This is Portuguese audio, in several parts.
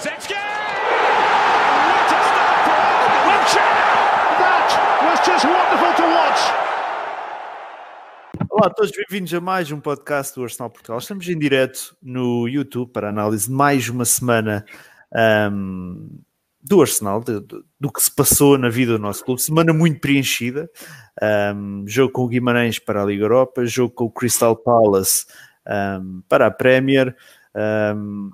What a start for! That was just wonderful to watch. Olá a todos, bem-vindos a mais um podcast do Arsenal Portugal. Estamos em direto no YouTube para análise de mais uma semana um, do Arsenal, de, de, do que se passou na vida do nosso clube. Semana muito preenchida. Um, jogo com o Guimarães para a Liga Europa, jogo com o Crystal Palace um, para a Premier. Um,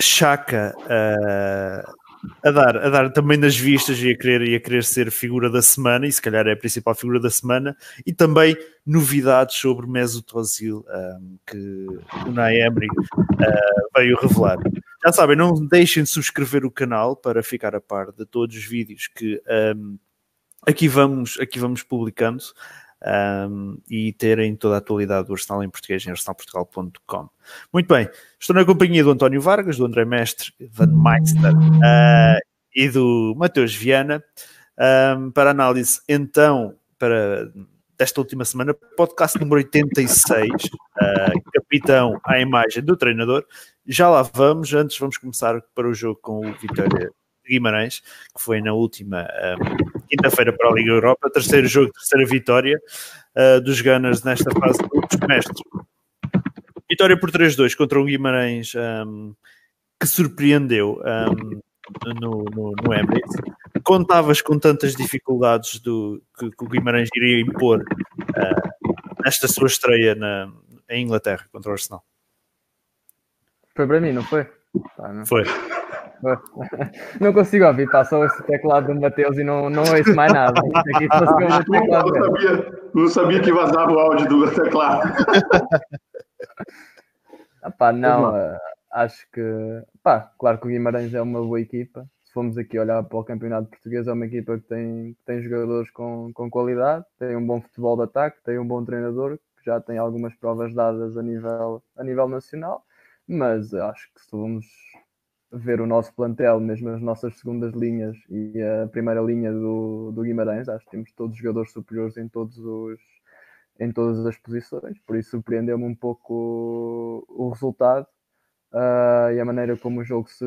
Chaka uh, a dar, a dar também nas vistas e a querer, e a querer ser figura da semana, e se calhar é a principal figura da semana, e também novidades sobre Mesut Ozil um, que o Naemri uh, veio revelar. Já sabem, não deixem de subscrever o canal para ficar a par de todos os vídeos que um, aqui, vamos, aqui vamos publicando um, e terem toda a atualidade do Arsenal em português em arsenalportugal.com. Muito bem, estou na companhia do António Vargas, do André Mestre, Van Meister uh, e do Mateus Viana um, para análise então para desta última semana, podcast número 86, uh, capitão à imagem do treinador. Já lá vamos, antes vamos começar para o jogo com o Vitória Guimarães, que foi na última um, quinta-feira para a Liga Europa, terceiro jogo, terceira vitória uh, dos Gunners nesta fase de grupos. Mestre, vitória por 3-2 contra um Guimarães um, que surpreendeu um, no, no, no Emirates. Contavas com tantas dificuldades do, que, que o Guimarães iria impor uh, nesta sua estreia na, em Inglaterra contra o Arsenal? Foi para mim, não foi? Tá, não. Foi. Não consigo ouvir, passou esse teclado do Mateus e não, não ouço mais nada. Não, sabia, não sabia que vazava o áudio do teclado. Epá, não, uh, acho que, pá, claro que o Guimarães é uma boa equipa. Se formos aqui olhar para o campeonato português, é uma equipa que tem, que tem jogadores com, com qualidade, tem um bom futebol de ataque, tem um bom treinador, que já tem algumas provas dadas a nível, a nível nacional. Mas acho que se vamos ver o nosso plantel, mesmo as nossas segundas linhas e a primeira linha do, do Guimarães, acho que temos todos jogadores superiores em todos os em todas as posições, por isso surpreendeu-me um pouco o, o resultado uh, e a maneira como o jogo se,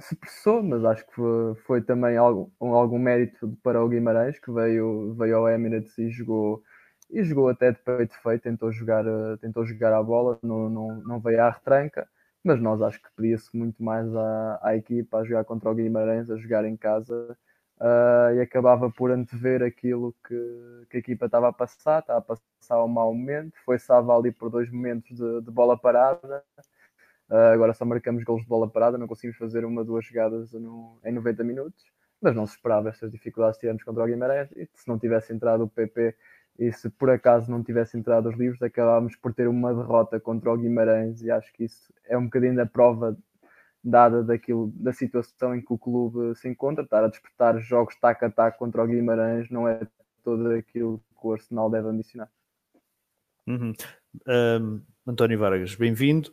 se processou, mas acho que foi, foi também algo, um, algum mérito para o Guimarães, que veio, veio ao Emirates e jogou e jogou até de peito feito, tentou jogar, tentou jogar a bola, não, não, não veio à retranca mas nós acho que pedia-se muito mais à, à, equipa a jogar contra o Guimarães, a jogar em casa uh, e acabava por antever aquilo que, que, a equipa estava a passar, estava a passar um mau momento, foi salva ali por dois momentos de, de bola parada. Uh, agora só marcamos gols de bola parada, não conseguimos fazer uma, duas jogadas no, em 90 minutos, mas não se esperava estas dificuldades que tivemos contra o Guimarães e se não tivesse entrado o PP e se por acaso não tivesse entrado os livros, acabámos por ter uma derrota contra o Guimarães e acho que isso é um bocadinho da prova dada daquilo, da situação em que o clube se encontra, estar a disputar jogos tac a tac contra o Guimarães não é todo aquilo que o Arsenal deve ambicionar. Uhum. Um, António Vargas, bem-vindo.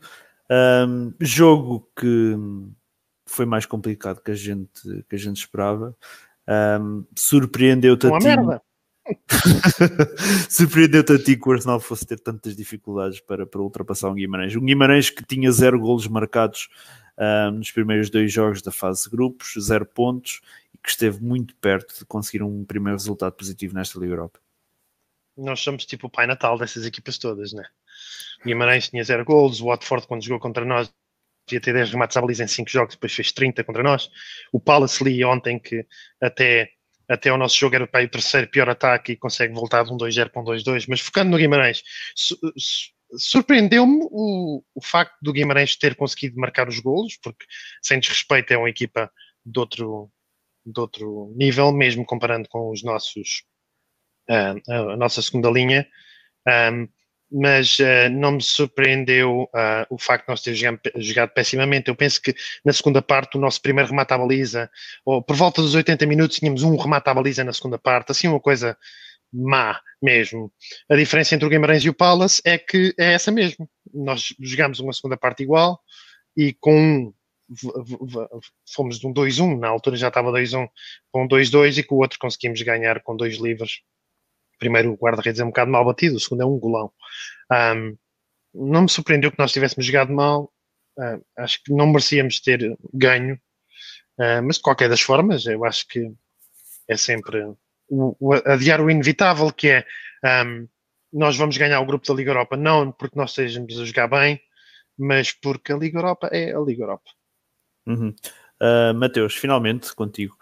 Um, jogo que foi mais complicado que a gente, que a gente esperava. Um, Surpreendeu-te a ti. Merda. Surpreendeu-te a ti que o Arsenal fosse ter tantas dificuldades para, para ultrapassar um Guimarães. Um Guimarães que tinha zero golos marcados um, nos primeiros dois jogos da fase de grupos, zero pontos, e que esteve muito perto de conseguir um primeiro resultado positivo nesta Liga Europa. Nós somos tipo o pai natal dessas equipas todas, né? Guimarães tinha zero golos, o Watford quando jogou contra nós devia ter 10 remates à baliza em 5 jogos, depois fez 30 contra nós. O Palace Lee ontem que até até o nosso jogo era o terceiro pior ataque e consegue voltar de um 2-0 para um 2-2. Mas focando no Guimarães, su surpreendeu-me o, o facto do Guimarães ter conseguido marcar os golos, porque sem desrespeito é uma equipa de outro, de outro nível, mesmo comparando com os nossos uh, a nossa segunda linha. Um, mas uh, não me surpreendeu uh, o facto de nós termos jogado, jogado, pessimamente. Eu penso que na segunda parte, o nosso primeiro remate à baliza, ou por volta dos 80 minutos, tínhamos um remate à baliza na segunda parte, assim uma coisa má mesmo. A diferença entre o Guimarães e o Palace é que é essa mesmo. Nós jogamos uma segunda parte igual e com um fomos de um 2-1, na altura já estava 2-1, com um 2-2 e com o outro conseguimos ganhar com dois livros primeiro o guarda-redes é um bocado mal batido, o segundo é um golão. Um, não me surpreendeu que nós tivéssemos jogado mal, Uh, acho que não merecíamos ter ganho, uh, mas de qualquer das formas, eu acho que é sempre o, o, adiar o inevitável, que é um, nós vamos ganhar o grupo da Liga Europa, não porque nós estejamos a jogar bem, mas porque a Liga Europa é a Liga Europa. Uhum. Uh, Mateus, finalmente contigo.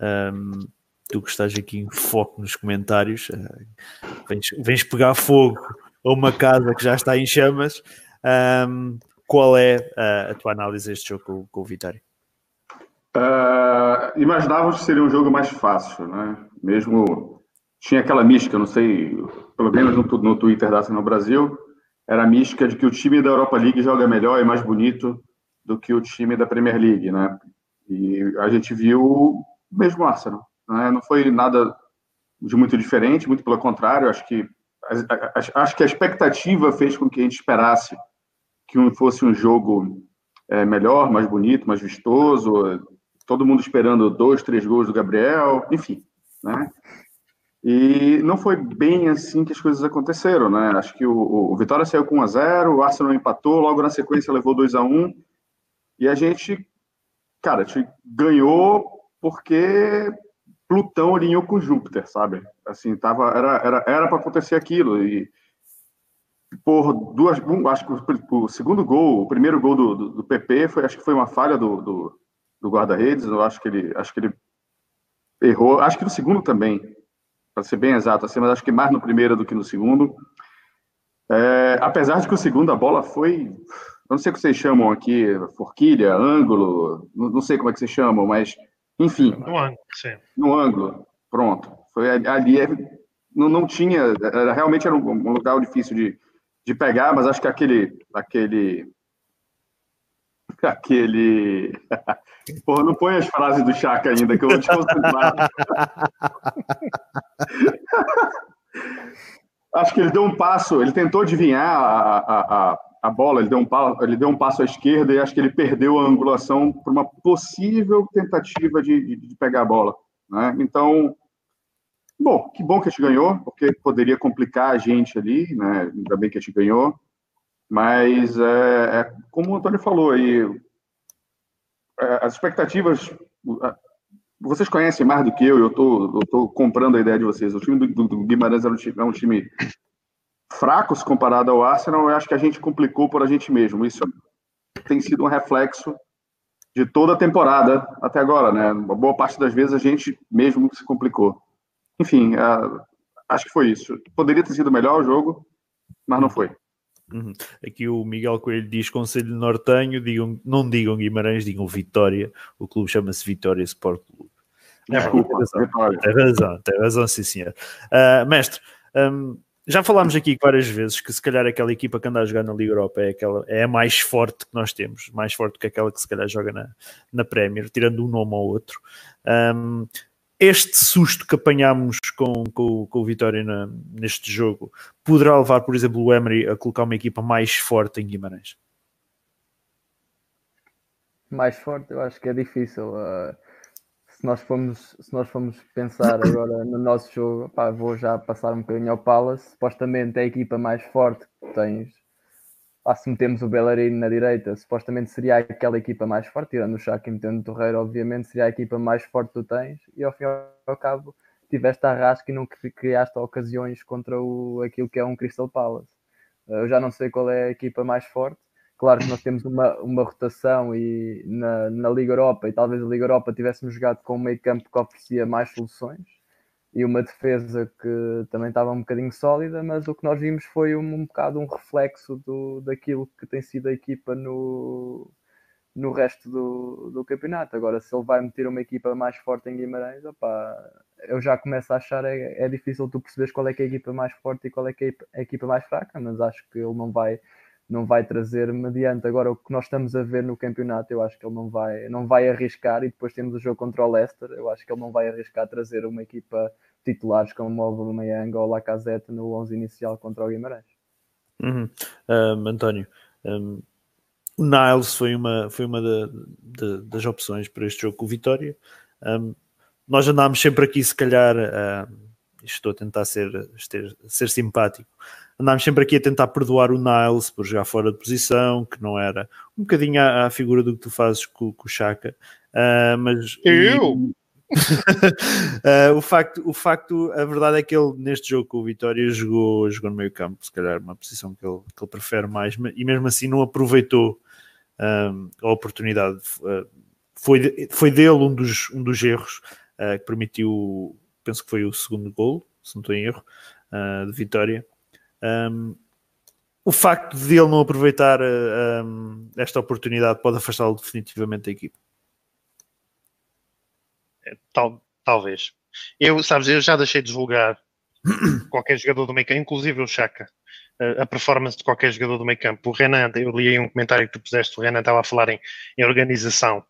Um, tu que estás aqui em foco nos comentários, uh, vens, vens, pegar fogo a uma casa que já está em chamas. Um, qual é a, a, tua análise deste jogo com, com o Vitória? Uh, imaginávamos que seria um jogo mais fácil, né? Mesmo tinha aquela mística, não sei, pelo menos no, no Twitter da Arsenal Brasil, era a mística de que o time da Europa League joga melhor e mais bonito do que o time da Premier League, né? E a gente viu mesmo Arsenal, né? Não foi nada de muito diferente, muito pelo contrário, acho que acho que a expectativa fez com que a gente esperasse que fosse um jogo é, melhor, mais bonito, mais vistoso, todo mundo esperando dois, três gols do Gabriel, enfim, né? E não foi bem assim que as coisas aconteceram, né? Acho que o, o Vitória saiu com 1 a 0, o Arsenal empatou, logo na sequência levou 2 a 1 e a gente, cara, a gente ganhou porque Plutão alinhou com Júpiter, sabe? Assim, tava, era era era para acontecer aquilo e por duas, acho que o, o, segundo gol, o primeiro gol do, do, do, PP foi, acho que foi uma falha do, do, do guarda-redes, eu acho que ele, acho que ele errou, acho que no segundo também, para ser bem exato, assim, mas acho que mais no primeiro do que no segundo. É, apesar de que o segundo a bola foi, não sei o que vocês chamam aqui, forquilha, ângulo, não, não sei como é que vocês chamam, mas enfim. No ângulo, sim. No ângulo, pronto. Foi ali, é, não, não tinha, era, realmente era um, um local difícil de, de pegar, mas acho que aquele, aquele, aquele, porra, não põe as frases do Chaka ainda que eu vou te concentrar. acho que ele deu um passo, ele tentou adivinhar a, a, a, a bola, ele deu, um, ele deu um passo à esquerda e acho que ele perdeu a angulação por uma possível tentativa de, de, de pegar a bola. Né? Então, Bom, que bom que a gente ganhou, porque poderia complicar a gente ali, né? Ainda bem que a gente ganhou. Mas, é, é como o Antônio falou aí, é, as expectativas. Vocês conhecem mais do que eu, eu estou comprando a ideia de vocês. O time do, do Guimarães é um time, é um time fraco se comparado ao Arsenal. Eu acho que a gente complicou por a gente mesmo. Isso tem sido um reflexo de toda a temporada até agora, né? Uma boa parte das vezes a gente mesmo se complicou. Enfim, uh, acho que foi isso. Poderia ter sido melhor o jogo, mas não foi. Uhum. Aqui o Miguel Coelho diz Conselho Nortenho, digam, não digam Guimarães, digam Vitória. O clube chama-se Vitória Sport Clube. É, Desculpa, tem razão, tem razão, tem razão, sim senhor. Uh, mestre, um, já falámos aqui várias vezes que se calhar aquela equipa que anda a jogar na Liga Europa é, aquela, é a mais forte que nós temos, mais forte que aquela que se calhar joga na, na Premier, tirando um nome ou outro. Um, este susto que apanhámos com, com, com o Vitória na, neste jogo poderá levar, por exemplo, o Emery a colocar uma equipa mais forte em Guimarães? Mais forte, eu acho que é difícil. Uh, se, nós formos, se nós formos pensar agora no nosso jogo, pá, vou já passar um bocadinho ao Palace. Supostamente é a equipa mais forte que tens ah, se metemos o Bellerin na direita, supostamente seria aquela equipa mais forte, tirando o Chaka e metendo o Torreira, obviamente, seria a equipa mais forte que tu tens, e ao fim e ao cabo tiveste a rasca e não criaste ocasiões contra o, aquilo que é um Crystal Palace. Eu já não sei qual é a equipa mais forte. Claro que nós temos uma, uma rotação e na, na Liga Europa, e talvez a Liga Europa tivéssemos jogado com um meio campo que oferecia mais soluções, e uma defesa que também estava um bocadinho sólida, mas o que nós vimos foi um, um bocado um reflexo do, daquilo que tem sido a equipa no, no resto do, do campeonato. Agora, se ele vai meter uma equipa mais forte em Guimarães, opa, eu já começo a achar é, é difícil tu perceberes qual é que é a equipa mais forte e qual é que é a equipa mais fraca, mas acho que ele não vai não vai trazer mediante agora o que nós estamos a ver no campeonato, eu acho que ele não vai, não vai arriscar e depois temos o jogo contra o Leicester, eu acho que ele não vai arriscar trazer uma equipa titulares como o Aubameyang ou o Lacazette no 11 inicial contra o Guimarães. Uhum. Um, António, um, o Niles foi uma, foi uma das opções para este jogo com o Vitória. Um, nós andámos sempre aqui, se calhar, estou a tentar ser, ser, ser simpático, andámos sempre aqui a tentar perdoar o Niles por jogar fora de posição, que não era um bocadinho à, à figura do que tu fazes com, com o Chaka. Uh, mas eu? uh, o, facto, o facto, a verdade é que ele neste jogo com o Vitória jogou, jogou no meio campo, se calhar uma posição que ele, que ele prefere mais, e mesmo assim não aproveitou um, a oportunidade. Uh, foi, foi dele um dos, um dos erros que permitiu, penso que foi o segundo gol, se não estou em erro, de Vitória. Um, o facto de ele não aproveitar um, esta oportunidade pode afastá-lo definitivamente da equipe. Tal, talvez. Eu, sabes, eu já deixei de julgar qualquer jogador do meio campo, inclusive o Chaka, a performance de qualquer jogador do meio campo. O Renan, eu li aí um comentário que tu puseste, o Renan estava a falar em, em organização.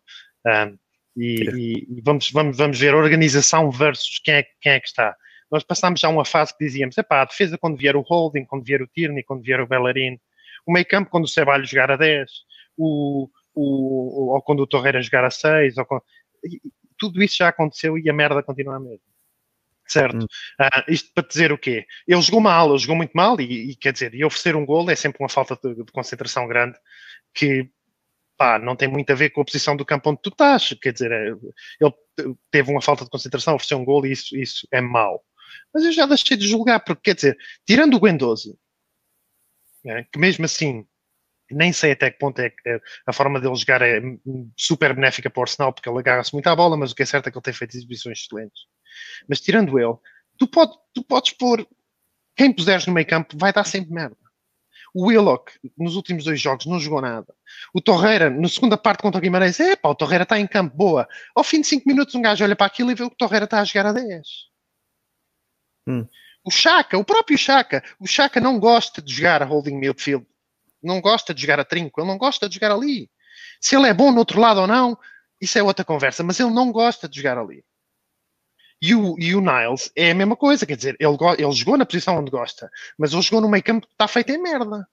Um, e, e, e, vamos, vamos, vamos ver organização versus quem é, quem é que está. Nós passámos já uma fase que dizíamos: epá, a defesa quando vier o Holding, quando vier o Tierney, quando vier o Bellerin, o meio campo quando o Ceballos jogar a 10, o, o, ou quando o Torreira jogar a 6, ou quando, tudo isso já aconteceu e a merda continua a mesma. Certo? Hum. Uh, isto para dizer o quê? Ele jogou mal, ele jogou muito mal e, e quer dizer, e oferecer um gol é sempre uma falta de, de, concentração grande que pá, não tem muito a ver com a posição do campo onde tu estás. Quer dizer, é, ele teve uma falta de concentração, ofereceu um gol e isso, isso é mau. Mas eu já deixei de julgar, porque quer dizer, tirando o Guendouzi, né, que mesmo assim nem sei até que ponto é que é, a forma dele jogar é super benéfica para o Arsenal, porque ele agarra-se muito à bola, mas o que é certo é que ele tem feito exibições excelentes. Mas tirando ele, tu, pode, tu podes pôr quem puseres no meio campo, vai dar sempre merda. O Willock, nos últimos dois jogos, não jogou nada. O Torreira, na segunda parte contra o Guimarães, é pá, o Torreira está em campo, boa. Ao fim de 5 minutos, um gajo olha para aquilo e vê o que o Torreira está a jogar a 10. Hum. O Chaka, o próprio Chaka, o Chaka não gosta de jogar a holding midfield não gosta de jogar a trinco, ele não gosta de jogar ali. Se ele é bom no outro lado ou não, isso é outra conversa, mas ele não gosta de jogar ali. E o, e o Niles é a mesma coisa, quer dizer, ele, ele jogou na posição onde gosta, mas ele jogou no meio campo que está feito em merda.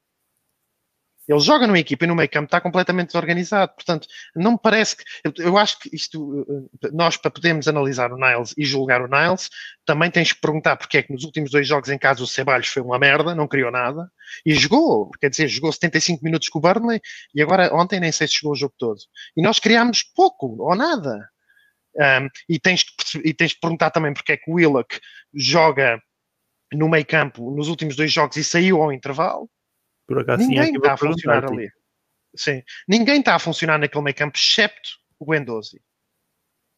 Ele joga numa equipa e no meio campo está completamente desorganizado. Portanto, não me parece que. Eu acho que isto. Eh, nós, para podermos analisar o Niles e julgar o Niles, também tens que perguntar porque é que nos últimos dois jogos em casa o Ceballos foi uma merda, não criou nada, e jogou. Quer dizer, jogou 75 minutos com o Burnley e agora, ontem, nem sei se jogou o jogo todo. E nós criámos pouco ou nada. Um, e, tens que, e tens que perguntar também porque é que o Willock joga no meio campo nos últimos dois jogos e saiu ao intervalo por acaso, Ninguém está a funcionar ali. Sim. Ninguém está a funcionar naquele meio campo, excepto o Guendouzi.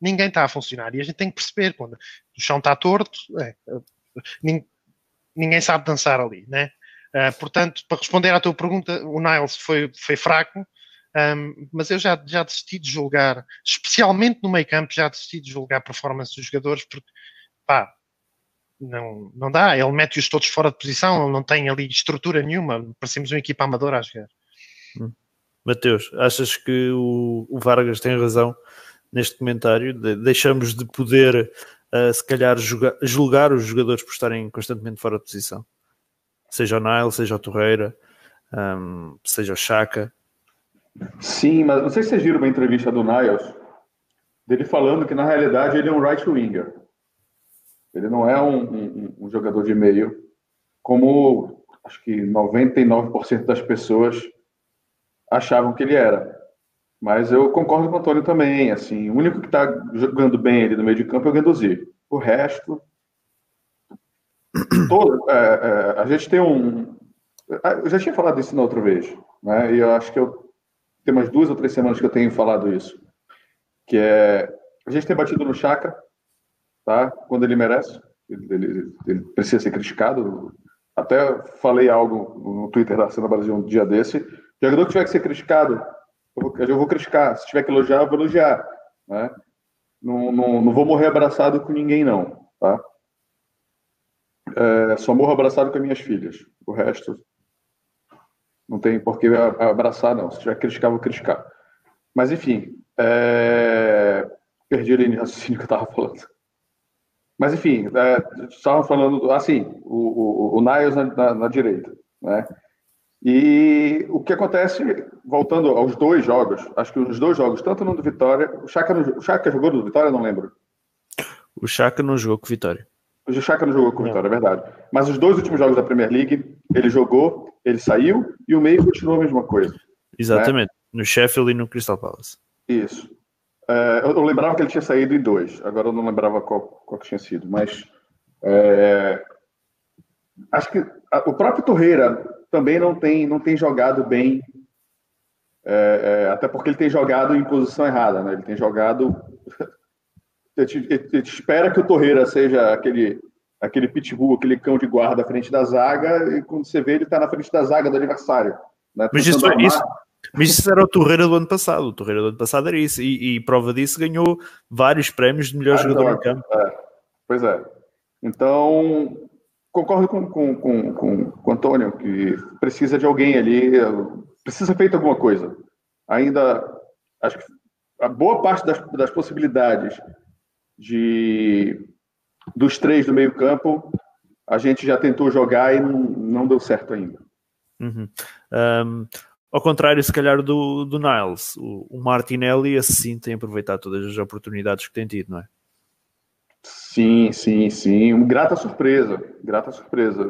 Ninguém está a funcionar. E a gente tem que perceber quando o chão está torto, é, ninguém, ninguém sabe dançar ali, né? Uh, portanto, para responder à tua pergunta, o Niles foi, foi fraco, um, mas eu já, já desisti de julgar, especialmente no meio campo, já desisti de julgar a performance dos jogadores, porque pá, não, não dá. Ele mete-os todos fora de posição, ele não tem ali estrutura nenhuma. Parecemos uma equipa amadora a jogar. Hum. Mateus, achas que o, o, Vargas tem razão neste comentário? De, deixamos de poder, uh, se calhar, julgar, julgar, os jogadores por estarem constantemente fora de posição? Seja o Nile, seja o Torreira, um, seja o Chaka. Sim, mas não sei se vocês viram uma entrevista do Niles, dele falando que na realidade ele é um right winger. Ele não é um, um, um jogador de meio, como acho que 99% das pessoas achavam que ele era. Mas eu concordo com o Antônio também. Assim, o único que está jogando bem ele no meio de campo é o Guendouzi. O resto, todo, é, é, a gente tem um. Eu já tinha falado isso na outra vez, né? E eu acho que eu tem umas duas ou três semanas que eu tenho falado isso, que é a gente tem batido no Chaka, tá? Quando ele merece, ele, ele, ele, precisa ser criticado. Até falei algo no Twitter da Cena Brasil um dia desse. O jogador que tiver que ser criticado, eu vou, eu vou criticar. Se tiver que elogiar, eu vou elogiar. Né? Não, não, não vou morrer abraçado com ninguém, não. Tá? É, só morro abraçado com as minhas filhas. O resto não tem por que abraçar, não. Se tiver que criticar, vou criticar. Mas, enfim, é... perdi de raciocínio que eu estava falando. Mas, enfim, é, estavam falando, assim, o, o, o Niles na, na, na, direita, né? E o que acontece, voltando aos dois jogos, acho que os dois jogos, tanto no do Vitória, o Chaka, o Chaka jogou no Vitória, não lembro. O Chaka não jogou com Vitória. O Chaka não jogou com Vitória, é verdade. Mas os dois últimos jogos da Premier League, ele jogou, ele saiu e o meio continuou a mesma coisa. Exatamente, né? no Sheffield e no Crystal Palace. Isso. É, eu, eu, lembrava que ele tinha saído em dois, agora eu não lembrava qual, qual que tinha sido, mas é, acho que a, o próprio Torreira também não tem, não tem jogado bem, é, é até porque ele tem jogado em posição errada, né? ele tem jogado a gente, espera que o Torreira seja aquele, aquele pitbull, aquele cão de guarda à frente da zaga, e quando você vê, ele está na frente da zaga do adversário. Né? Mas isso, isso, mas isso era o Torreira do ano passado. O Torreira do ano passado era isso. E, e prova disso ganhou vários prémios de melhor ah, jogador no campo. É. Pois é. Então, concordo com, com, com, com, com o Antônio, que precisa de alguém ali, precisa feito alguma coisa. Ainda, acho que a boa parte das, das possibilidades de dos três do meio campo, a gente já tentou jogar e não, não deu certo ainda. Uhum. Um, ao contrário, se calhar, do, do Niles, o, o Martinelli assim tem aproveitado todas as oportunidades que tem tido, não é? Sim, sim, sim. Grata surpresa, grata surpresa.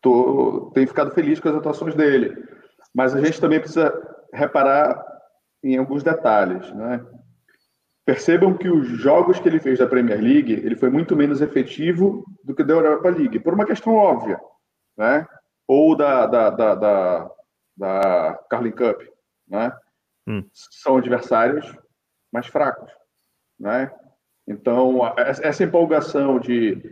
Tô, tenho ficado feliz com as atuações dele. Mas a gente também precisa reparar em alguns detalhes, né? Percebam que os jogos que ele fez da Premier League, ele foi muito menos efetivo do que da Europa League, por uma questão óbvia, né? Ou da, da, da, da, da Carling Cup, né? Hum. São adversários mais fracos, né? Então, essa empolgação de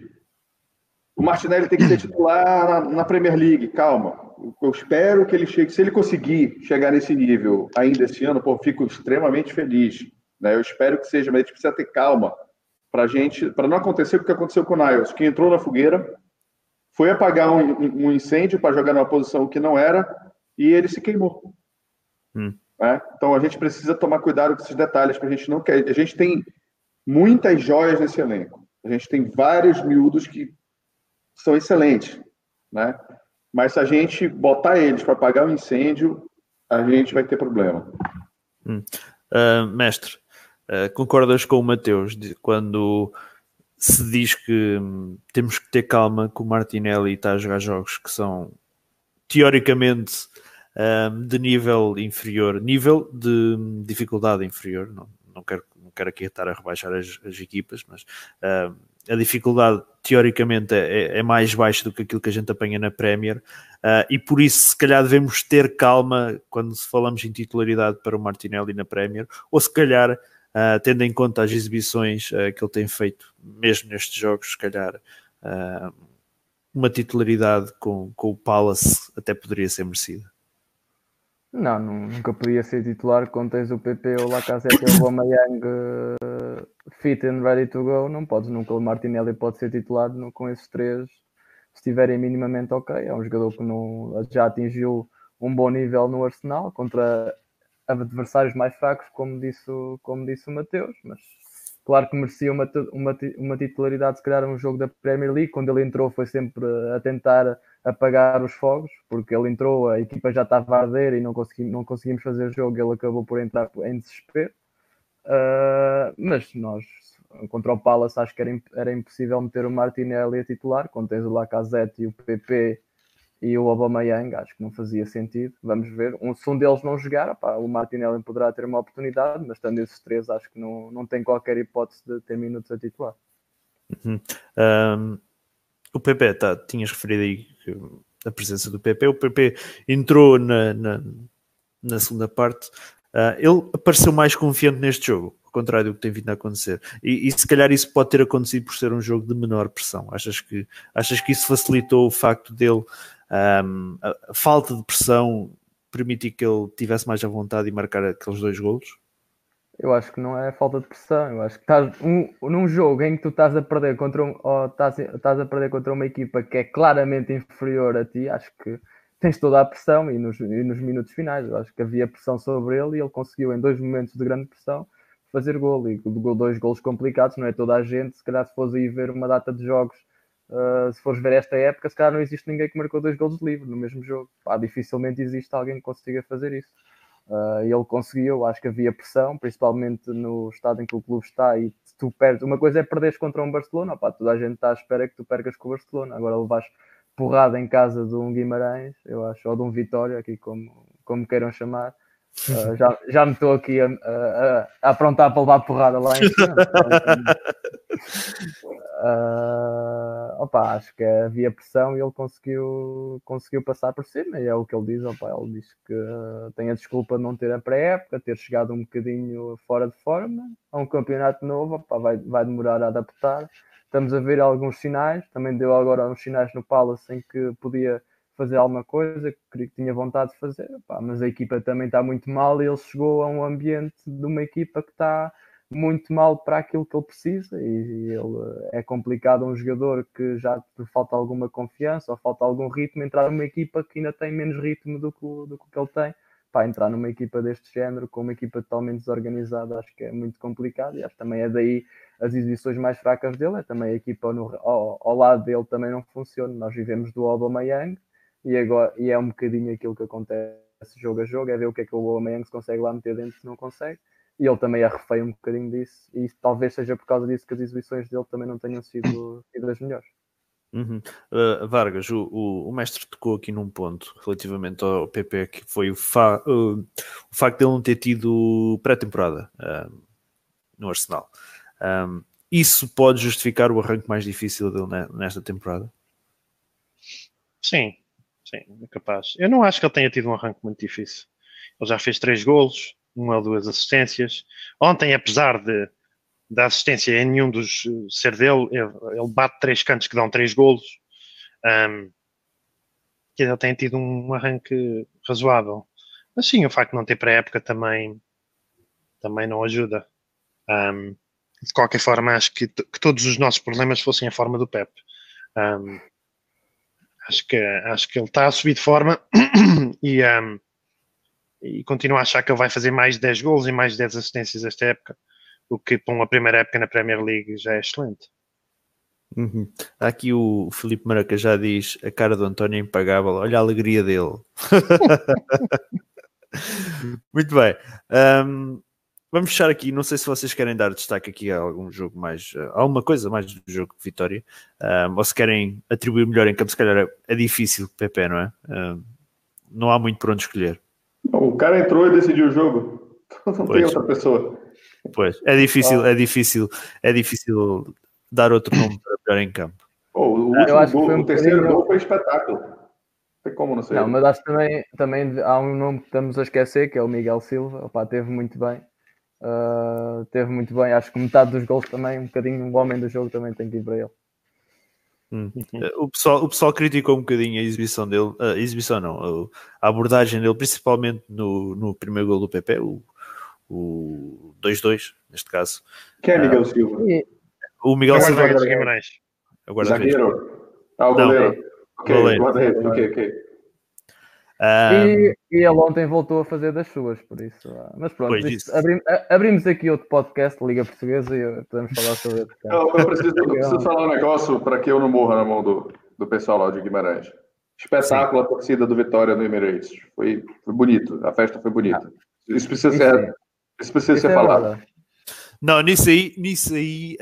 o Martinelli tem que ser titular na, na, Premier League, calma. Eu espero que ele chegue, se ele conseguir chegar nesse nível ainda esse ano, pô, fico extremamente feliz. Né? Eu espero que seja, mas a gente precisa ter calma para gente, para não acontecer o que aconteceu com o Niles, que entrou na fogueira, foi apagar um, um incêndio para jogar numa posição que não era e ele se queimou. Hum. Né? Então a gente precisa tomar cuidado com esses detalhes, para a gente não quer. A gente tem muitas joias nesse elenco. A gente tem vários miúdos que são excelentes, né? Mas se a gente botar eles para apagar o um incêndio, a gente vai ter problema. Hum. Uh, mestre, Uh, concordas com o Mateus de, quando se diz que hum, temos que ter calma que o Martinelli está a jogar jogos que são teoricamente um, de nível inferior, nível de dificuldade inferior, não, não, quero, não quero aqui estar a rebaixar as, as equipas, mas uh, a dificuldade teoricamente é, é, mais baixa do que aquilo que a gente apanha na Premier uh, e por isso se calhar devemos ter calma quando falamos em titularidade para o Martinelli na Premier, ou se calhar uh, tendo em conta as exibições uh, que ele tem feito, mesmo nestes jogos, se calhar uma titularidade com, com o Palace até poderia ser merecida. Não, nunca podia ser titular quando tens o PP ou o Lacazette ou o Aubameyang uh, fit and ready to go. Não podes nunca. O Martinelli pode ser titular no, com esses três se estiverem minimamente ok. É um jogador que não, já atingiu um bom nível no Arsenal contra adversários mais fracos, como disse, como disse o Mateus, mas claro que merecia uma, uma, uma titularidade, se calhar, um jogo da Premier League. Quando ele entrou, foi sempre a tentar apagar os fogos, porque ele entrou, a equipa já estava a arder e não, consegui, não conseguimos fazer jogo. Ele acabou por entrar em desespero. Uh, mas nós, contra o Palace, acho que era, era impossível meter o Martinelli a titular, quando tens o Lacazette e o PP e o Aubameyang, acho que não fazia sentido. Vamos ver. Um, se um deles não jogar, opá, o Martinelli poderá ter uma oportunidade, mas tendo esses três, acho que não, não tem qualquer hipótese de ter minutos a titular. Uhum. Um, o PP, tá, tinhas referido aí a presença do PP. O PP entrou na, na, na segunda parte. Uh, ele apareceu mais confiante neste jogo, ao contrário do que tem vindo a acontecer. E, e, se calhar isso pode ter acontecido por ser um jogo de menor pressão. Achas que, achas que isso facilitou o facto dele um, a, falta de pressão permitiu que ele tivesse mais à vontade e marcar aqueles dois golos? Eu acho que não é falta de pressão. Eu acho que estás um, num jogo em que tu estás a perder contra um, ou estás, estás a perder contra uma equipa que é claramente inferior a ti, acho que tens toda a pressão e nos, e nos minutos finais. Eu acho que havia pressão sobre ele e ele conseguiu em dois momentos de grande pressão fazer gol e dois golos complicados, não é toda a gente, se calhar se fosse aí ver uma data de jogos Uh, se fores ver esta época, se calhar não existe ninguém que marcou dois gols de livre no mesmo jogo. Pá, dificilmente existe alguém que consiga fazer isso. Uh, ele conseguiu, acho que havia pressão, principalmente no estado em que o clube está. E tu perdes, uma coisa é perderes contra um Barcelona, opá, toda a gente está à espera que tu percas com o Barcelona. Agora levas porrada em casa de um Guimarães, eu acho, ou de um Vitória, aqui como, como queiram chamar. Uh, já, já me estou aqui a, a, a, aprontar para levar porrada lá em cima. uh, opa, acho que havia pressão e ele conseguiu, conseguiu passar por cima. E é o que ele diz. Opa, ele diz que tem a desculpa de não ter a pré-época, ter chegado um bocadinho fora de forma a um campeonato novo. Opa, vai, vai demorar a adaptar. Estamos a ver alguns sinais. Também deu agora uns sinais no Palace em que podia fazer alguma coisa, que tinha vontade de fazer, pá, mas a equipa também está muito mal e ele chegou a um ambiente de uma equipa que está muito mal para aquilo que ele precisa e ele é complicado um jogador que já falta alguma confiança ou falta algum ritmo entrar numa equipa que ainda tem menos ritmo do que, do que ele tem. Para entrar numa equipa deste género com uma equipa totalmente desorganizada acho que é muito complicado e acho que também é daí as exibições mais fracas dele é também a equipa no, ao, ao, lado dele também não funciona. Nós vivemos do Aubameyang e, agora, e é um bocadinho aquilo que acontece jogo a jogo, é ver o que é que o Aubameyang se consegue lá meter dentro se não consegue, e ele também arrefeia um bocadinho disso, e talvez seja por causa disso que as exibições dele também não tenham sido, sido as melhores. Uhum. Uh, Vargas, o, o, o, mestre tocou aqui num ponto relativamente ao PP, que foi o, fa uh, o facto de ele não ter tido pré-temporada uh, no Arsenal. Um, isso pode justificar o arranque mais difícil dele nesta temporada? Sim, Sim, é capaz. Eu não acho que ele tenha tido um arranque muito difícil. Ele já fez três golos, uma ou duas assistências. Ontem, apesar de da assistência em nenhum dos ser dele, ele, bate três cantos que dão três golos. Um, ele tem tido um arranque razoável. Mas sim, o facto de não ter pré-época também, também não ajuda. Um, de qualquer forma, acho que, que, todos os nossos problemas fossem a forma do Pep. Um, Acho que, acho que ele está a subir de forma e, um, e continuo a achar que ele vai fazer mais de 10 gols e mais de 10 assistências esta época, o que para uma primeira época na Premier League já é excelente. Uhum. Aqui o Felipe Maraca já diz a cara do António é impagável, olha a alegria dele. Muito bem. Um, Vamos fechar aqui. Não sei se vocês querem dar destaque aqui a algum jogo mais, uh, alguma coisa mais do jogo de Vitória, uh, ou se querem atribuir melhor em campo. Se calhar é, é difícil, Pepe, não é? Uh, não há muito por onde escolher. O cara entrou e decidiu o jogo. Não pois. tem outra pessoa. Pois, é difícil, ah. é difícil, é difícil dar outro nome para melhor em campo. Oh, o, último eu acho gol, que foi um o terceiro gol foi espetáculo. Não tem como não sei. Não, mas acho que também, também há um nome que estamos a esquecer, que é o Miguel Silva. Opa, teve muito bem. Uh, teve muito bem, acho que metade dos gols também, um bocadinho, o homem do jogo também tem que ir para ele. Hum. O, pessoal, o pessoal criticou um bocadinho a exibição dele, a exibição não, a abordagem dele, principalmente no, no primeiro gol do PP, o, o 2-2, neste caso. Quem é Miguel uh, Silva? O Miguel Silva. Agora Zagueiro. Ah, o goleiro. Ok, ok, ok. okay. Um... E, e, ele ontem voltou a fazer das suas, por isso. Ah, mas pronto, isto, abrim, abrimos aqui outro podcast, Liga Portuguesa, e podemos falar sobre isso. Eu, eu, preciso, eu preciso falar um negócio para que eu não morra na mão do, do pessoal lá de Guimarães. Espetáculo sim. a torcida do Vitória no Emirates. Foi, foi bonito, a festa foi bonita. Ah, isso precisa isso ser, isso precisa isso ser é falado. Verdade. Não, nisso aí, nisso aí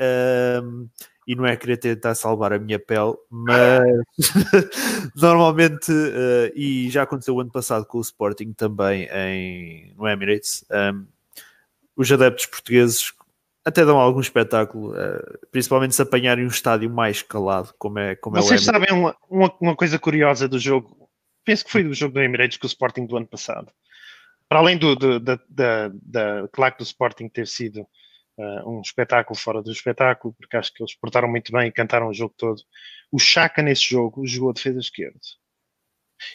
um, e não é querer tentar salvar a minha pele, mas normalmente, uh, e já aconteceu o ano passado com o Sporting também em, no Emirates, um, ehm, os adeptos portugueses até dão algum espetáculo, uh, principalmente se apanharem um estádio mais calado, como é, como Vocês é o sabem uma, uma, uma, coisa curiosa do jogo? Penso que foi do jogo do Emirates com o Sporting do ano passado. Para além do, do da, da, da claque do Sporting ter sido uh, um espetáculo fora do espetáculo, porque acho que eles portaram muito bem e cantaram o jogo todo. O Chaka nesse jogo jogou a defesa esquerda.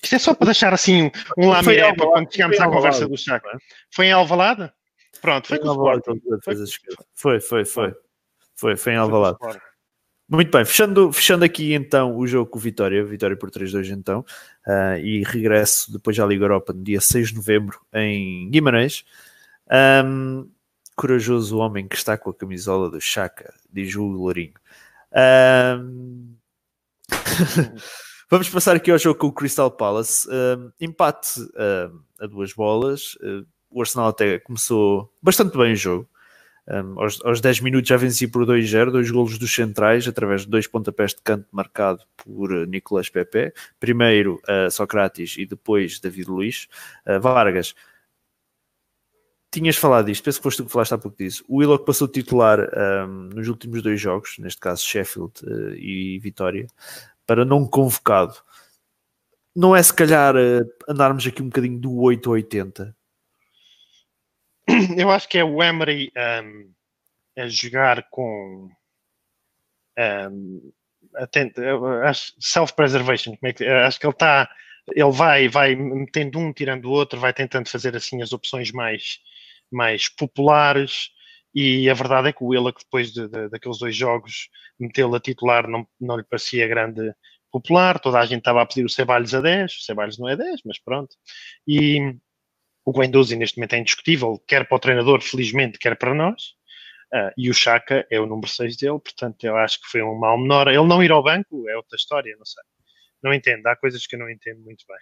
Isto é só para deixar assim um, um lamiré para quando chegámos à conversa do Chaka. Foi em Alvalade? Pronto, foi, foi com o Sporting. Foi, foi, foi. Foi, foi em Alvalade. Muito bem, fechando, fechando aqui então o jogo com o Vitória, Vitória por 3-2 então, uh, e regresso depois à Liga Europa no dia 6 de novembro em Guimarães. Um, corajoso homem que está com a camisola do Chaka, diz o Lourinho. Um... Vamos passar aqui ao jogo com o Crystal Palace. Um, empate um, a duas bolas. O Arsenal até começou bastante bem o jogo. Um, aos, aos 10 minutos já venci por 2-0, dois golos dos centrais, através de dois pontapés de canto marcado por uh, Nicolas Pepe. Primeiro uh, Socrates e depois David Luiz. Uh, Vargas, tinhas falado disto, penso que foste tu que falaste há pouco disso. O Willock passou titular um, nos últimos dois jogos, neste caso Sheffield uh, e Vitória, para não convocado. Não é se calhar uh, andarmos aqui um bocadinho do 8 80? Eu acho que é o Emery um, a jogar com um, self-preservation, é acho que ele está ele vai, vai metendo um, tirando o outro, vai tentando fazer assim as opções mais mais populares. E a verdade é que o Willock, depois de, de, daqueles dois jogos, metê-lo a titular não, não lhe parecia grande popular. Toda a gente estava a pedir o Ceballos a 10. O Ceballos não é 10, mas pronto. E o Guendouzi neste momento é indiscutível, quer para o treinador, felizmente, quer para nós. Uh, e o Chaka é o número 6 dele, portanto, eu acho que foi um mal menor. Ele não ir ao banco é outra história, não sei. Não entendo, há coisas que eu não entendo muito bem.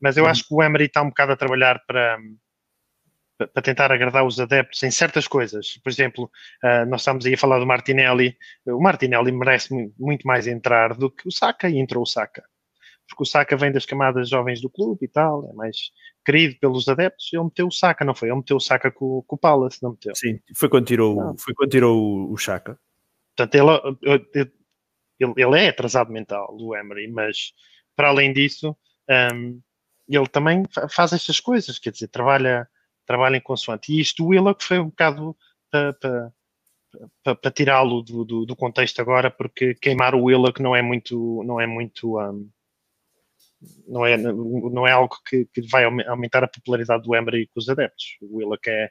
Mas eu uhum. acho que o Emery está um bocado a trabalhar para, para tentar agradar os adeptos em certas coisas. Por exemplo, uh, nós estamos aí a falar do Martinelli. O Martinelli merece muito mais entrar do que o Saka e entrou o Saka. Porque o Saka vem das camadas jovens do clube e tal, é mais querido pelos adeptos. Ele meteu o Saka, não foi? Ele meteu o Saka com, com o Palace, não meteu? Sim, foi quando tirou, foi quando tirou o, Saka. Portanto, ele, ele, ele, é atrasado mental, o Emery, mas para além disso, um, ele também faz estas coisas, quer dizer, trabalha trabalhem consoante. E isto, o Willock foi um bocado para, tirá-lo do, do, do, contexto agora, porque queimar o Willock não é muito, não é muito, um, não é, não é algo que, que, vai aumentar a popularidade do Emery com os adeptos. O Willock é,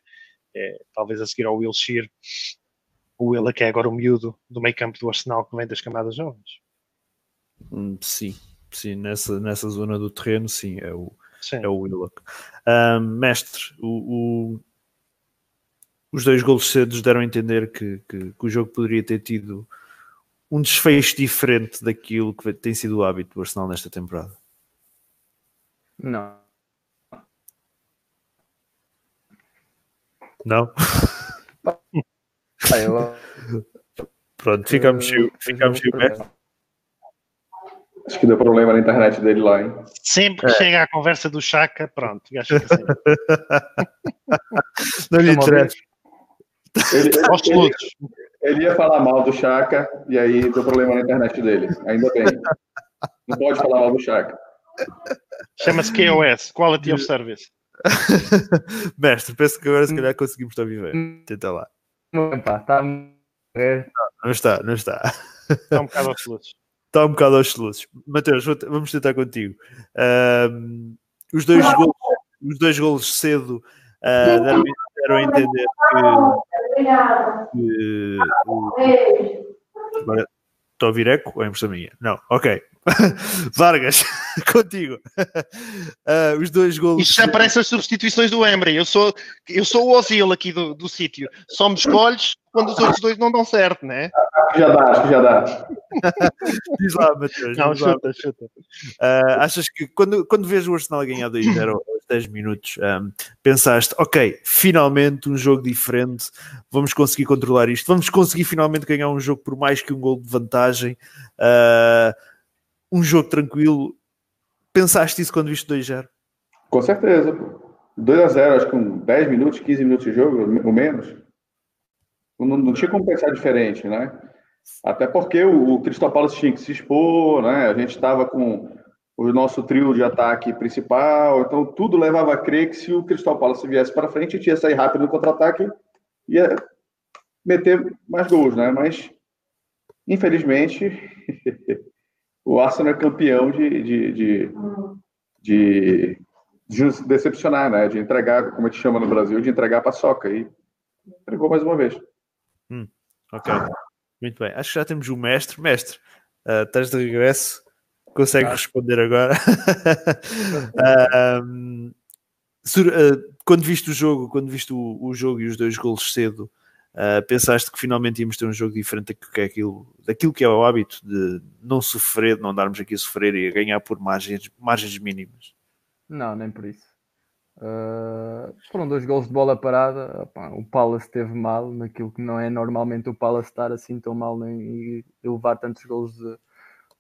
é talvez a seguir ao Wilshire, o Willock é agora o miúdo do meio campo do Arsenal que vem das camadas jovens. Hum, sim, sim, nessa, nessa zona do terreno, sim, é o, Sim. é o Willock. Um, mestre, o, o, os dois golos cedos deram a entender que, que, que, o jogo poderia ter tido um desfecho diferente daquilo que tem sido o hábito do Arsenal nesta temporada. Não. Não? Pronto, ficamos, ficamos, ficamos Acho que deu problema na internet dele lá, hein? Sempre que é. chega a conversa do Chaka, pronto, acho que assim. Não lhe interessa. Ele, ele, ele, ia falar mal do Chaka e aí deu problema na internet dele. Ainda bem. Não pode falar mal do Chaka. Chama-se KOS, Quality of Service. Mestre, penso que agora se calhar conseguimos estar a viver. Tenta lá. Não, pá, está... não, está, não está. Está um bocado aos está um bocado aos soluços. Mateus, vamos tentar contigo. Os, dois golos, os dois golos cedo uh, deram, deram, a entender que, que agora, estou a ouvir eco ou é impressão minha? Não, ok. Vargas, contigo. Uh, os dois golos. Isto já parece as substituições do Embry. Eu sou, eu sou o Ozil aqui do, do sítio. Só me escolhes quando os outros dois não dão certo, né? Já dá, acho que já dá. diz lá, Matheus. Não, chuta, lá. chuta. Uh, achas que quando, quando vês o Arsenal ganhar 2-0 aos 10 minutos, um, pensaste, ok, finalmente um jogo diferente, vamos conseguir controlar isto, vamos conseguir finalmente ganhar um jogo por mais que um gol de vantagem. Uh, um jogo tranquilo. Pensaste isso quando viste 2-0? Com certeza. 2 a 0 acho que com 10 minutos, 15 minutos de jogo, ou menos. Não, não tinha como pensar diferente, né? Até porque o, o Crystal Palace tinha que se expor, né? A gente estava com o nosso trio de ataque principal, então tudo levava a crer que se o Crystal Palace viesse para frente, tinha sair rápido no contra-ataque e ia meter mais gols, né? Mas, infelizmente, o Arsenal é campeão de, de, de, de, de decepcionar, né? De entregar, como a gente chama no Brasil, de entregar a paçoca. E entregou mais uma vez. Hum, ok. Muito bem. Acho que já temos o mestre. Mestre, uh, estás de regresso? Consegue ah. responder agora? uh, um, uh, quando viste o jogo, quando viste o, o jogo e os dois golos cedo, Uh, pensaste que finalmente íamos ter um jogo diferente daquilo que é, aquilo, daquilo que é o hábito de não sofrer, de não darmos aqui a sofrer e a ganhar por margens, margens mínimas? Não, nem por isso. Uh, foram dois gols de bola parada. O Palace esteve mal naquilo que não é normalmente o Palace estar assim tão mal nem, e levar tantos gols de,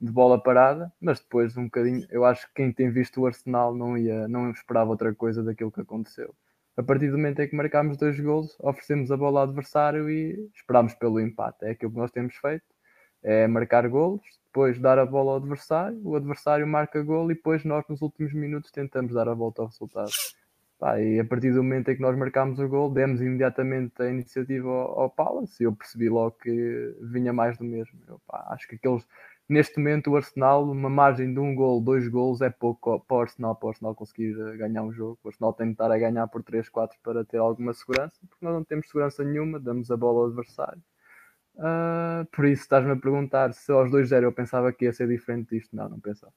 de, bola parada. Mas depois, um bocadinho, eu acho que quem tem visto o Arsenal não, ia, não esperava outra coisa daquilo que aconteceu. A partir do momento em que marcámos dois gols, oferecemos a bola ao adversário e esperámos pelo empate. É aquilo que nós temos feito: é marcar golos, depois dar a bola ao adversário, o adversário marca gol e depois nós, nos últimos minutos, tentamos dar a volta ao resultado. Pá, e a partir do momento em que nós marcámos o gol, demos imediatamente a iniciativa ao, ao Palace e eu percebi logo que vinha mais do mesmo. Eu, pá, acho que aqueles, neste momento o Arsenal, uma margem de um gol, dois gols é pouco para o Arsenal, para o Arsenal conseguir eh, ganhar um jogo. O Arsenal tem que estar a ganhar por 3, 4 para ter alguma segurança, porque nós não temos segurança nenhuma, damos a bola ao adversário. Uh, por isso estás-me a perguntar se aos 2-0 eu pensava que ia ser diferente disto. Não, não pensava.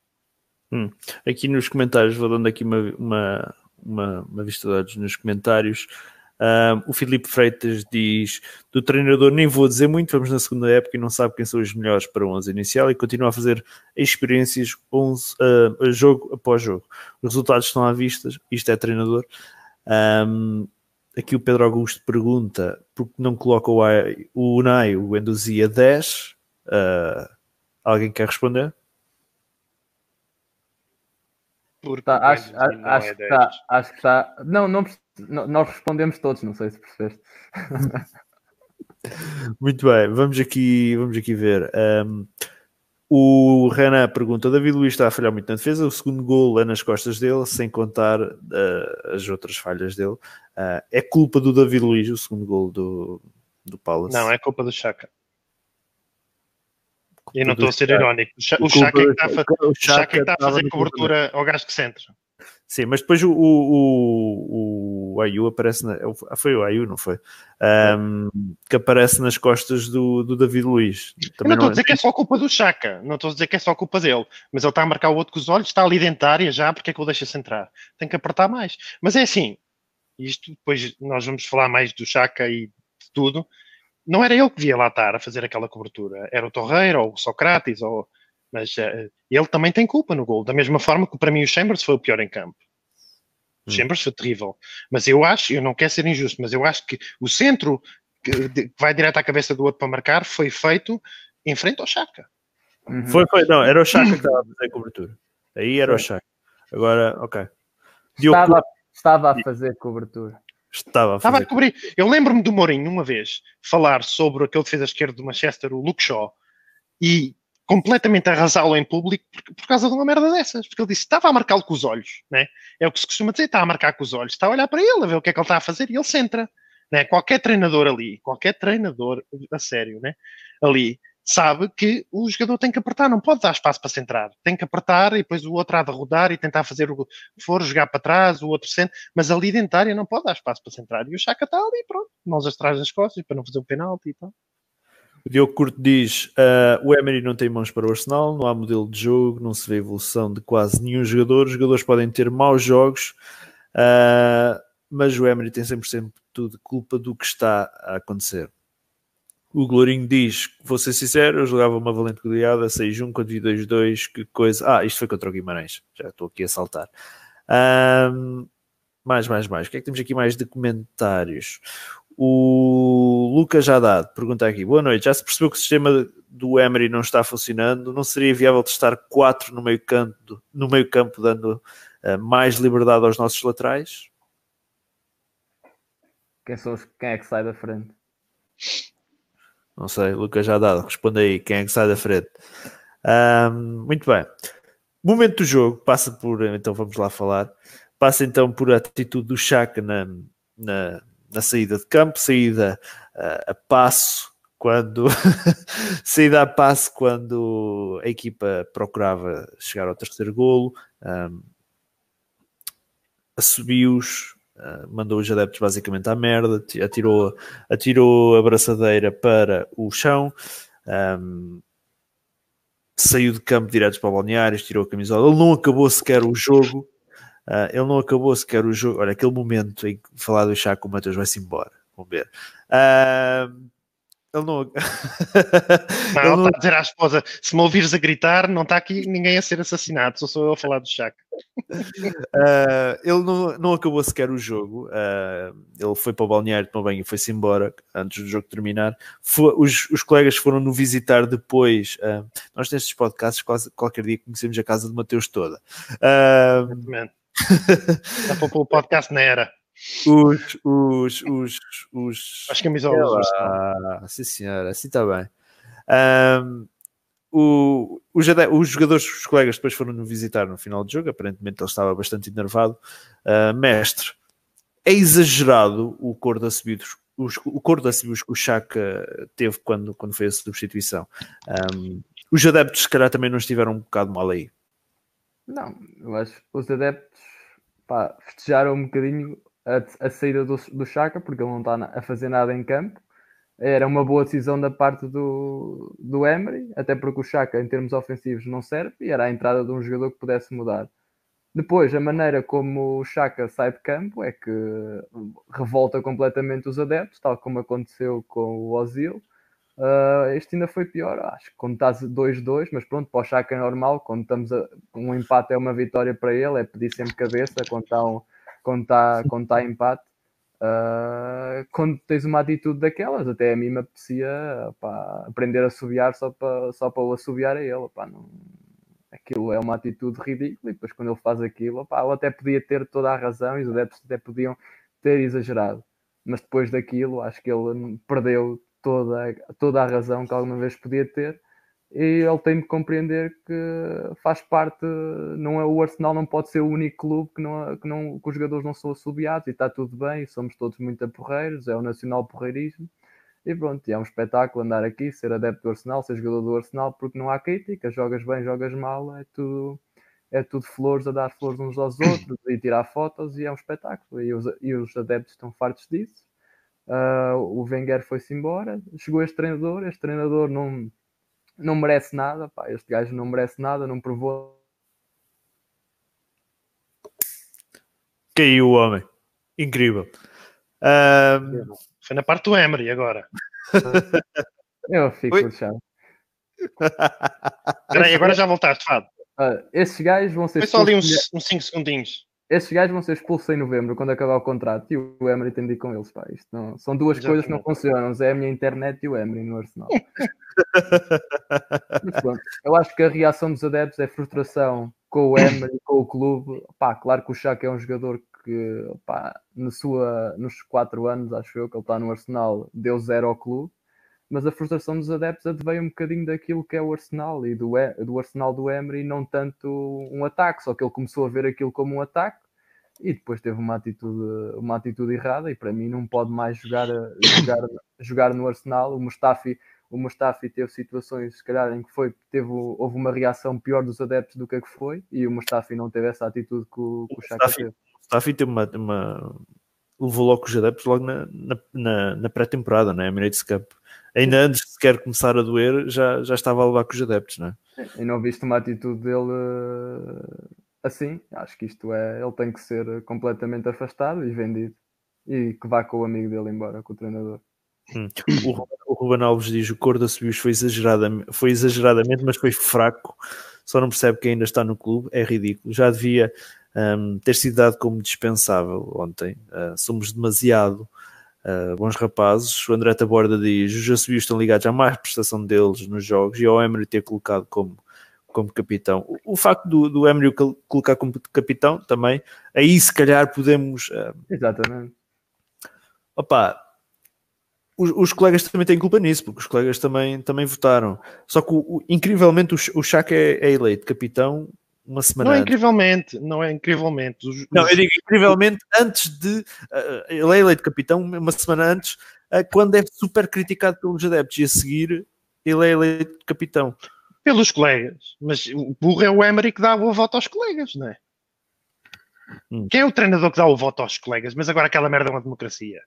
Hum. Aqui nos comentários, vou dando aqui uma, uma uma, uma vista de olhos nos comentários. Um, o Filipe Freitas diz: do treinador nem vou dizer muito, vamos na segunda época e não sabe quem são os melhores para o 11 inicial e continua a fazer experiências 11, uh, jogo após jogo. Os resultados estão à vista, isto é treinador. Um, aqui o Pedro Augusto pergunta por que não coloca o, o Unai, o Endozi a 10. Uh, alguém quer responder? Porque tá, acho, acho, acho, é que está, acho que está. Não, não, nós respondemos todos, não sei se percebeste. Muito bem, vamos aqui, vamos aqui ver. Um, o Renan pergunta: David Luiz está a falhar muito na defesa. O segundo gol é nas costas dele, sem contar uh, as outras falhas dele. Uh, é culpa do David Luiz, o segundo gol do, do Palace? Não, é culpa do Chaka. E não estou a ser irónico. O Chaka é está a, está a fazer cobertura ao gajo que centra. Sim, mas depois o, o, o, o Ayu aparece na, foi o Ayu, não foi? Um, que aparece nas costas do, do David Luiz. Também não estou a dizer é... que é só culpa do Chaka, não estou a dizer que é só culpa dele, mas ele está a marcar o outro com os olhos, está ali dentária já, porque é que o deixa centrar? Tem que apertar mais. Mas é assim, isto depois nós vamos falar mais do Chaka e de tudo, não era ele que devia lá estar a fazer aquela cobertura, era o Torreira ou o Socrates, ou... mas uh, ele também tem culpa no gol, da mesma forma que para mim o Chambers foi o pior em campo. O hum. Chambers foi terrível, mas eu acho, eu não quero ser injusto, mas eu acho que o centro que, de, que vai direto à cabeça do outro para marcar foi feito em frente ao Chaka. Uhum. Foi, foi, não, era o Chaka que estava a fazer a cobertura. Aí era o Chaka. Agora, ok. Estava, estava a fazer cobertura. Estava a, Estava a cobrir. Eu lembro-me do Mourinho uma vez falar sobre aquele defesa esquerdo do Manchester, o Luke Shaw, e completamente arrasá-lo em público por, por, causa de uma merda dessas. Porque ele disse estava a marcá-lo com os olhos, né? É o que se costuma dizer, está a marcar com os olhos, está a olhar para ele, a ver o que é que ele está a fazer e ele centra. Né? Qualquer treinador ali, qualquer treinador a sério, né? ali, sabe que o jogador tem que apertar, não pode dar espaço para centrar. Tem que apertar e depois o outro há de rodar e tentar fazer o que for, jogar para trás, o outro centro, mas ali dentária não pode dar espaço para centrar. E o Chaka está ali, pronto, mãos atrás das costas para não fazer o penalti e tal. Diogo Curto diz: uh, o Emery não tem mãos para o Arsenal, não há modelo de jogo, não se vê evolução de quase nenhum jogador. Os jogadores podem ter maus jogos, uh, mas o Emery tem 100% de culpa do que está a acontecer. O Glorinho diz, vou ser sincero, eu jogava uma valente goleada, 6-1 contra 2-2, que coisa. Ah, isto foi contra o Guimarães, já estou aqui a saltar. Um, mais, mais, mais. O que é que temos aqui mais de comentários? O Lucas Haddad pergunta aqui: boa noite. Já se percebeu que o sistema do Emery não está funcionando? Não seria viável testar 4 no meio campo, no meio campo dando uh, mais liberdade aos nossos laterais? Quem, são os, quem é que sai da frente? Não sei, Lucas já dado. Responde aí, quem é que sai da frente? Um, muito bem. Momento do jogo passa por, então vamos lá falar, passa então por a atitude do Chaka na, na, na saída de campo, saída uh, a passo, quando saída a passo quando a equipa procurava chegar ao terceiro golo, um, assobios, Uh, mandou os adeptos basicamente à merda, atirou, atirou a braçadeira para o chão, um, saiu de campo direto para o balneário, tirou a camisola. Ele não acabou sequer o jogo. Uh, ele não acabou sequer o jogo. Olha, aquele momento em que falar do Chaco, o Matheus vai-se embora. Vamos ver. Uh, Ele não. Não, ele está a dizer à esposa: se me ouvires a gritar, não está aqui ninguém a ser assassinado, só sou eu a falar do Shaq. Uh, ele não, não acabou sequer o jogo. Uh, ele foi para o balneário, tomou banho e foi-se embora antes do jogo terminar. Foi, os, os colegas foram no visitar depois. Uh, nós nestes podcasts, quase qualquer dia conhecemos a casa de Mateus toda. Uh, Dá para o podcast na era. Os, os, os, os... As camisolas. Ah, sim senhora, assim está bem. Um, o, os, os, jogadores, os colegas depois foram no visitar no final do jogo, aparentemente ele estava bastante enervado. Uh, mestre, é exagerado o cor de assobios, os, o cor de assobios que o Chaka teve quando, quando foi a substituição. Um, os adeptos, se calhar, também não estiveram um bocado mal aí. Não, eu acho que os adeptos pá, festejaram um bocadinho a, a saída do, do Chaka, porque ele não está a fazer nada em campo. Era uma boa decisão da parte do, do Emery, até porque o Chaka, em termos ofensivos, não serve e era a entrada de um jogador que pudesse mudar. Depois, a maneira como o Chaka sai de campo é que revolta completamente os adeptos, tal como aconteceu com o Ozil. Uh, este ainda foi pior, acho que quando estás 2-2, mas pronto, para o Chaka é normal, quando estamos a, um empate é uma vitória para ele, é pedir sempre cabeça, quando está um, quando está quando tá empate. Uh, quando tens uma atitude daquelas, até a mim me apetecia pá, aprender a assobiar só para só para o assobiar a ele. Pá, não, aquilo é uma atitude ridícula e depois quando ele faz aquilo, pá, ele até podia ter toda a razão e os adeptos até podiam ter exagerado. Mas depois daquilo, acho que ele perdeu toda, toda a razão que alguma vez podia ter e ele tem de compreender que faz parte, não é o Arsenal não pode ser o único clube que, não, que, não, que os jogadores não são assobiados e está tudo bem, somos todos muito porreiros, é o nacional porreirismo e pronto, é um espetáculo andar aqui, ser adepto do Arsenal, ser jogador do Arsenal, porque não há crítica, jogas bem, jogas mal, é tudo, é tudo flores a dar flores uns aos outros e tirar fotos e é um espetáculo e os, e os adeptos estão fartos disso. Uh, o Wenger foi-se embora, chegou este treinador, este treinador não não merece nada, pá, este gajo não merece nada, não provou. Caiu o homem, incrível. Um... Foi na parte do Emery agora. Eu fico lixado. Espera aí, agora já voltaste, Fado. Uh, esses gajos vão ser. Foi só ali uns 5 segundinhos. Esses gajos vão ser expulsos em novembro, quando acabar o contrato, e o Emery tem de ir com eles. Pá. Isto não, são duas Exatamente. coisas que não funcionam: é a minha internet e o Emery no Arsenal. Mas, pronto, eu acho que a reação dos adeptos é frustração com o Emery, com o clube. Pá, claro que o Chaka é um jogador que, pá, na sua, nos quatro anos, acho eu, que ele está no Arsenal, deu zero ao clube. Mas a frustração dos adeptos advém um bocadinho daquilo que é o Arsenal e do, do Arsenal do Emery, não tanto um ataque, só que ele começou a ver aquilo como um ataque e depois teve uma atitude, uma atitude errada e para mim não pode mais jogar, jogar, jogar no Arsenal. O Mustafi, o Mustafi teve situações, se calhar, em que foi, teve, houve uma reação pior dos adeptos do que a que foi e o Mustafi não teve essa atitude que o, que o Chaka teve. O Mustafi teve uma, uma... levou logo os adeptos logo na, na, na pré-temporada, né? Emirates Cup. Ainda antes de sequer começar a doer, já, já estava a levar com os adeptos, né? E não viste uma atitude dele assim, acho que isto é, ele tem que ser completamente afastado e vendido e que vá com o amigo dele embora, com o treinador. Hum. O, o Ruben Alves diz o cor da subiu foi, exageradamente, foi exageradamente, mas foi fraco. Só não percebe que ainda está no clube, é ridículo. Já devia um, ter sido dado como dispensável ontem. Uh, somos demasiado uh, bons rapazes. O André Taborda diz: os assobios estão ligados à má prestação deles nos jogos e ao Emery ter colocado como como capitão. O, o facto do, do Emery colocar como capitão também, aí se calhar podemos. Uh, Exatamente. Opa, os, os, colegas também têm culpa nisso, porque os colegas também, também votaram. Só que, o, o, incrivelmente, o, o Chaka é, é, eleito capitão uma semana Não é incrivelmente, não é incrivelmente. Os, não, eu digo incrivelmente antes de. Uh, ele é eleito capitão uma semana antes, uh, quando é super criticado pelos adeptos, e a seguir ele é eleito capitão pelos colegas. Mas o burro é o Emery que dá o voto aos colegas, não é? Hum. Quem é o treinador que dá o voto aos colegas? Mas agora aquela merda é uma democracia.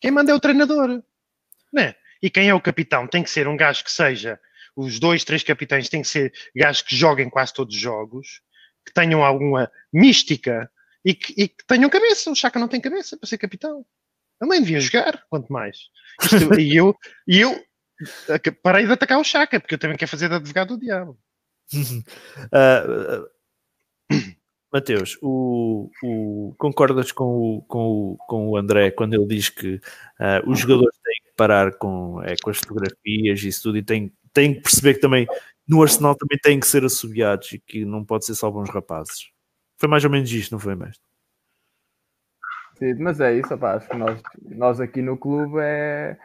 Quem manda é o treinador. Não é? E quem é o capitão? Tem que ser um gajo que seja. Os dois, três capitães têm que ser gajos que joguem quase todos os jogos, que tenham alguma mística e que, e que tenham cabeça. O Chaka não tem cabeça para ser capitão. Ele nem devia jogar, quanto mais. Isto, e eu, e eu parei de atacar o Chaka, porque eu também quero fazer de advogado do diabo. uh, uh, Mateus, o, o, concordas com o, com, o, com o André quando ele diz que uh, os jogadores têm que parar com, é, com as fotografias e isso tudo e têm, têm que perceber que também no Arsenal também têm que ser assobiados e que não pode ser só bons rapazes. Foi mais ou menos isto, não foi, mestre? Sim, mas é isso, rapaz. acho que nós, nós aqui no clube é,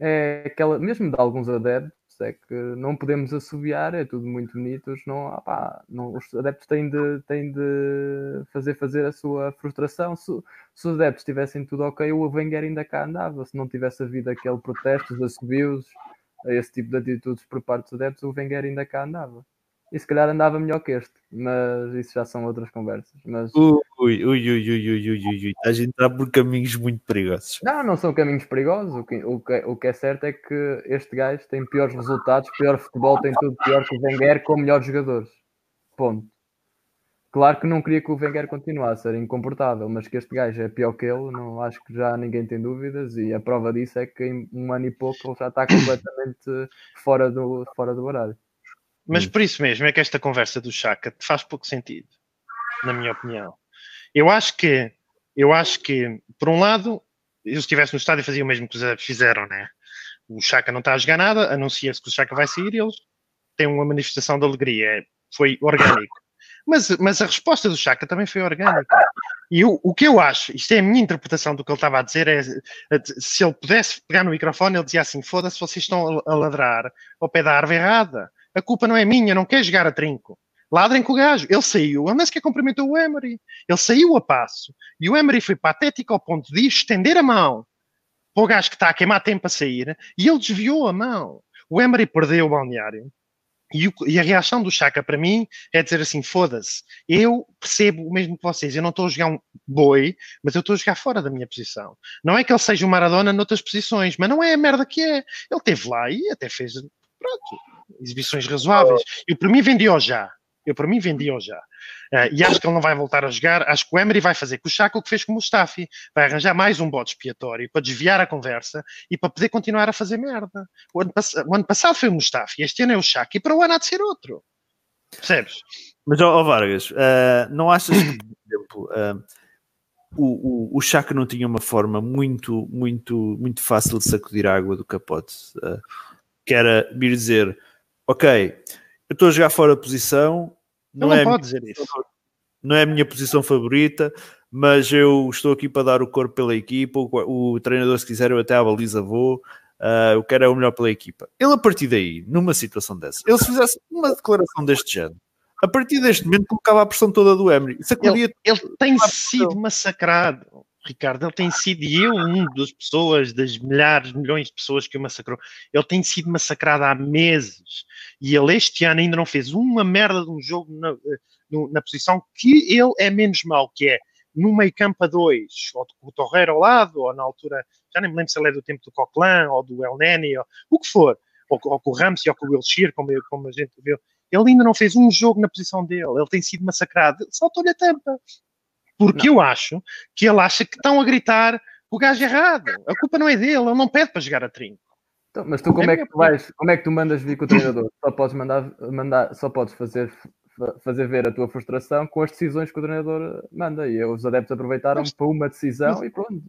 é aquela, mesmo de alguns adeptos, é que não podemos assobiar, é tudo muito bonito, não, opá, não, os adeptos têm de, têm de fazer fazer a sua frustração. Se, se os adeptos tivessem tudo ok, o Wenger ainda cá andava. Se não tivesse havido aquele protesto, os assobios, esse tipo de atitudes por parte dos adeptos, o Wenger ainda cá andava. E se calhar andava melhor que este, mas isso já são outras conversas. Mas... Ui, ui, ui, ui, ui, ui, ui, ui. A gente está por caminhos muito perigosos. Não, não são caminhos perigosos. O que, o, que, o que é certo é que este gajo tem piores resultados, pior futebol, tem tudo pior que o Wenger com melhores jogadores. Ponto. Claro que não queria que o Wenger continuasse, era incomportável, mas que este gajo é pior que ele, não acho que já ninguém tem dúvidas, e a prova disso é que em um ano e pouco ele já está completamente fora do, fora do horário. Mas por isso mesmo é que esta conversa do Chaka faz pouco sentido, na minha opinião. Eu acho que, eu acho que, por um lado, eu estivesse no estádio fazia o mesmo que os fizeram, né? O Chaka não está a jogar nada, anuncia-se que o Chaka vai sair e eles têm uma manifestação de alegria. Foi orgânico. Mas, mas a resposta do Chaka também foi orgânica. E eu, o que eu acho, isto é a minha interpretação do que ele estava a dizer, é se ele pudesse pegar no microfone, ele dizia assim: foda-se, vocês estão a ladrar ao pé da árvore errada. A culpa não é minha, não quer jogar a trinco. Ladrem com o gajo. Ele saiu, ele nem sequer cumprimentou o Emery. Ele saiu a passo. E o Emery foi patético ao ponto de estender a mão para o gajo que está a queimar tempo a sair e ele desviou a mão. O Emery perdeu o balneário. E, o, e, a reação do Chaka para mim é dizer assim: foda-se, eu percebo o mesmo que vocês, eu não estou a jogar um boi, mas eu estou a jogar fora da minha posição. Não é que ele seja um Maradona noutras posições, mas não é a merda que é. Ele esteve lá e até fez, pronto, exibições razoáveis. Eu para mim vendi-o já. Eu para mim vendi-o já. Uh, e acho que ele não vai voltar a jogar. Acho que o Emery vai fazer com o Chaka o que fez com o Mustafi. Vai arranjar mais um bode expiatório para desviar a conversa e para poder continuar a fazer merda. O ano, pass o ano passado foi o Mustafi, este ano é o Chaka e para o ano há de ser outro. Percebes? Mas, ó, Vargas, uh, não achas que, por exemplo, uh, o, o, o Chaka não tinha uma forma muito, muito, muito fácil de sacudir a água do capote? que era vir dizer: Ok, eu estou a jogar fora de posição, não, não é pode dizer isso. Não é a minha posição favorita, mas eu estou aqui para dar o corpo pela equipa. O, o treinador, se quiser, eu até à baliza vou. Uh, eu quero é o melhor pela equipa. Ele, a partir daí, numa situação dessa, ele se fizesse uma declaração deste género, a partir deste momento, colocava a pressão toda do Emery. Ele, ele tem sido massacrado. Ricardo, ele tem sido, e eu, um das pessoas, das milhares, milhões de pessoas que o massacrou, ele tem sido massacrado há meses. E ele este ano ainda não fez uma merda de um jogo na, eh, na posição que ele é menos mau, que é no meio campo a dois, ou com o Torreira ao lado, ou na altura, já nem me lembro se ele é do tempo do Coquelin, ou do El Neni, ou o que for, ou, ou com o Ramsey, ou com o Wilshire, como, como a gente viu. Ele ainda não fez um jogo na posição dele, ele tem sido massacrado, saltou-lhe a tampa. Porque não. eu acho que ele acha que estão a gritar o gajo errado. A culpa não é dele, ele não pede para jogar a trinco. Então, mas tu como é, é que tu vais, como é que tu mandas vir com o treinador? Só podes mandar, mandar só podes fazer, fazer ver a tua frustração com as decisões que o treinador manda. E os adeptos aproveitaram mas, para uma decisão mas, e pronto.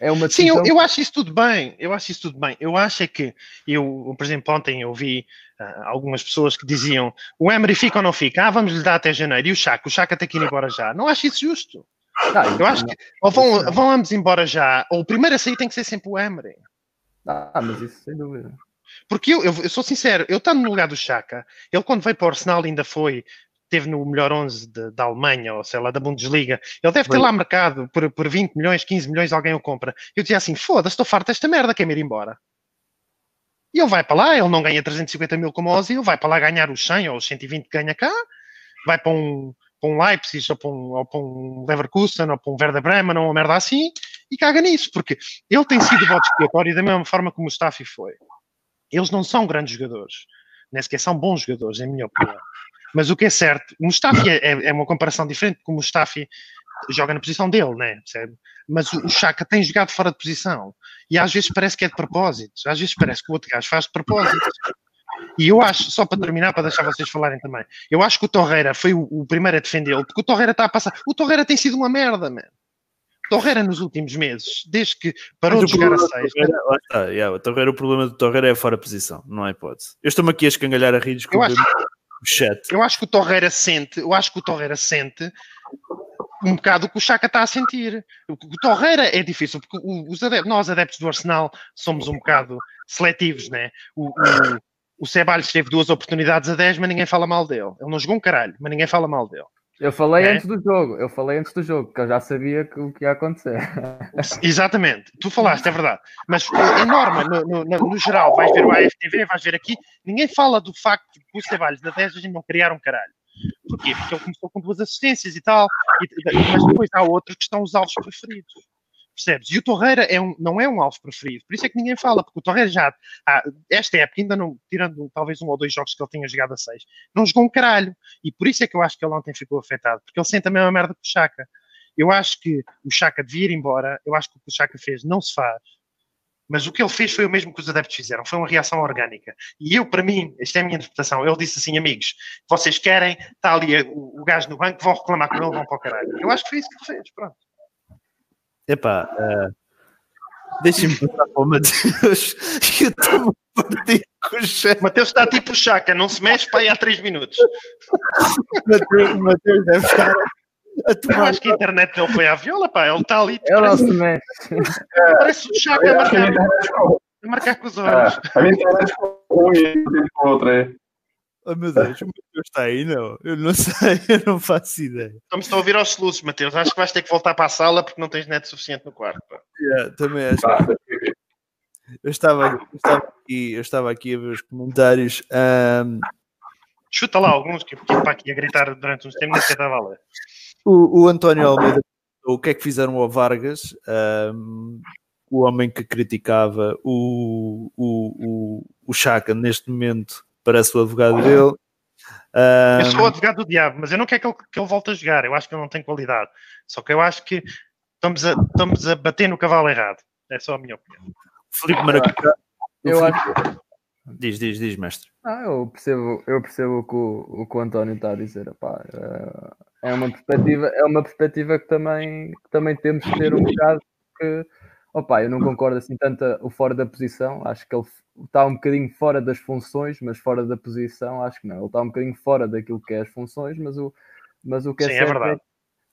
É uma Sim, eu, eu, acho isso tudo bem. Eu acho isso tudo bem. Eu acho é que eu, por exemplo, ontem eu vi uh, algumas pessoas que diziam o Emery fica ou não fica? Ah, vamos lhe dar até janeiro. E o Chaco? O Chaco tem que ir embora já. Não acho isso justo. Não, eu acho que ou vão, vão ambos embora já, ou o primeiro a sair tem que ser sempre o Emery. Ah, mas isso sem dúvida. Porque eu, eu, eu sou sincero, eu estando no lugar do Chaka, ele quando veio para o Arsenal ainda foi teve no melhor 11 de, da Alemanha, ou sei lá, da Bundesliga, ele deve ter lá mercado por, por 20 milhões, 15 milhões, alguém o compra. Eu dizia assim: foda-se, estou farto desta merda, quer-me ir embora. E ele vai para lá, ele não ganha 350 mil como o Ozzy, ele vai para lá ganhar os 100 ou os 120 que ganha cá, vai para um, para um Leipzig ou para um, ou para um Leverkusen ou para um Werder Bremen ou uma merda assim e caga nisso, porque ele tem sido voto expiatório da mesma forma como o Mustafi foi. Eles não são grandes jogadores, nem sequer são bons jogadores, em minha opinião. Mas o que é certo, o Mustafi é, é, uma comparação diferente, porque o Mustafi joga na posição dele, né? Percebe? Mas o, Chaka tem jogado fora de posição e às vezes parece que é de propósito, às vezes parece que o outro gajo faz de propósito. E eu acho, só para terminar, para deixar vocês falarem também, eu acho que o Torreira foi o, o primeiro a defendê-lo, porque o Torreira está a passar. O Torreira tem sido uma merda, mano. Torreira nos últimos meses, desde que parou de jogar a 6. Ah, yeah, o, Torreira, o problema do Torreira é fora de posição, não há hipótese. Eu estou-me aqui a escangalhar a rir eu acho, chat. Eu acho que o Torreira sente, eu acho que o Torreira sente um bocado o que o Chaka está a sentir. O, o Torreira é difícil, porque os adeptos, nós adeptos do Arsenal somos um bocado seletivos, né? O, o, o Ceballos teve duas oportunidades a 10, mas ninguém fala mal dele. Ele não jogou um caralho, mas ninguém fala mal dele. Eu falei é? antes do jogo, eu falei antes do jogo, porque eu já sabia que, o que ia acontecer. Exatamente, tu falaste, é verdade. Mas é norma, no, no, no, geral, vais ver o AFTV, vais ver aqui, ninguém fala do facto que o Ceballos da 10 a gente não criar um caralho. Porquê? Porque ele começou com duas assistências e tal, e, mas depois há outros que estão os alvos preferidos. Percebes? E o Torreira é um, não é um alvo preferido, por isso é que ninguém fala, porque o Torreira já, ah, esta época, ainda não, tirando talvez um ou dois jogos que ele tenha jogado a seis, não jogou um caralho. E por isso é que eu acho que ele ontem ficou afetado, porque ele sente a mesma merda que o Chaka. Eu acho que o Chaka devia ir embora, eu acho que o que o Chaka fez não se faz, mas o que ele fez foi o mesmo que os adeptos fizeram, foi uma reação orgânica. E eu, para mim, esta é a minha interpretação, ele disse assim, amigos, vocês querem, está ali o, o gajo no banco, vão reclamar com ele, vão para o caralho. Eu acho que foi isso que ele fez, pronto. Epá, uh, deixem-me passar para o Mateus. Eu estou partido com o chefe. Mateus está tipo chaca, não se mexe para aí há 3 minutos. o Mateus deve estar a tomar. Eu acho que a internet dele foi à viola, pá. Ele está ali. Ele não se mexe. Parece um chaca a marcar, a marcar com os olhos. A minha internet ficou ruim, com outra. É. Oh meu Deus, o Mateus está aí, não? Eu não sei, eu não faço ideia. Estamos a ouvir aos soluços, Mateus. Acho que vais ter que voltar para a sala porque não tens net suficiente no quarto. Yeah, também acho. Eu estava, eu, estava aqui, eu estava aqui a ver os comentários. Um... Chuta lá alguns que eu para aqui a gritar durante uns tempos, nem estava a ler. O, o António Almeida o que é que fizeram ao Vargas, um, o homem que criticava o, o, o, o Chaka neste momento parece o advogado dele. Um... Eu sou o advogado do diabo, mas eu não quero que ele, que ele volte a jogar. Eu acho que ele não tem qualidade. Só que eu acho que estamos a, estamos a bater no cavalo errado. É só a minha opinião. Felipe Maracujá. Eu acho. Diz, diz, diz, mestre. Ah, eu percebo, eu percebo o que o, o, que o António está a dizer. Epá, é, é uma perspectiva, é uma perspectiva que também, que também temos que ter um bocado que opa, eu não concordo assim tanto o fora da posição. Acho que ele está um bocadinho fora das funções, mas fora da posição, acho que não. Ele está um bocadinho fora daquilo que é as funções, mas o, mas o que é Sim, certo é verdade. É,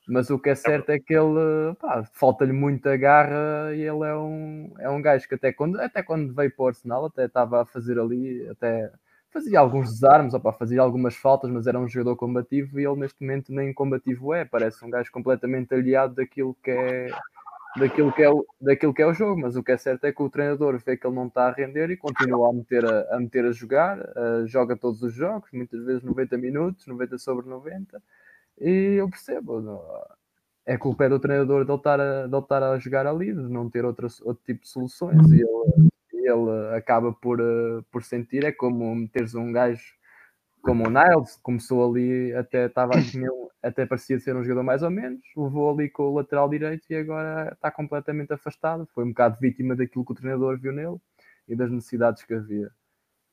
mas o que é certo é, é que ele falta-lhe muita garra e ele é um, é um gajo que até quando, até quando veio para o Arsenal até estava a fazer ali, até fazia alguns desarmes, opa, fazia algumas faltas, mas era um jogador combativo e ele neste momento nem combativo é, parece um gajo completamente aliado daquilo que é daquilo que, é o, daquilo que é o jogo, mas o que é certo é que o treinador vê que ele não está a render e continua a meter a, a, meter a jogar, uh, joga todos os jogos, muitas vezes 90 minutos, 90 sobre 90, e eu percebo, não, é culpa é do treinador de ele, estar a, de estar a jogar ali, de não ter outra, outro tipo de soluções, e ele, ele acaba por, uh, por sentir, é como meteres um gajo como o Niles, começou ali, até estava até parecia ser um jogador mais ou menos, levou ali com o lateral direito e agora está completamente afastado. Foi um bocado vítima daquilo que o treinador viu nele e das necessidades que havia.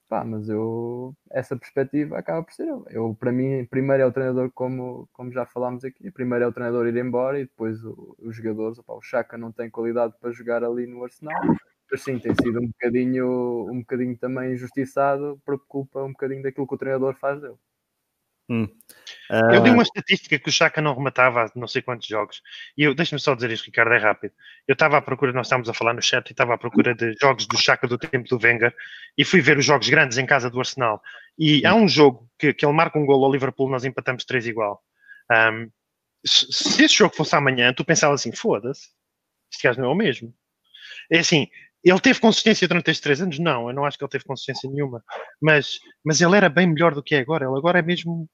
Pá, mas eu, essa perspectiva acaba por ser eu. eu. Para mim, primeiro é o treinador, como, como já falámos aqui, primeiro é o treinador ir embora e depois o, os jogadores. Opa, o Chaka não tem qualidade para jogar ali no Arsenal mas sim, tem sido um bocadinho, um bocadinho também injustiçado por culpa um bocadinho daquilo que o treinador faz dele. Hum. Uh... Eu li uma estatística que o Chaka não rematava há não sei quantos jogos. E eu deixa-me só dizer isto, Ricardo, é rápido. Eu estava à procura, nós estávamos a falar no chat, e estava à procura de jogos do Chaka do tempo do Wenger e fui ver os jogos grandes em casa do Arsenal. E há um jogo que, que ele marca um gol ao Liverpool, nós empatamos 3 igual. Um, se, se esse jogo fosse amanhã, tu pensavas assim: foda-se, este gajo não é o mesmo. É assim, ele teve consistência durante estes três anos? Não, eu não acho que ele teve consistência nenhuma. Mas, mas ele era bem melhor do que é agora. Ele agora é mesmo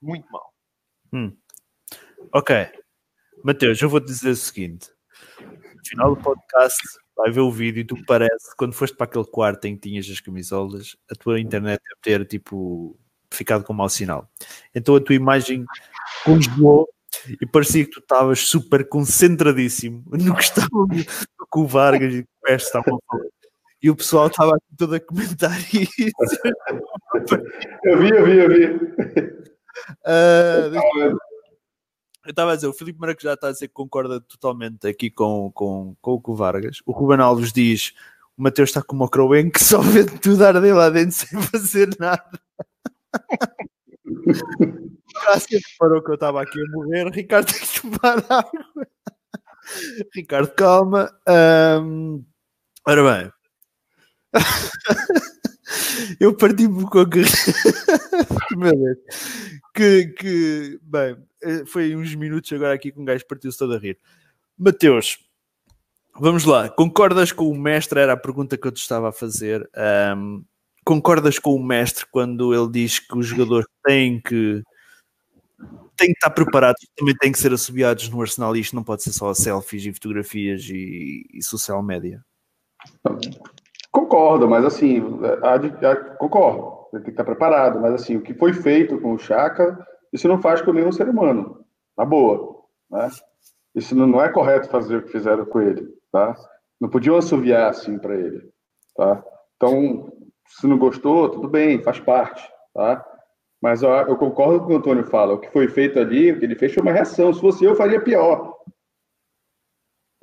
muito mau. Hum. Ok. Mateus, eu vou te dizer o seguinte: no final do podcast, vai ver o vídeo e tu parece, quando foste para aquele quarto em que tinhas as camisolas, a tua internet deve ter tipo ficado com mau sinal. Então a tua imagem congelou e parecia que tu estavas super concentradíssimo no que estava com o Vargas e Peste estavam a falar. E o pessoal estava aqui todo a comentar isso. eu vi, eu vi, eu vi. Uh, eu estava a dizer, o Filipe Maracujá está a dizer que concorda totalmente aqui com, com, com o Vargas. O Ruben Alves diz: o Mateus está como o Crowen que só vê tudo arder lá dentro sem fazer nada. Cássio reparou que eu estava aqui a morrer. Ricardo tem que tomar água. Ricardo, calma. Um, ora bem. eu parti-me com a Deus. Que, que, bem, foi uns minutos agora aqui com um gajo partiu-se todo a rir. Mateus, vamos lá. Concordas com o mestre? Era a pergunta que eu te estava a fazer. Um, concordas com o mestre quando ele diz que os jogadores têm que têm que estar preparados, também têm que ser assobiados no Arsenal e isto não pode ser só selfies e fotografias e, e social media. Concordo, mas assim, há, há, concordo, tem que estar preparado, mas assim, o que foi feito com o Chaka, isso não faz com nenhum ser humano, na boa, né? Isso não, é correto fazer o que fizeram com ele, tá? Não podiam assoviar assim para ele, tá? Então, se não gostou, tudo bem, faz parte, tá? Mas ó, eu concordo com o que o Antônio fala. O que foi feito ali, o que ele fez foi uma reação. Se fosse eu faria pior.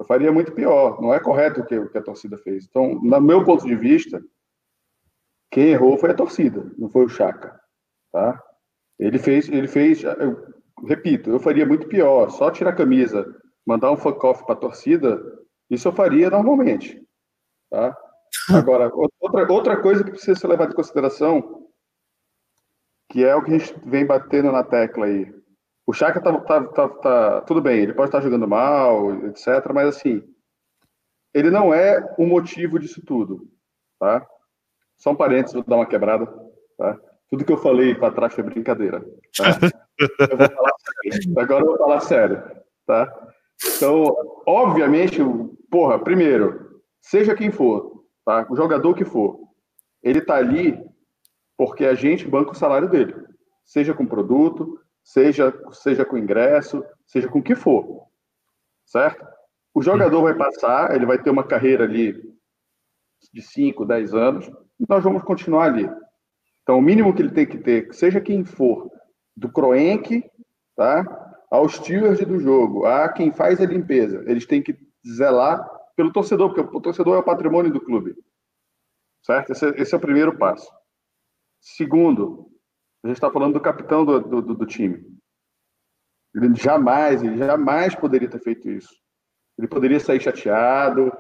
Eu faria muito pior. Não é correto o que, o que a torcida fez. Então, no meu ponto de vista, quem errou foi a torcida, não foi o Chaka, tá? Ele fez, ele fez, eu repito, eu faria muito pior. Só tirar a camisa, mandar um fuck off para a torcida, isso eu faria normalmente, tá? Agora, outra, outra coisa que precisa ser levada em consideração, que é o que a gente vem batendo na tecla aí. O Chaka tá, tá, tá, tá, tudo bem, ele pode estar jogando mal, etc, mas assim, ele não é o motivo disso tudo, tá? Só um parênteses, vou dar uma quebrada, tá? Tudo que eu falei para trás foi brincadeira, tá? eu vou falar sério. Agora eu vou falar sério, tá? Então, obviamente, porra, primeiro, seja quem for, tá? O jogador que for, ele está ali porque a gente banca o salário dele, seja com produto, seja seja com ingresso, seja com o que for, certo? O jogador vai passar, ele vai ter uma carreira ali de 5, 10 anos, e nós vamos continuar ali. Então, o mínimo que ele tem que ter, seja quem for, do Croenck, tá? aos stewards do jogo, a quem faz a limpeza, eles têm que zelar pelo torcedor, porque o torcedor é o patrimônio do clube. Certo? Esse, é, esse é o primeiro passo. Segundo, a gente está falando do capitão do, do, do, time. Ele jamais, ele jamais poderia ter feito isso. Ele poderia sair chateado,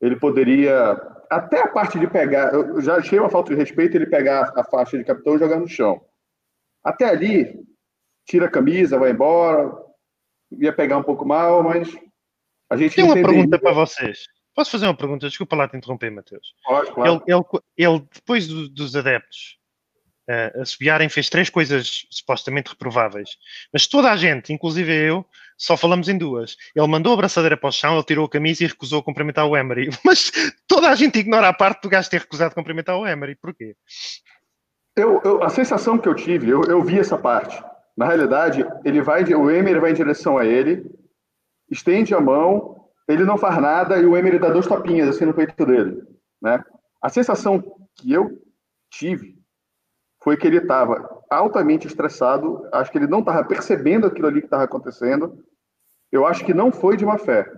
ele poderia. Até a parte de pegar. Eu já achei uma falta de respeito ele pegar a faixa de capitão e jogar no chão. Até ali, tira a camisa, vai embora. Ia pegar um pouco mal, mas a gente Tem uma pergunta para vocês. Posso fazer uma pergunta? Desculpa lá te interromper, Matheus. Pode, claro. ele, ele, ele, depois do, dos adeptos uh, assobiarem, fez três coisas supostamente reprováveis. Mas toda a gente, inclusive eu, só falamos em duas. Ele mandou a braçadeira para o chão, ele tirou a camisa e recusou cumprimentar o Emery. Mas toda a gente ignora a parte do gajo ter recusado cumprimentar o Emery. Porquê? Eu, eu, a sensação que eu tive, eu, eu vi essa parte. Na realidade, ele vai, o Emery vai em direção a ele, estende a mão, ele não faz nada e o Emery dá dois tapinhas assim no peito dele, né? A sensação que eu tive foi que ele estava altamente estressado, acho que ele não estava percebendo aquilo ali que estava acontecendo. Eu acho que não foi de má fé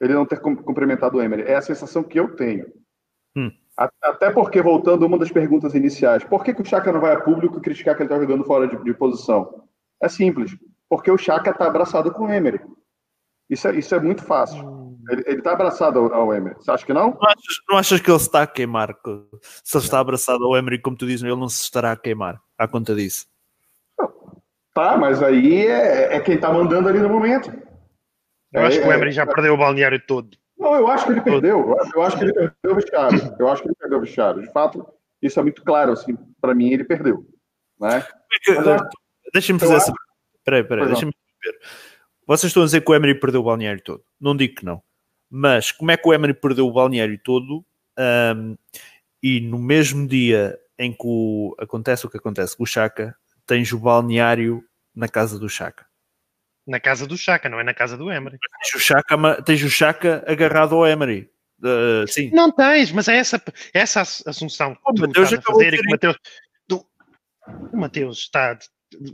ele não ter cumprimentado o Emery. É a sensação que eu tenho. Hum. Até porque, voltando a uma das perguntas iniciais, por que, que o Chaka não vai a público criticar que ele está jogando fora de, de, posição? É simples, porque o Chaka está abraçado com o Emery. Isso é, isso é muito fácil. Ele, está abraçado ao, ao Emery. Você acha que não? Não achas, não achas, que ele se está a queimar? Se ele está abraçado ao Emery, como tu dizes, ele não se estará a queimar à conta disso. Tá, mas aí é, é quem está mandando ali no momento. Eu acho que o é, Emery já é. perdeu o balneário todo. Não, eu acho que ele perdeu. Eu acho que ele perdeu o vestiário. Eu acho que ele perdeu o vestiário. De fato, isso é muito claro. Assim, para mim, ele perdeu. Né? Deixa-me fazer essa. Peraí, peraí, deixa-me ver. Vocês estão a dizer que o Emery perdeu o balneário todo. Não digo que não. Mas como é que o Emery perdeu o balneário todo um, e no mesmo dia em que o, acontece o que acontece com o Chaka, tens o balneário na casa do Chaka? na casa do Chaka, não é na casa do Emery. Tens o Chaka, tens o Chaka agarrado ao Emery. Uh, sim. Não tens, mas é essa, essa assunção que tu Mateus estás a fazer e que o Mateus, tu, o Mateus está.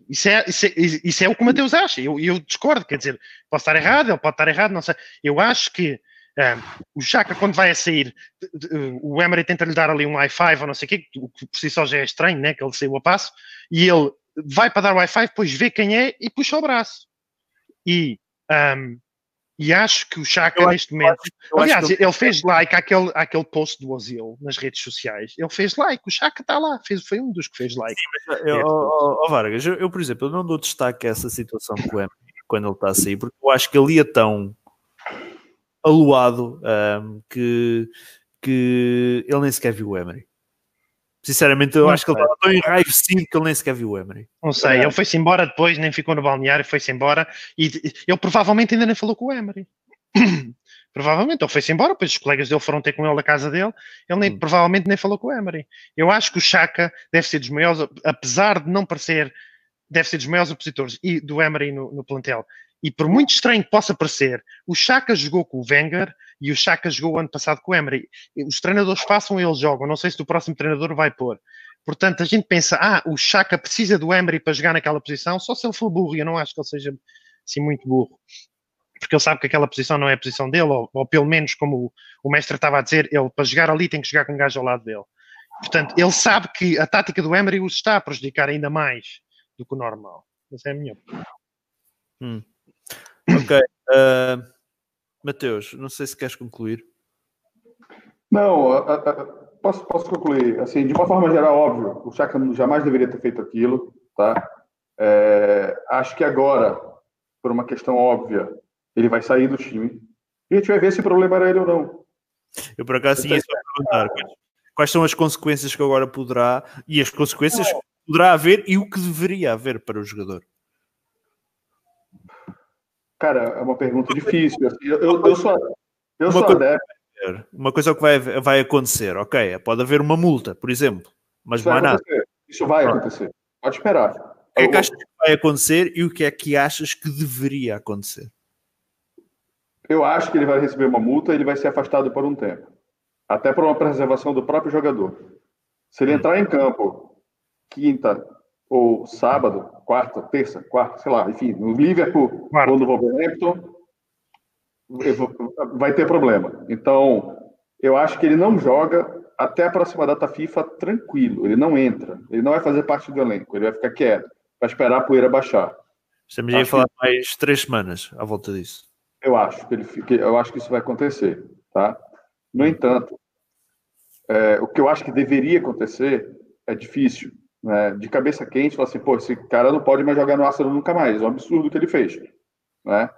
Isso é, isso, é, isso é o que o Mateus acha. Eu, eu discordo, quer dizer, posso estar errado, ele pode estar errado, não sei. Eu acho que um, o Chaka, quando vai a sair, o Emery tenta-lhe dar ali um i5 ou não sei o quê, o que por si só já é estranho, né? Que ele saiu a passo, e ele vai para dar o i5, depois vê quem é e puxa o braço. E um, e acho que o Chaka, neste momento. Acho, aliás, ele fez like àquele, àquele post do Ozil nas redes sociais. Ele fez like, o Chaka está lá, fez, foi um dos que fez like. Sim, eu, é, oh, oh, Vargas, eu, eu, por exemplo, eu não dou destaque a essa situação com o Emery quando ele está a sair, porque eu acho que ele ia tão aluado um, que, que ele nem sequer viu o Emery. Sinceramente, eu não acho sei. que ele estava tão enraivecido que ele nem sequer viu o Emery. Não sei, ele foi-se embora depois, nem ficou no balneário, foi-se embora e ele provavelmente ainda nem falou com o Emery. provavelmente, ele foi-se embora, depois os colegas dele foram ter com ele na casa dele, ele nem, hum. provavelmente nem falou com o Emery. Eu acho que o Chaka deve ser dos maiores, apesar de não parecer, deve ser dos maiores opositores e do Emery no, no plantel. E por muito estranho que possa parecer, o Chaka jogou com o Wenger e o Chaka jogou o ano passado com o Emery. Os treinadores façam, eles jogam. Não sei se o próximo treinador vai pôr. Portanto, a gente pensa, ah, o Chaka precisa do Emery para jogar naquela posição, só se ele for burro, e eu não acho que ele seja assim muito burro. Porque ele sabe que aquela posição não é a posição dele, ou, ou pelo menos, como o, o, mestre estava a dizer, ele para jogar ali tem que jogar com um gajo ao lado dele. Portanto, ele sabe que a tática do Emery o está a prejudicar ainda mais do que o normal. Essa é a minha opinião. Hum. Ok. Uh, Mateus, não sei se queres concluir. Não, a, a, posso, posso concluir. Assim, de uma forma geral, óbvio, o Chaka jamais deveria ter feito aquilo, tá? É, acho que agora, por uma questão óbvia, ele vai sair do time e a gente vai ver se o problema era ele ou não. Eu, por acaso, tinha isso para perguntar. Quais são as consequências que agora poderá e as consequências que poderá haver e o que deveria haver para o jogador? Cara, é uma pergunta difícil. Eu, eu, eu sou, eu sou adepto. Uma coisa que vai, vai acontecer, ok, pode haver uma multa, por exemplo, mas Isso não há nada. Isso vai acontecer. Pode esperar. O que é que achas que vai acontecer e o que é que achas que deveria acontecer? Eu acho que ele vai receber uma multa e ele vai ser afastado por um tempo. Até por uma preservação do próprio jogador. Se ele hum. entrar em campo quinta, ou sábado, quarta, terça, quarta, sei lá, enfim, no Liverpool quarta. ou no Wolverhampton, vai ter problema. Então, eu acho que ele não joga até a próxima data FIFA tranquilo. Ele não entra. Ele não vai fazer parte do elenco. Ele vai ficar quieto, vai esperar a poeira baixar. Estamos a falar que... mais três semanas à volta disso. Eu acho que ele fica, eu acho que isso vai acontecer, tá? No entanto, é, o que eu acho que deveria acontecer é difícil né, de cabeça quente, falar assim, pô, esse cara não pode mais jogar no Arsenal nunca mais, é um absurdo o que ele fez, né?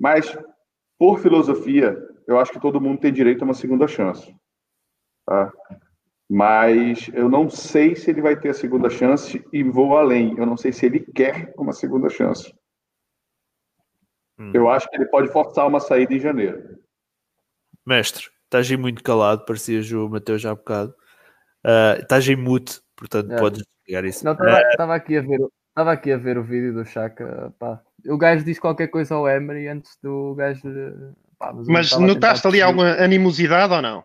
Mas, por filosofia, eu acho que todo mundo tem direito a uma segunda chance, tá? Mas eu não sei se ele vai ter a segunda chance e vou além, eu não sei se ele quer uma segunda chance. Hum. Eu acho que ele pode forçar uma saída em janeiro. Mestre, estás aí muito calado, parecias o Mateus já há bocado. Uh, estás em mute, portanto é. podes ligar isso. Não, estava aqui a ver, estava aqui a ver o vídeo do Chaka, pá. O gajo diz qualquer coisa ao Emery antes do gajo. Pá, mas, mas notaste ali alguma animosidade ou não?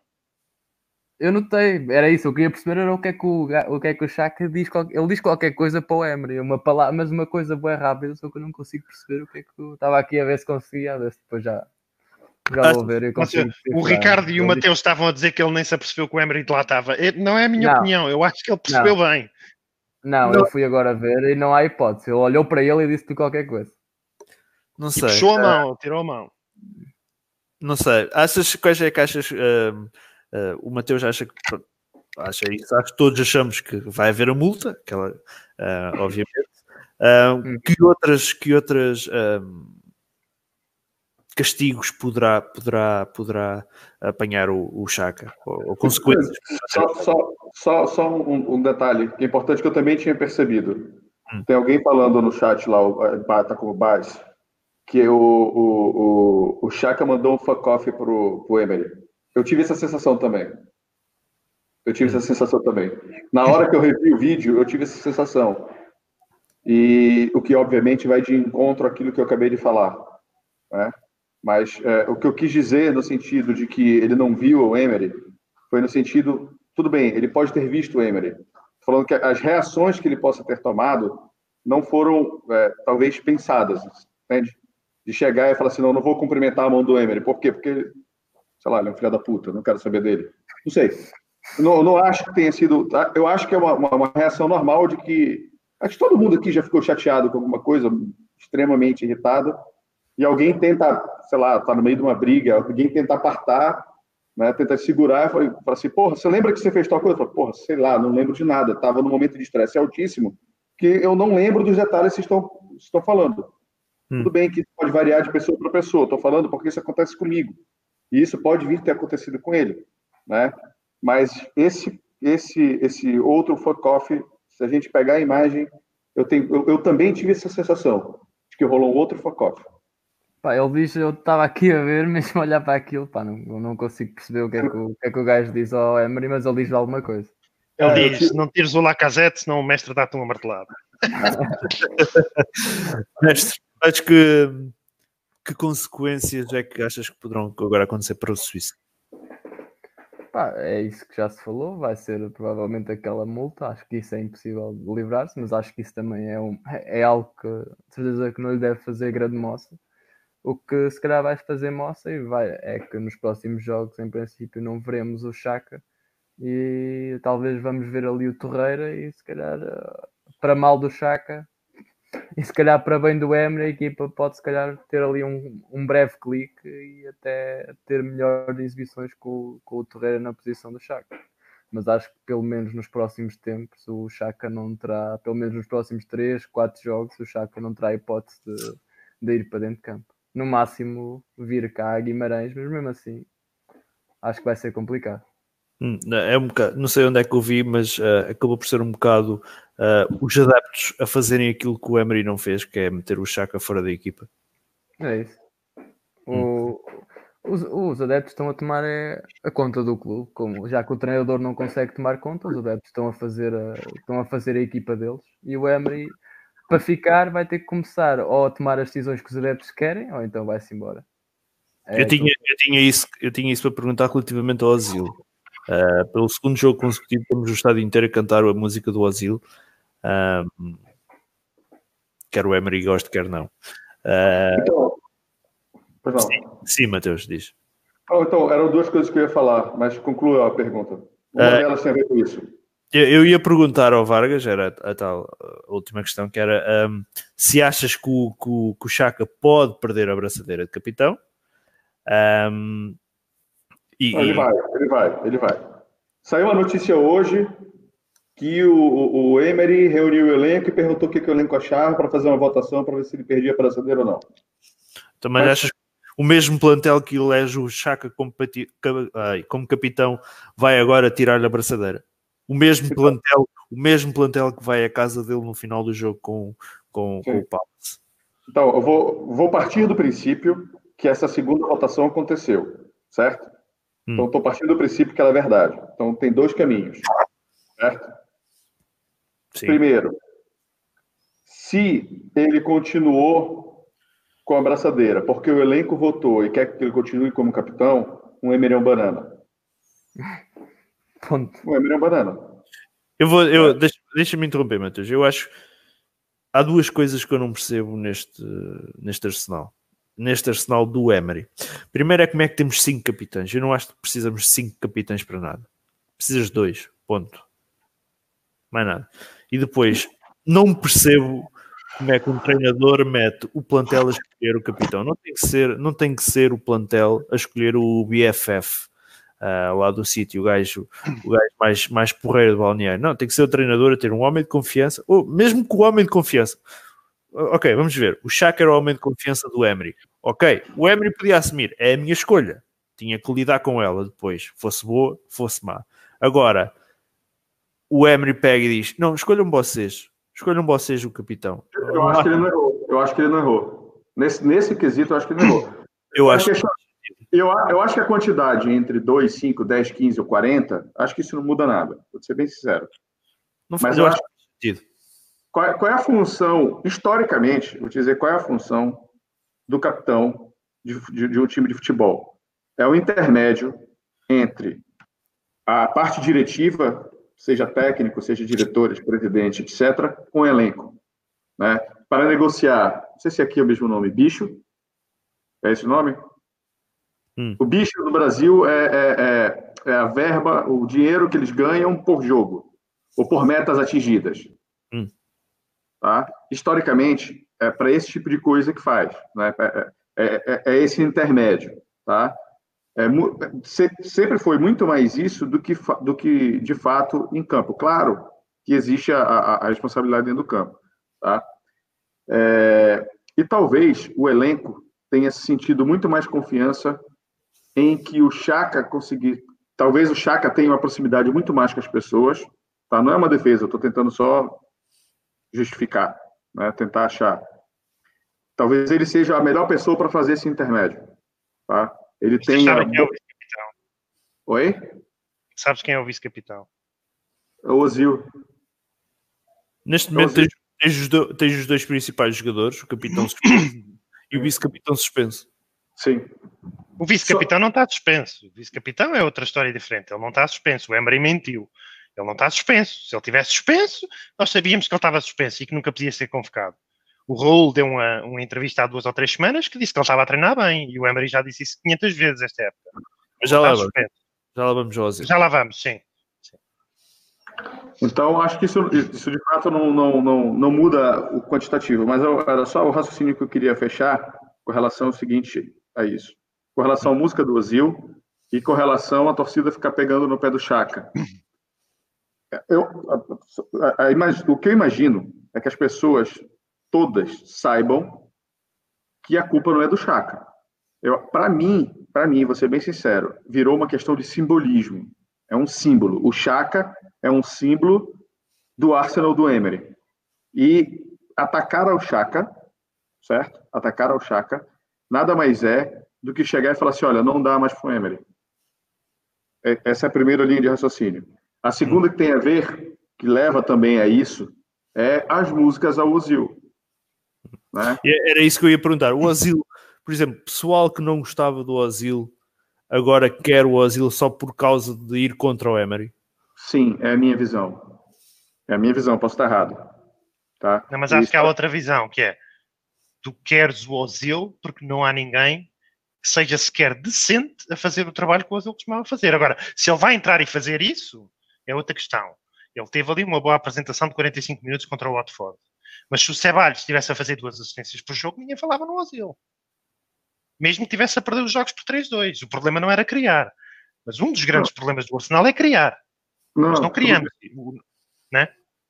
Eu notei, era isso, eu queria perceber era o que é que o, o, que é que o Chaka diz, ele diz qualquer coisa para o Emery, uma palavra, mas uma coisa bem rápida, só que eu não consigo perceber o que é que estava aqui a ver se conseguia, a ver se depois já, já vou ver. o Ricardo e o Mateus estavam a dizer que ele nem se apercebeu que o Emery lá estava. Não é a minha não. opinião, eu acho que ele percebeu não. bem. Não, não, eu fui agora ver e não há hipótese. Ele olhou para ele e disse-lhe qualquer coisa. Não e sei. puxou a mão, uh, tirou a mão. Não sei. Achas, quais é que achas? Uh, uh, o Mateus acha que. Acha isso, acho que todos achamos que vai haver a multa, aquela, obviamente. Hum. que outras, que outras castigos poderá, poderá, poderá apanhar o, o Chaka, ou, ou consequências. Só, só, só, só um, um, detalhe que é importante que eu também tinha percebido. Hum. Tem alguém falando no chat lá, tá como base, que o, o, o, o Chaka mandou um fuck off pro, pro Emery. Eu tive essa sensação também. Eu tive essa sensação também. Na hora que eu revi o vídeo, eu tive essa sensação. e o que obviamente vai de encontro àquilo que eu acabei de falar. Né? Mas é, o que eu quis dizer no sentido de que ele não viu o Emery foi no sentido, tudo bem, ele pode ter visto o Emery, falando que as reações que ele possa ter tomado não foram é, talvez pensadas, entende? De chegar e falar assim, não, não vou cumprimentar a mão do Emery. Por quê? Porque, sei lá, ele é um filho da puta, não quero saber dele. Não sei. Não, não acho que tenha sido. Tá? Eu acho que é uma, uma, uma reação normal de que. Acho que todo mundo aqui já ficou chateado com alguma coisa, extremamente irritado, e alguém tenta, sei lá, tá no meio de uma briga, alguém tenta apartar, né, tenta segurar fala, assim: porra, você lembra que você fez tal coisa? Eu falo, porra, sei lá, não lembro de nada, estava num momento de estresse altíssimo, que eu não lembro dos detalhes que estão, estão falando. Hum. Tudo bem que pode variar de pessoa para pessoa, estou falando porque isso acontece comigo. E isso pode vir ter acontecido com ele, né? Mas esse esse esse outro fuck-off, se a gente pegar a imagem, eu, tenho, eu, eu também tive essa sensação de que rolou um outro fuck-off. Pá, ele diz, eu estava aqui a ver, mesmo a olhar para aquilo, pá, não, não consigo perceber o que, é que, o, o que é que o gajo diz ao Emery, mas ele diz alguma coisa. Ele ah, diz, não tires o Lacazette, senão o mestre dá-te uma martelada. mestre, acho que que consequências é que achas que poderão agora acontecer para o Suíça? Pá, é isso que já se falou, vai ser provavelmente aquela multa, acho que isso é impossível de livrar-se, mas acho que isso também é, um, é algo que de certeza que não lhe deve fazer grande moça. O que se calhar vai fazer moça e vai, é que nos próximos jogos, em princípio, não veremos o Chaka e talvez vamos ver ali o Torreira e se calhar para mal do Chaka e se calhar para bem do Emery, a equipa pode se calhar ter ali um, um breve clique e até ter melhores exibições com, com o Torreira na posição do Chaka. Mas acho que pelo menos nos próximos tempos o Chaka não terá, pelo menos nos próximos 3, 4 jogos, o Chaka não terá hipótese de, de ir para dentro de campo. No máximo vir cá a Guimarães, mas mesmo assim acho que vai ser complicado. Hum, é um bocado, não sei onde é que eu vi, mas uh, acabou por ser um bocado uh, os adeptos a fazerem aquilo que o Emery não fez, que é meter o Chaka fora da equipa. É isso. Hum. os, os, adeptos estão a tomar é, a conta do clube, como, já que o treinador não consegue tomar conta, os adeptos estão a fazer a, estão a, fazer a equipa deles e o Emery, para ficar, vai ter que começar ou a tomar as decisões que os adeptos querem ou então vai-se embora. É, eu, tinha, eu, tinha isso, eu tinha isso para perguntar relativamente ao asilo. Uh, pelo segundo jogo consecutivo, temos o estádio inteiro a cantar a música do asilo. Um, quer o Emery goste, quer não. Uh, então, perdão. Sim, sim Matheus, diz. Oh, então, eram duas coisas que eu ia falar, mas conclua a pergunta. Uma uh, delas tem a ver com isso. Eu, eu ia perguntar ao Vargas, era a, a tal a última questão, que era um, se achas que o, que, o, que o Chaka pode perder a braçadeira de capitão. Um, e, Não, ele vai, ele vai, ele vai. Saiu uma notícia hoje que o, o Emery reuniu o elenco e perguntou o que, que o elenco achava para fazer uma votação para ver se ele perdia a braçadeira ou não. Também Mas... achas que o mesmo plantel que elege o Chaka como, como capitão vai agora tirar-lhe a braçadeira? O mesmo plantel, o mesmo plantel que vai à casa dele no final do jogo com, com, com o Palace. Então, eu vou, vou partir do princípio que essa segunda votação aconteceu, certo? Hum. Então, estou partindo do princípio que ela é verdade. Então, tem dois caminhos, certo? Sim. Primeiro, se ele continuou com a braçadeira, porque o elenco votou e quer que ele continue como capitão, um Emerão Banana. Ponto. Um Emerão Banana. Eu vou, eu, deixa, deixa-me interromper, Matheus. Eu acho há duas coisas que eu não percebo neste, neste arsenal. Neste arsenal do Emery. Primeiro é como é que temos cinco capitães. Eu não acho que precisamos de cinco capitães para nada. Precisas de dois. Ponto. Mais nada. E depois, não percebo como é que um treinador mete o plantel a escolher o capitão. Não tem que ser, não tem que ser o plantel a escolher o BFF uh, lá do sítio, o gajo, o gajo mais, mais porreiro do balneário. Não, tem que ser o treinador a ter um homem de confiança, ou mesmo com o homem de confiança. Ok, vamos ver. O Chaka era o homem de confiança do Emery. Ok, o Emery podia assumir, é a minha escolha. Tinha que lidar com ela depois, fosse boa, fosse má. Agora, o Emery pega e diz: Não, escolham vocês, escolham vocês o capitão. Eu acho que ele não errou. Eu acho que ele não errou. Nesse, nesse quesito, eu acho que ele não errou. Eu acho que. Eu, eu acho que a quantidade entre 2, 5, 10, 15 ou 40, acho que isso não muda nada. Vou ser bem sincero. Não Mas eu acho. Sentido. qual, qual, é a função, historicamente, vou te dizer qual é a função do capitão de, de, de um time de futebol? É o intermédio entre a parte diretiva, seja técnico, seja diretores, presidente, etc., com o elenco. Né? Para negociar, não sei se aqui é o mesmo nome, bicho, é esse o nome? Hum. O bicho no Brasil é, é, é, é, a verba, o dinheiro que eles ganham por jogo, ou por metas atingidas. Hum. Tá? Historicamente, é para esse tipo de coisa que faz. Né? É, é, é, é esse intermédio. Tá? É, sempre foi muito mais isso do que, do que de fato em campo. Claro que existe a, a, a responsabilidade dentro do campo. Tá? É, e talvez o elenco tenha sentido muito mais confiança em que o Chaka conseguir. Talvez o Chaka tenha uma proximidade muito mais com as pessoas. Tá? Não é uma defesa, eu estou tentando só justificar, né? tentar achar. Talvez ele seja a melhor pessoa para fazer esse intermédio. Tá? Ele Você tem. Sabe quem é o vice-capitão? Oi? Sabes quem é o vice-capitão? É o Ozil. Neste momento tens, tens, os do, tens, os dois principais jogadores, o capitão suspenso e o vice-capitão suspenso. Sim. O vice-capitão Só... não está suspenso. O vice-capitão é outra história diferente. Ele não está suspenso. O Emery mentiu. Ele não está suspenso. Se ele tivesse suspenso, nós sabíamos que ele estava suspenso e que nunca podia ser convocado. O Raul deu uma, uma entrevista há duas ou três semanas que disse que ele estava a treinar bem e o Emery já disse isso 500 vezes esta época. Mas já lá, vamos, já lá vamos, José. Já lá vamos, sim. sim. Então, acho que isso, isso de fato não, não, não, não muda o quantitativo, mas era só o raciocínio que eu queria fechar com relação ao seguinte a isso. Com relação à música do Ozil e com relação à torcida ficar pegando no pé do Chaka. Eu, a, a, a, o que eu imagino é que as pessoas todas saibam que a culpa não é do Chaka. Para mim, para mim, vou ser bem sincero, virou uma questão de simbolismo. É um símbolo. O Chaka é um símbolo do Arsenal do Emery. E atacar ao Chaka, certo? Atacar ao Chaka, nada mais é do que chegar e falar assim, olha, não dá mais para o Emery. É, essa é a primeira linha de raciocínio. A segunda que tem a ver, que leva também a isso, é as músicas ao Ozil. Né? Era isso que eu ia perguntar. O asilo, por exemplo, pessoal que não gostava do asilo agora quer o asilo só por causa de ir contra o Emery? Sim, é a minha visão. É a minha visão, posso estar errado. Tá? Não, mas acho que há outra visão, que é tu queres o asilo porque não há ninguém seja sequer decente a fazer o trabalho que o asilo costumava fazer. Agora, se ele vai entrar e fazer isso, é outra questão. Ele teve ali uma boa apresentação de 45 minutos contra o Watford. Mas se o Ceballos estivesse a fazer duas assistências por jogo, ninguém falava no Ozil. Mesmo que tivesse a perder os jogos por 3-2. O problema não era criar. Mas um dos grandes não. problemas do Arsenal é criar. Não, Nós não criamos. Né?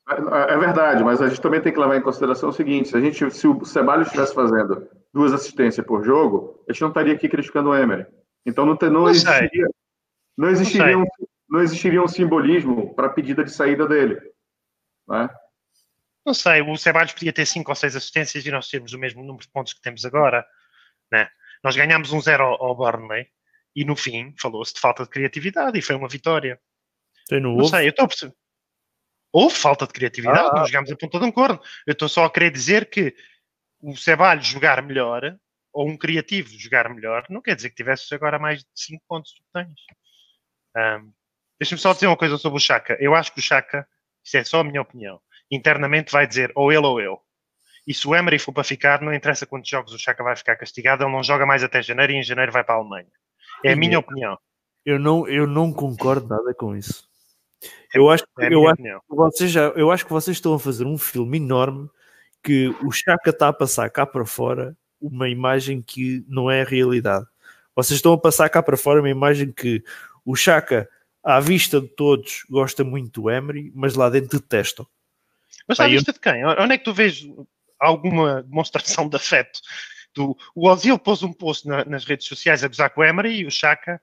É, é verdade, mas a gente também tem que levar em consideração o seguinte: se, a gente, se o Ceballos estivesse fazendo duas assistências por jogo, a gente não estaria aqui criticando o Emery. Então não, não, não existiria, não existiria, não, um, não existiria um simbolismo para a pedida de saída dele. Né? Não sei, o Ceballos podia ter 5 ou 6 assistências e nós termos o mesmo número de pontos que temos agora. Né? Nós ganhámos um 0 ao, ao Burnley e no fim falou-se de falta de criatividade e foi uma vitória. Tem no não sei, eu estou a perceber. Houve falta de criatividade, ah, nós jogámos a ponta de um corno. Eu estou só a querer dizer que o Ceballos jogar melhor ou um criativo jogar melhor não quer dizer que tivesse agora mais de 5 pontos que tens. Um, Deixa-me só dizer uma coisa sobre o Chaka. Eu acho que o Chaka, isto é só a minha opinião, internamente vai dizer ou ele ou eu. E se o Emery for para ficar, não interessa quantos jogos o Chaka vai ficar castigado, ele não joga mais até janeiro e em janeiro vai para a Alemanha. É a minha opinião. Eu não, eu não concordo nada com isso. É eu acho, é eu, acho que vocês já, eu acho que vocês estão a fazer um filme enorme que o Chaka está a passar cá para fora uma imagem que não é a realidade. Vocês estão a passar cá para fora uma imagem que o Chaka, à vista de todos, gosta muito do Emery, mas lá dentro detestam. Mas à vista eu... de quem? Onde é que tu vês alguma demonstração de afeto? Do, o Ozil pôs um post na, nas redes sociais a gozar com o Emery e o Chaka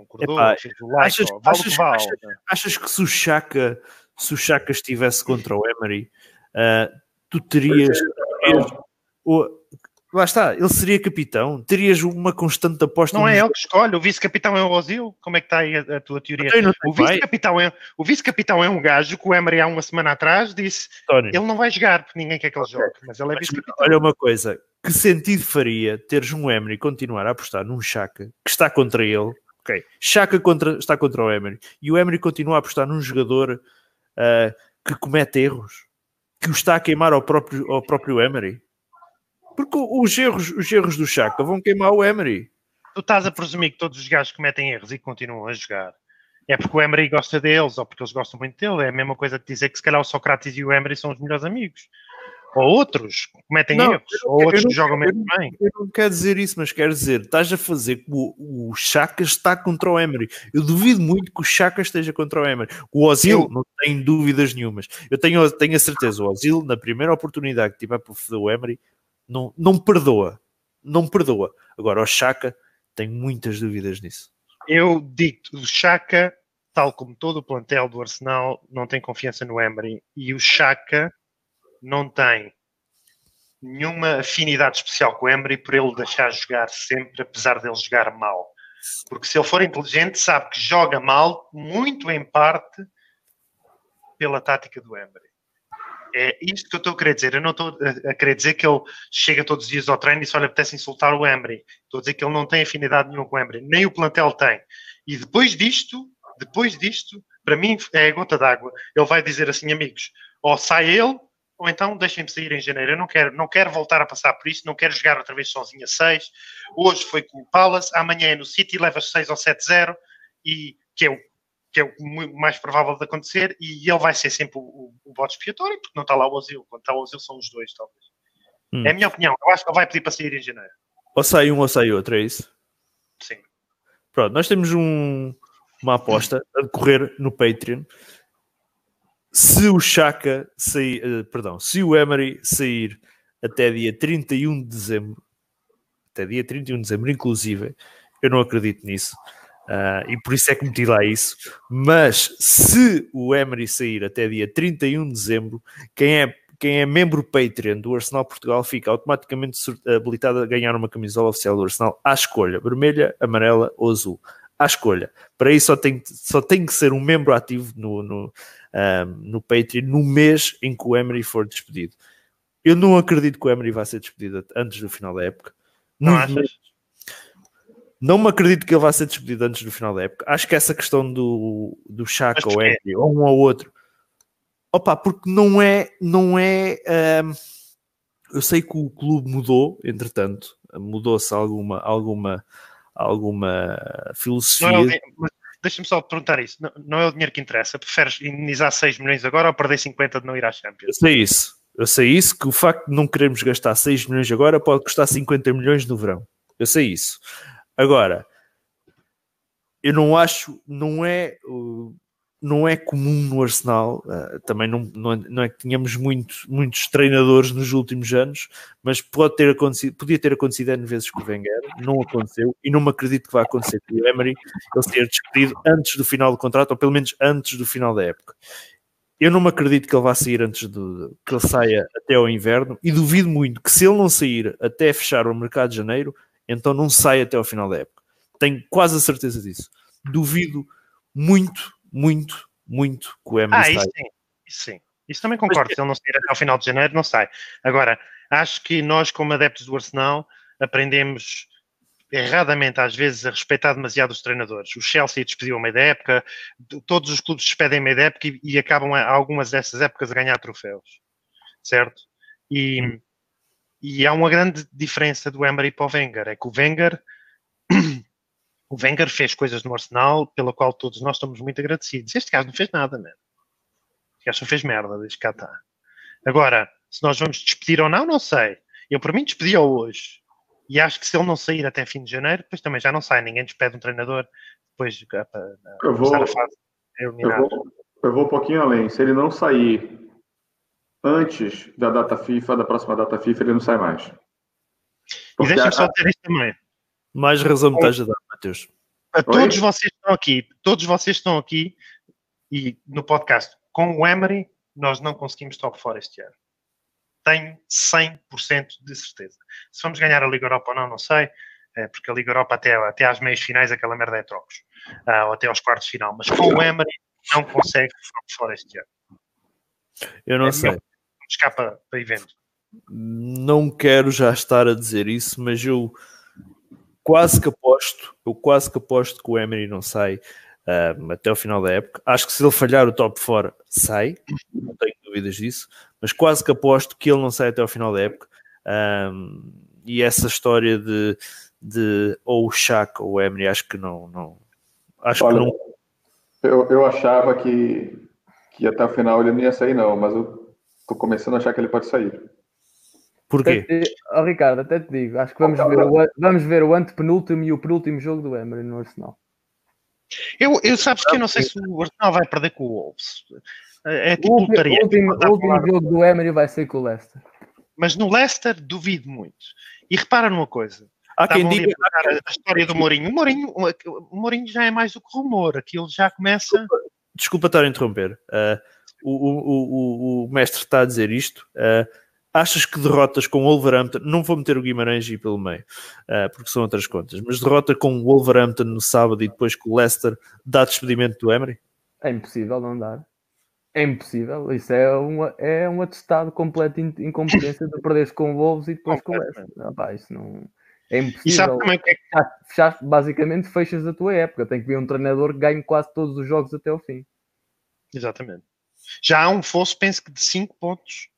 concordou, Epá, like, achas, ó, vale achas, vale, achas, achas, que se o Chaka, se o Chaka estivesse contra o Emery, uh, tu terias... lá está, ele seria capitão, terias uma constante aposta. Não é ele que escolhe, o vice-capitão é o Ozil. Como é que está aí a, a tua teoria? Então, O vice-capitão é, o vice-capitão é um gajo que o Emery há uma semana atrás disse António. ele não vai jogar porque ninguém quer que ele jogue, mas ele é vice-capitão. olha uma coisa, que sentido faria teres um Emery continuar a apostar num Chaka que está contra ele, ok, Chaka contra, está contra o Emery, e o Emery continua a apostar num jogador ah, que comete erros, que o está a queimar ao próprio, ao próprio Emery. Porque os erros, os erros do Chaka vão queimar o Emery. Tu estás a presumir que todos os gajos cometem erros e continuam a jogar. É porque o Emery gosta deles ou porque eles gostam muito dele. É a mesma coisa que dizer que se calhar o Sócrates e o Emery são os melhores amigos. Ou outros cometem Não, erros, ou outros não jogam mesmo bem. Eu não quero dizer isso, mas quero dizer, estás a fazer que o, o Chaka está contra o Emery. Eu duvido muito que o Chaka esteja contra o Emery. O Ozil, não tenho dúvidas nenhumas. Eu tenho, tenho a certeza, o Ozil, na primeira oportunidade que tiver para foder o Emery, não, não perdoa. Não perdoa. Agora, o Chaka, tenho muitas dúvidas nisso. Eu digo o Chaka, tal como todo o plantel do Arsenal, não tem confiança no Emery. E o Chaka não tem nenhuma afinidade especial com o Emery por ele deixar jogar sempre, apesar dele jogar mal. Porque se ele for inteligente, sabe que joga mal, muito em parte pela tática do Emery. É isto que eu estou a querer dizer. Eu não estou a- querer dizer que ele chega todos os dias ao treino e só lhe apetece insultar o Emery. Estou a dizer que ele não tem afinidade nenhuma com o Emery. Nem o plantel tem. E depois disto, depois disto, para mim é a gota d'água. Ele vai dizer assim, amigos, ou sai ele, ou então deixem-me sair em janeiro. Eu não quero, não quero voltar a passar por isso, não quero jogar outra vez sozinho a 6. Hoje foi com o Palace, amanhã é no City, levas 6 ou 7-0, e que é o que é o mais provável de acontecer, e ele vai ser sempre o, o, o voto expiatório, porque não está lá o Ozil. Quando está o Ozil são os dois, talvez. Hum. É a minha opinião. Eu acho que ele vai pedir para sair em janeiro. Ou sai um ou sai outro, é isso? Sim. Pronto, nós temos um- uma aposta a decorrer no Patreon. Se o Chaka sair, eh, perdão, se o Emery sair até dia 31 de dezembro, até dia 31 de dezembro, inclusive, eu não acredito nisso. ah, e por isso é que meti lá isso. Mas se o Emery sair até dia 31 de dezembro, quem é, quem é membro Patreon do Arsenal Portugal fica automaticamente habilitado a ganhar uma camisola oficial do Arsenal à escolha, vermelha, amarela ou azul. À escolha. Para isso só tem, só tem que ser um membro ativo no, no, ah, no Patreon no mês em que o Emery for despedido. Eu não acredito que o Emery vá ser despedido antes do final da época. Não Muito achas? menos- não me acredito que ele vá ser despedido antes do final da época. Acho que essa questão do, do Chaka Mas ou? Emery, ou um ou outro, opa, porque não é, não é. ahm, eu sei que o clube mudou, entretanto, mudou-se alguma, alguma, alguma filosofia. Não é o dinhe- mas Deixa-me só perguntar isso. Não, não é o dinheiro que interessa. Preferes indenizar 6 milhões agora ou perder 50 de não ir à Eu Champions? sei isso. Eu sei isso, que o facto de não queremos gastar 6 milhões agora pode custar 50 milhões no verão. Eu sei isso. Agora, eu não acho, não é, uh, não é comum no Arsenal, uh, também não, não, é- não é que tínhamos muito, muitos treinadores nos últimos anos, mas pode ter acontecido, podia ter acontecido N vezes com o Wenger, não aconteceu, e não me acredito que vai acontecer com o Emery, ele ser despedido antes do final do contrato, ou pelo menos antes do final da época. Eu não me acredito que ele vá sair antes do que ele saia até ao inverno e duvido muito que se ele não sair até fechar o mercado de janeiro, então não sai até ao final da época. Tenho quase a certeza disso. Duvido muito, muito, muito que o Emery Ah, isso sim. Isso sim. Isso também concordo. Se ele não sair até ao final de janeiro, não sai. Agora, acho que nós, como adeptos do Arsenal, aprendemos erradamente, às vezes, a respeitar demasiado os treinadores. O Chelsea despediu a meio da época, todos os clubes despedem a meio da época e, e acabam, a, algumas dessas épocas, a ganhar troféus. Certo? E, e há uma grande diferença do Emery para o Wenger. É que o Wenger. O Wenger fez coisas no Arsenal pela qual todos nós estamos muito agradecidos. Este gajo não fez nada, né? Este gajo só fez merda, desde cá está. Agora, se nós vamos despedir ou não, não sei. Eu, por mim, despedi-o hoje. E acho que se ele não sair até fim de janeiro, depois também já não sai. Ninguém despede um treinador depois a, a, a Eu vou, começar a fase eu, vou, eu vou um pouquinho além. Se ele não sair antes da data FIFA, da próxima data FIFA, ele não sai mais. E Porque deixa-me a- só dizer isto também. Mais razão me estás a dar, Matheus. A Oi? todos vocês que estão aqui, todos vocês estão aqui e no podcast, com o Emery, nós não conseguimos top 4 este ano. tenho 100% de certeza. Se vamos ganhar a Liga Europa ou não, não sei, é, porque a Liga Europa até, até às meias finais aquela merda é trocos, uh, ou até aos quartos de final, mas com o Emery não consegue fora este ano. Eu não é sei. Escapa para evento. Não quero já estar a dizer isso, mas eu quase que aposto, eu quase que aposto que o Emery não sai um, até o final da época. Acho que se ele falhar o top fora, sai, não tenho dúvidas disso, mas quase que aposto que ele não sai até o final da época. Um, e essa história de, de ou o Shaq ou o Emery, acho que não. não acho Olha, que não. Eu, eu achava que, que até o final ele não ia sair, não, mas eu tô começando a achar que ele pode sair. Por quê? oh, Ricardo, até te digo, acho que vamos ver, o, vamos ver o antepenúltimo e o penúltimo jogo do Emery no Arsenal. Eu, eu sabes que eu não sei se o Arsenal vai perder com o Wolves. É tipo o último, o último, o último jogo do Emery vai ser com o Leicester. Mas no Leicester duvido muito. E repara numa coisa. Há quem diga a, a história do Mourinho. O Mourinho, o Mourinho já é mais do que rumor. Aquilo já começa. Desculpa, desculpa estar a interromper. Uh, o, o, o, o, mestre está a dizer isto. Achas que derrotas com o Wolverhampton, não vou meter o Guimarães aí pelo meio, uh, porque são outras contas, mas derrota com o Wolverhampton no sábado e depois com o Leicester, dá despedimento do Emery? É impossível não dar. É impossível. Isso é, uma, é um atestado completo de incompetência de perderes com o Wolves e depois com o Leicester. Ah, pá, isso não... É impossível. E também que é Fechaste, basicamente fechas a tua época. Tem que vir um treinador que ganhe quase todos os jogos até ao fim. Exatamente. Já há um fosso, penso que de 5 pontos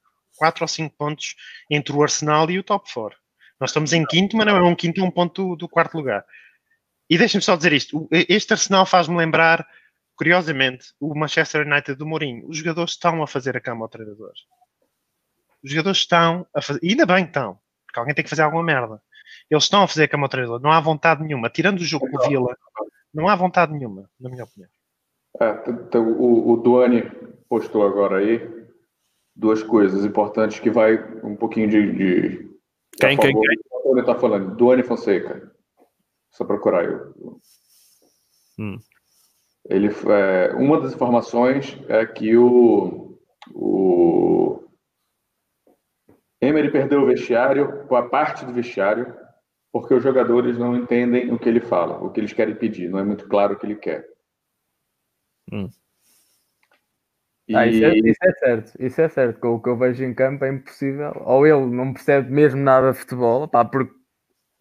4 ou 5 pontos entre o Arsenal e o top 4. Nós estamos em quinto, mas não é um quinto, é um ponto do, quarto lugar. E deixem-me só dizer isto: este Arsenal faz-me lembrar, curiosamente, o Manchester United do Mourinho. Os jogadores estão a fazer a cama ao treinador. Os jogadores estão a fazer, ainda bem que estão, porque alguém tem que fazer alguma merda. Eles estão a fazer a cama ao treinador, não há vontade nenhuma. Tirando o jogo com o Vila, não há vontade nenhuma, na minha opinião. É, o, o Duane postou agora aí duas coisas importantes que vai um pouquinho de. de quem, quem, quem? Ele está falando, Duane Fonseca. Só procurar eu. Hum. Ele, é, uma das informações é que o, o Emery perdeu o vestiário, com a parte do vestiário, porque os jogadores não entendem o que ele fala, o que eles querem pedir, não é muito claro o que ele quer. Hum. Ah, isso, é, isso, é, certo, isso é certo. Com o que eu vejo em campo é impossível. Ou ele não percebe mesmo nada de futebol, pá, porque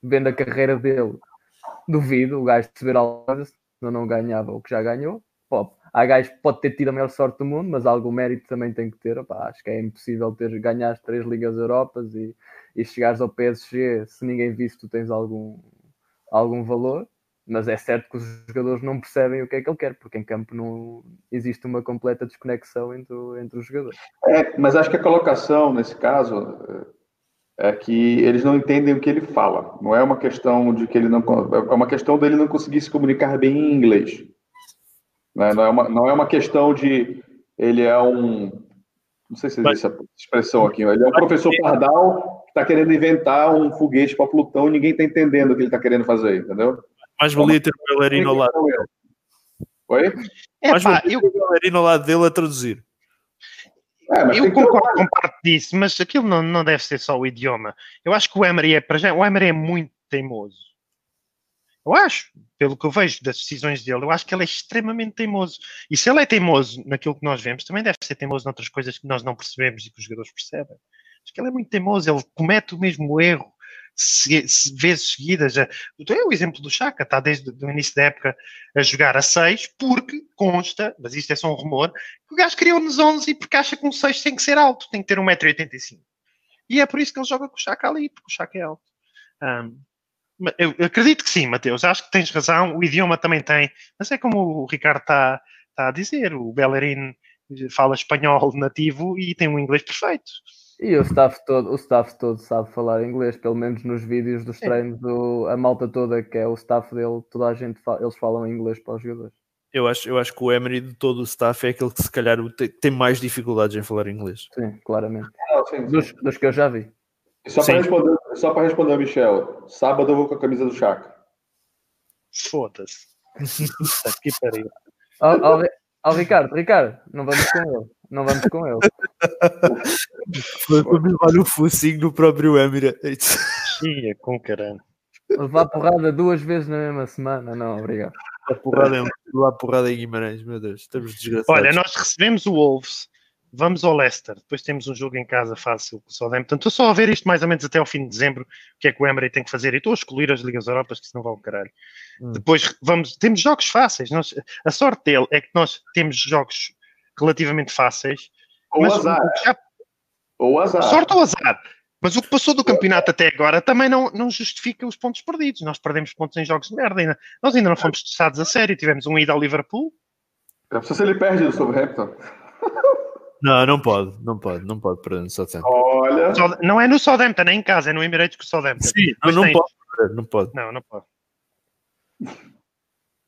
vendo a carreira dele, duvido o gajo perceber alguma coisa, senão não ganhava o que já ganhou. Pô, há gajo que pode ter tido a melhor sorte do mundo, mas algum mérito também tem que ter. Pá, acho que é impossível ter ganhar as três Ligas Europas e, e chegares ao PSG se ninguém visse tu tens algum, algum valor mas é certo que os jogadores não percebem o que é que ele quer, porque em campo não existe uma completa desconexão entre, entre os jogadores. É, mas acho que a colocação, nesse caso, é que eles não entendem o que ele fala. Não é uma questão de que ele não. É uma questão dele não conseguir se comunicar bem em inglês. Né? Não, é uma, não é uma questão de. Ele é um. Não sei se existe essa expressão aqui. Ele é um professor pardal que está querendo inventar um foguete para Plutão e ninguém está entendendo o que ele está querendo fazer, entendeu? Mais valia ter o bailarino ao lado dele. Oi? É, Mais valia eu... ter o bailarino ao lado dele a traduzir. É, eu concordo com parte disso, mas aquilo não, não deve ser só o idioma. Eu acho que o Emery é, para já, o Emery é muito teimoso. Eu acho, pelo que eu vejo das decisões dele, eu acho que ele é extremamente teimoso. E se ele é teimoso naquilo que nós vemos, também deve ser teimoso noutras coisas que nós não percebemos e que os jogadores percebem. Acho que ele é muito teimoso, ele comete o mesmo erro se, vezes seguidas. É o exemplo do Chaka, está desde o início da época a jogar a 6, porque consta, mas isto é só um rumor, que o gajo criou-nos 11 porque acha que um 6 tem que ser alto, tem que ter 1,85m. E é por isso que ele joga com o Chaka ali, porque o Chaka é alto. Um, eu acredito que sim, Mateus, acho que tens razão, o idioma também tem, mas é como o Ricardo está, está a dizer, o Bellerin fala espanhol nativo e tem um inglês perfeito. E o staff todo, o staff todo sabe falar inglês, pelo menos nos vídeos dos treinos, do, a malta toda que é o staff dele, toda a gente eles falam inglês para os jogadores. Eu acho, eu acho que o Emery de todo o staff é aquele que se calhar tem mais dificuldades em falar inglês. Sim, claramente. Ah, sim, sim. Dos, dos, que eu já vi. Só para responder, só para responder, Michel, sábado eu vou com a camisa do Chaka. Foda-se. que pariu. Ao, ao, ao Ricardo, Ricardo, não vamos com ele. Não vamos com ele. Foi para me levar no focinho no próprio Emirates. Ia, com caralho. Levar porrada duas vezes na mesma semana, não, obrigado. A porrada é uma porrada em Guimarães, meu Deus, estamos desgraçados. Olha, nós recebemos o Wolves, vamos ao Leicester, depois temos um jogo em casa fácil com o Southampton. Estou só a ver isto mais ou menos até ao fim de dezembro, o que é que o Emery tem que fazer. E estou a excluir as Ligas Europas, que isso não vale o caralho. Hum. Depois vamos, temos jogos fáceis. Nós, a sorte dele é que nós temos jogos relativamente fáceis. Ou mas azar. o que já Ou azar. Sorte ou azar. Mas o que passou do campeonato até agora também não, não justifica os pontos perdidos. Nós perdemos pontos em jogos de merda. Ainda. Nós ainda não fomos testados a sério. Tivemos um ida ao Liverpool. É só se ele perde do Southampton. Não, não pode, não pode, não pode perder no Southampton. Olha. Não é no Southampton, é em casa, é no Emirates com o Southampton. Sim, Mas não tens- pode perder, não pode. Não, não pode.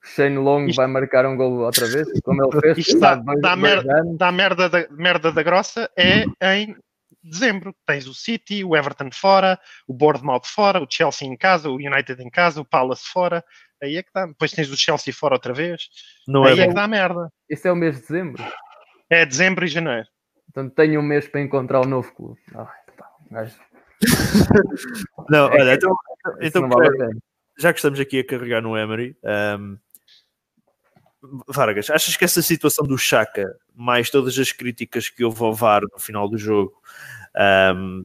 Shane Long Isto- vai marcar um gol outra vez, como ele fez. Isto dá, dois- dá, dois merda, dá merda, da, merda da grossa é em dezembro. Tens o City, o Everton fora, o Bournemouth fora, o Chelsea em casa, o United em casa, o Palace fora. Aí é que dá. Depois tens o Chelsea fora outra vez. Não é Aí é bom. que dá merda. Esse é o mês de dezembro. É dezembro e janeiro. Portanto, tenho um mês para encontrar o novo clube. Ai, pá, um Não, olha, então, então vale pena. já que estamos aqui a carregar no Emery, ahm, Vargas, achas que essa situação do Chaka, mais todas as críticas que houve ao VAR no final do jogo, ahm,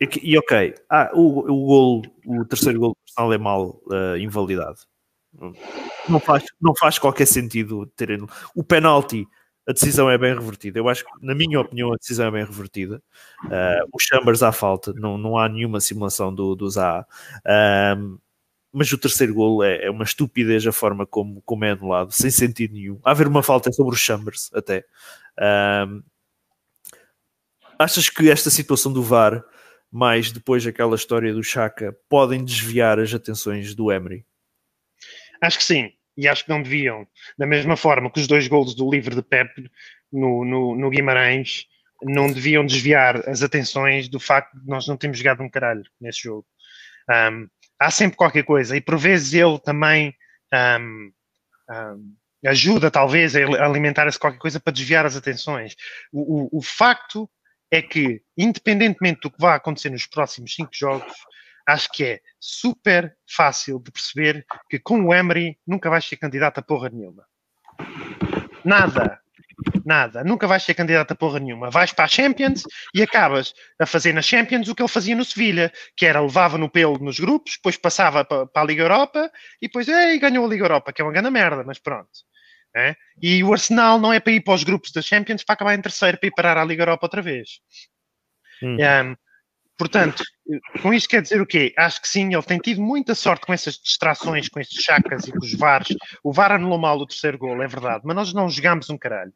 e, e ok, ah, o, o gol, o terceiro gol do Arsenal é mal ah, invalidado. Não faz, não faz qualquer sentido terem. O penalti, a decisão é bem revertida. Eu acho que, na minha opinião, a decisão é bem revertida. Ah, o Chambers à falta, não, não há nenhuma simulação do, do mas o terceiro golo é, é uma estupidez a forma como, como é anulado, sem sentido nenhum. Há haver uma falta é sobre o Chambers, até. Ahm, achas que esta situação do VAR, mais depois aquela história do Chaka, podem desviar as atenções do Emery? Acho que sim. E acho que não deviam. Da mesma forma que os dois golos do livre de Pep no, no, no Guimarães não deviam desviar as atenções do facto de nós não termos jogado um caralho nesse jogo. Um, há sempre qualquer coisa. E por vezes ele também um, um, ajuda, talvez, a alimentar-se qualquer coisa para desviar as atenções. O, o, o facto é que, independentemente do que vai acontecer nos próximos cinco jogos, acho que é super fácil de perceber que com o Emery nunca vais ser candidato a porra nenhuma. Nada. Nada. Nunca vais ser candidato a porra nenhuma. Vais para a Champions e acabas a fazer na Champions o que ele fazia no Sevilha, que era levava no pelo nos grupos, depois passava para, a Liga Europa e depois ei, ganhou a Liga Europa, que é uma grande merda, mas pronto. É? E o Arsenal não é para ir para os grupos da Champions para acabar em terceiro, para ir parar à Liga Europa outra vez. Hum. Um, portanto, com isto quer dizer o quê? Acho que sim, ele tem tido muita sorte com essas distrações, com estes chacas e com os VARs. O VAR anulou mal o terceiro gol, é verdade, mas nós não jogámos um caralho.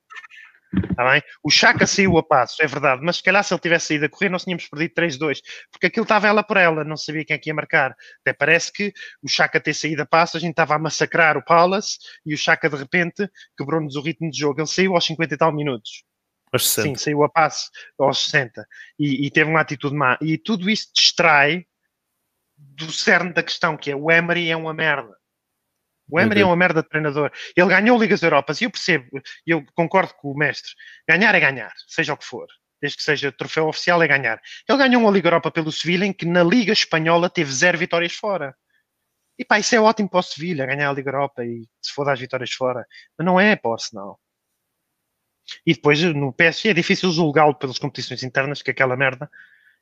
Tá bem? O Chaka saiu a passo, é verdade, mas se calhar se ele tivesse saído a correr, nós tínhamos perdido 3-2, porque aquilo estava ela por ela, não sabia quem é que ia marcar. Até parece que o Chaka ter saído a passo, a gente estava a massacrar o Palace e o Chaka de repente quebrou-nos o ritmo de jogo. Ele saiu aos 50 e tal minutos. Aos 60. Sim, saiu a passe aos 60 e, e teve uma atitude má. E tudo isso distrai do cerne da questão, que é o Emery é uma merda. O Emery é uma merda de treinador. Ele ganhou Ligas Europas e eu percebo, eu concordo com o mestre. Ganhar é ganhar, seja o que for. Desde que seja troféu oficial é ganhar. Ele ganhou uma Liga Europa pelo Sevilha em que na Liga Espanhola teve zero vitórias fora. E pá, isso é ótimo para o Sevilha, ganhar a Liga Europa e se for das vitórias fora. Mas não é para o Arsenal. E depois no PSG é difícil julgá-lo pelas competições internas, que aquela merda,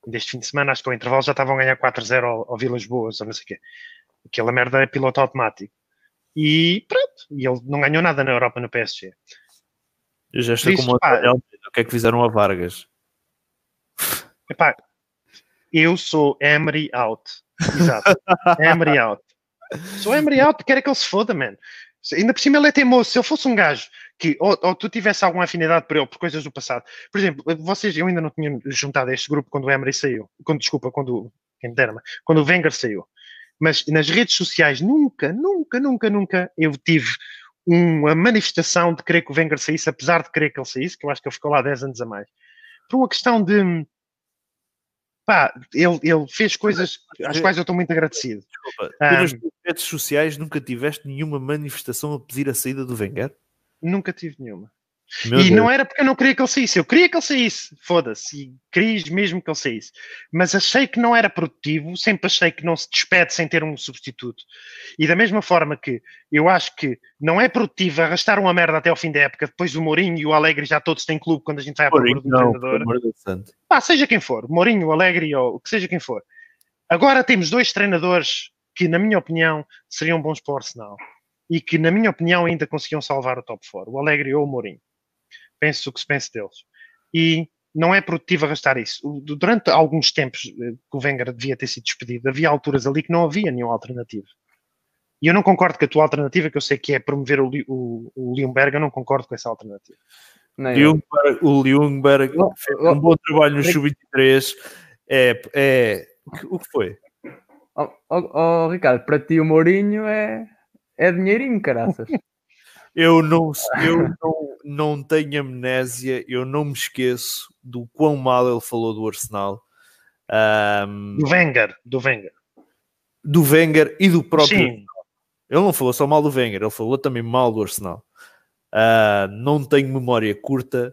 deste fim de semana, acho que ao intervalo já estavam a ganhar 4-0 ao, ao Vilas Boas, ou não sei o quê. Aquela merda é piloto automático. E pronto, e ele não ganhou nada na Europa no PSG. Eu já estou como o pá. O que é que fizeram a Vargas? Epá, eu sou Emery out. Exato. Emery out. Sou Emery out, quero é que ele se foda, man. Se- Ainda por cima ele é teimoso. Se ele fosse um gajo que, ou, ou tu tivesse alguma afinidade por ele, por coisas do passado. Por exemplo, vocês, eu ainda não tinha juntado a este grupo quando o Emery saiu. Quando, desculpa, quando, quem mas quando o Wenger saiu. Mas nas redes sociais, nunca, nunca, nunca, nunca eu tive uma manifestação de querer que o Wenger saísse, apesar de querer que ele saísse, que eu acho que ele ficou lá 10 anos a mais. Por uma questão de. Pá, ele, ele fez coisas às quais eu estou muito agradecido. Desculpa, Ah. nas redes sociais nunca tiveste nenhuma manifestação a pedir a saída do Wenger? Nunca tive nenhuma. Meu e Deus. não era porque eu não queria que ele saísse, eu queria que ele saísse, foda-se, e querias mesmo que ele saísse. Mas achei que não era produtivo, sempre achei que não se despede sem ter um substituto. E da mesma forma que eu acho que não é produtivo arrastar uma merda até ao fim da época, depois o Mourinho e o Alegre já todos têm clube quando a gente vai à procura um não, treinador. Pá, seja quem for, Mourinho, Alegre ou o que seja quem for. Agora temos dois treinadores que, na minha opinião, seriam bons para o Arsenal e que, na minha opinião, ainda conseguiam salvar o top 4, o Alegre ou o Mourinho. Penso o que se pense deles. E não é produtivo arrastar isso. Durante alguns tempos eh, que o Wenger devia ter sido despedido, havia alturas ali que não havia nenhuma alternativa. E eu não concordo com a tua alternativa, que eu sei que é promover o, o, o Leonberg, eu não concordo com essa alternativa. O Ljungberg fez um bom trabalho no Rick- Sub-23. É, é, o que foi? Oh, oh, oh, Ricardo, para ti o Mourinho é, é dinheirinho, caraças. Eu não, eu não, não tenho amnésia, eu não me esqueço do quão mal ele falou do Arsenal, ahm, Do Wenger, do Wenger. do Wenger e do próprio. Sim, Ele não falou só mal do Wenger, ele falou também mal do Arsenal. Ah, não tenho memória curta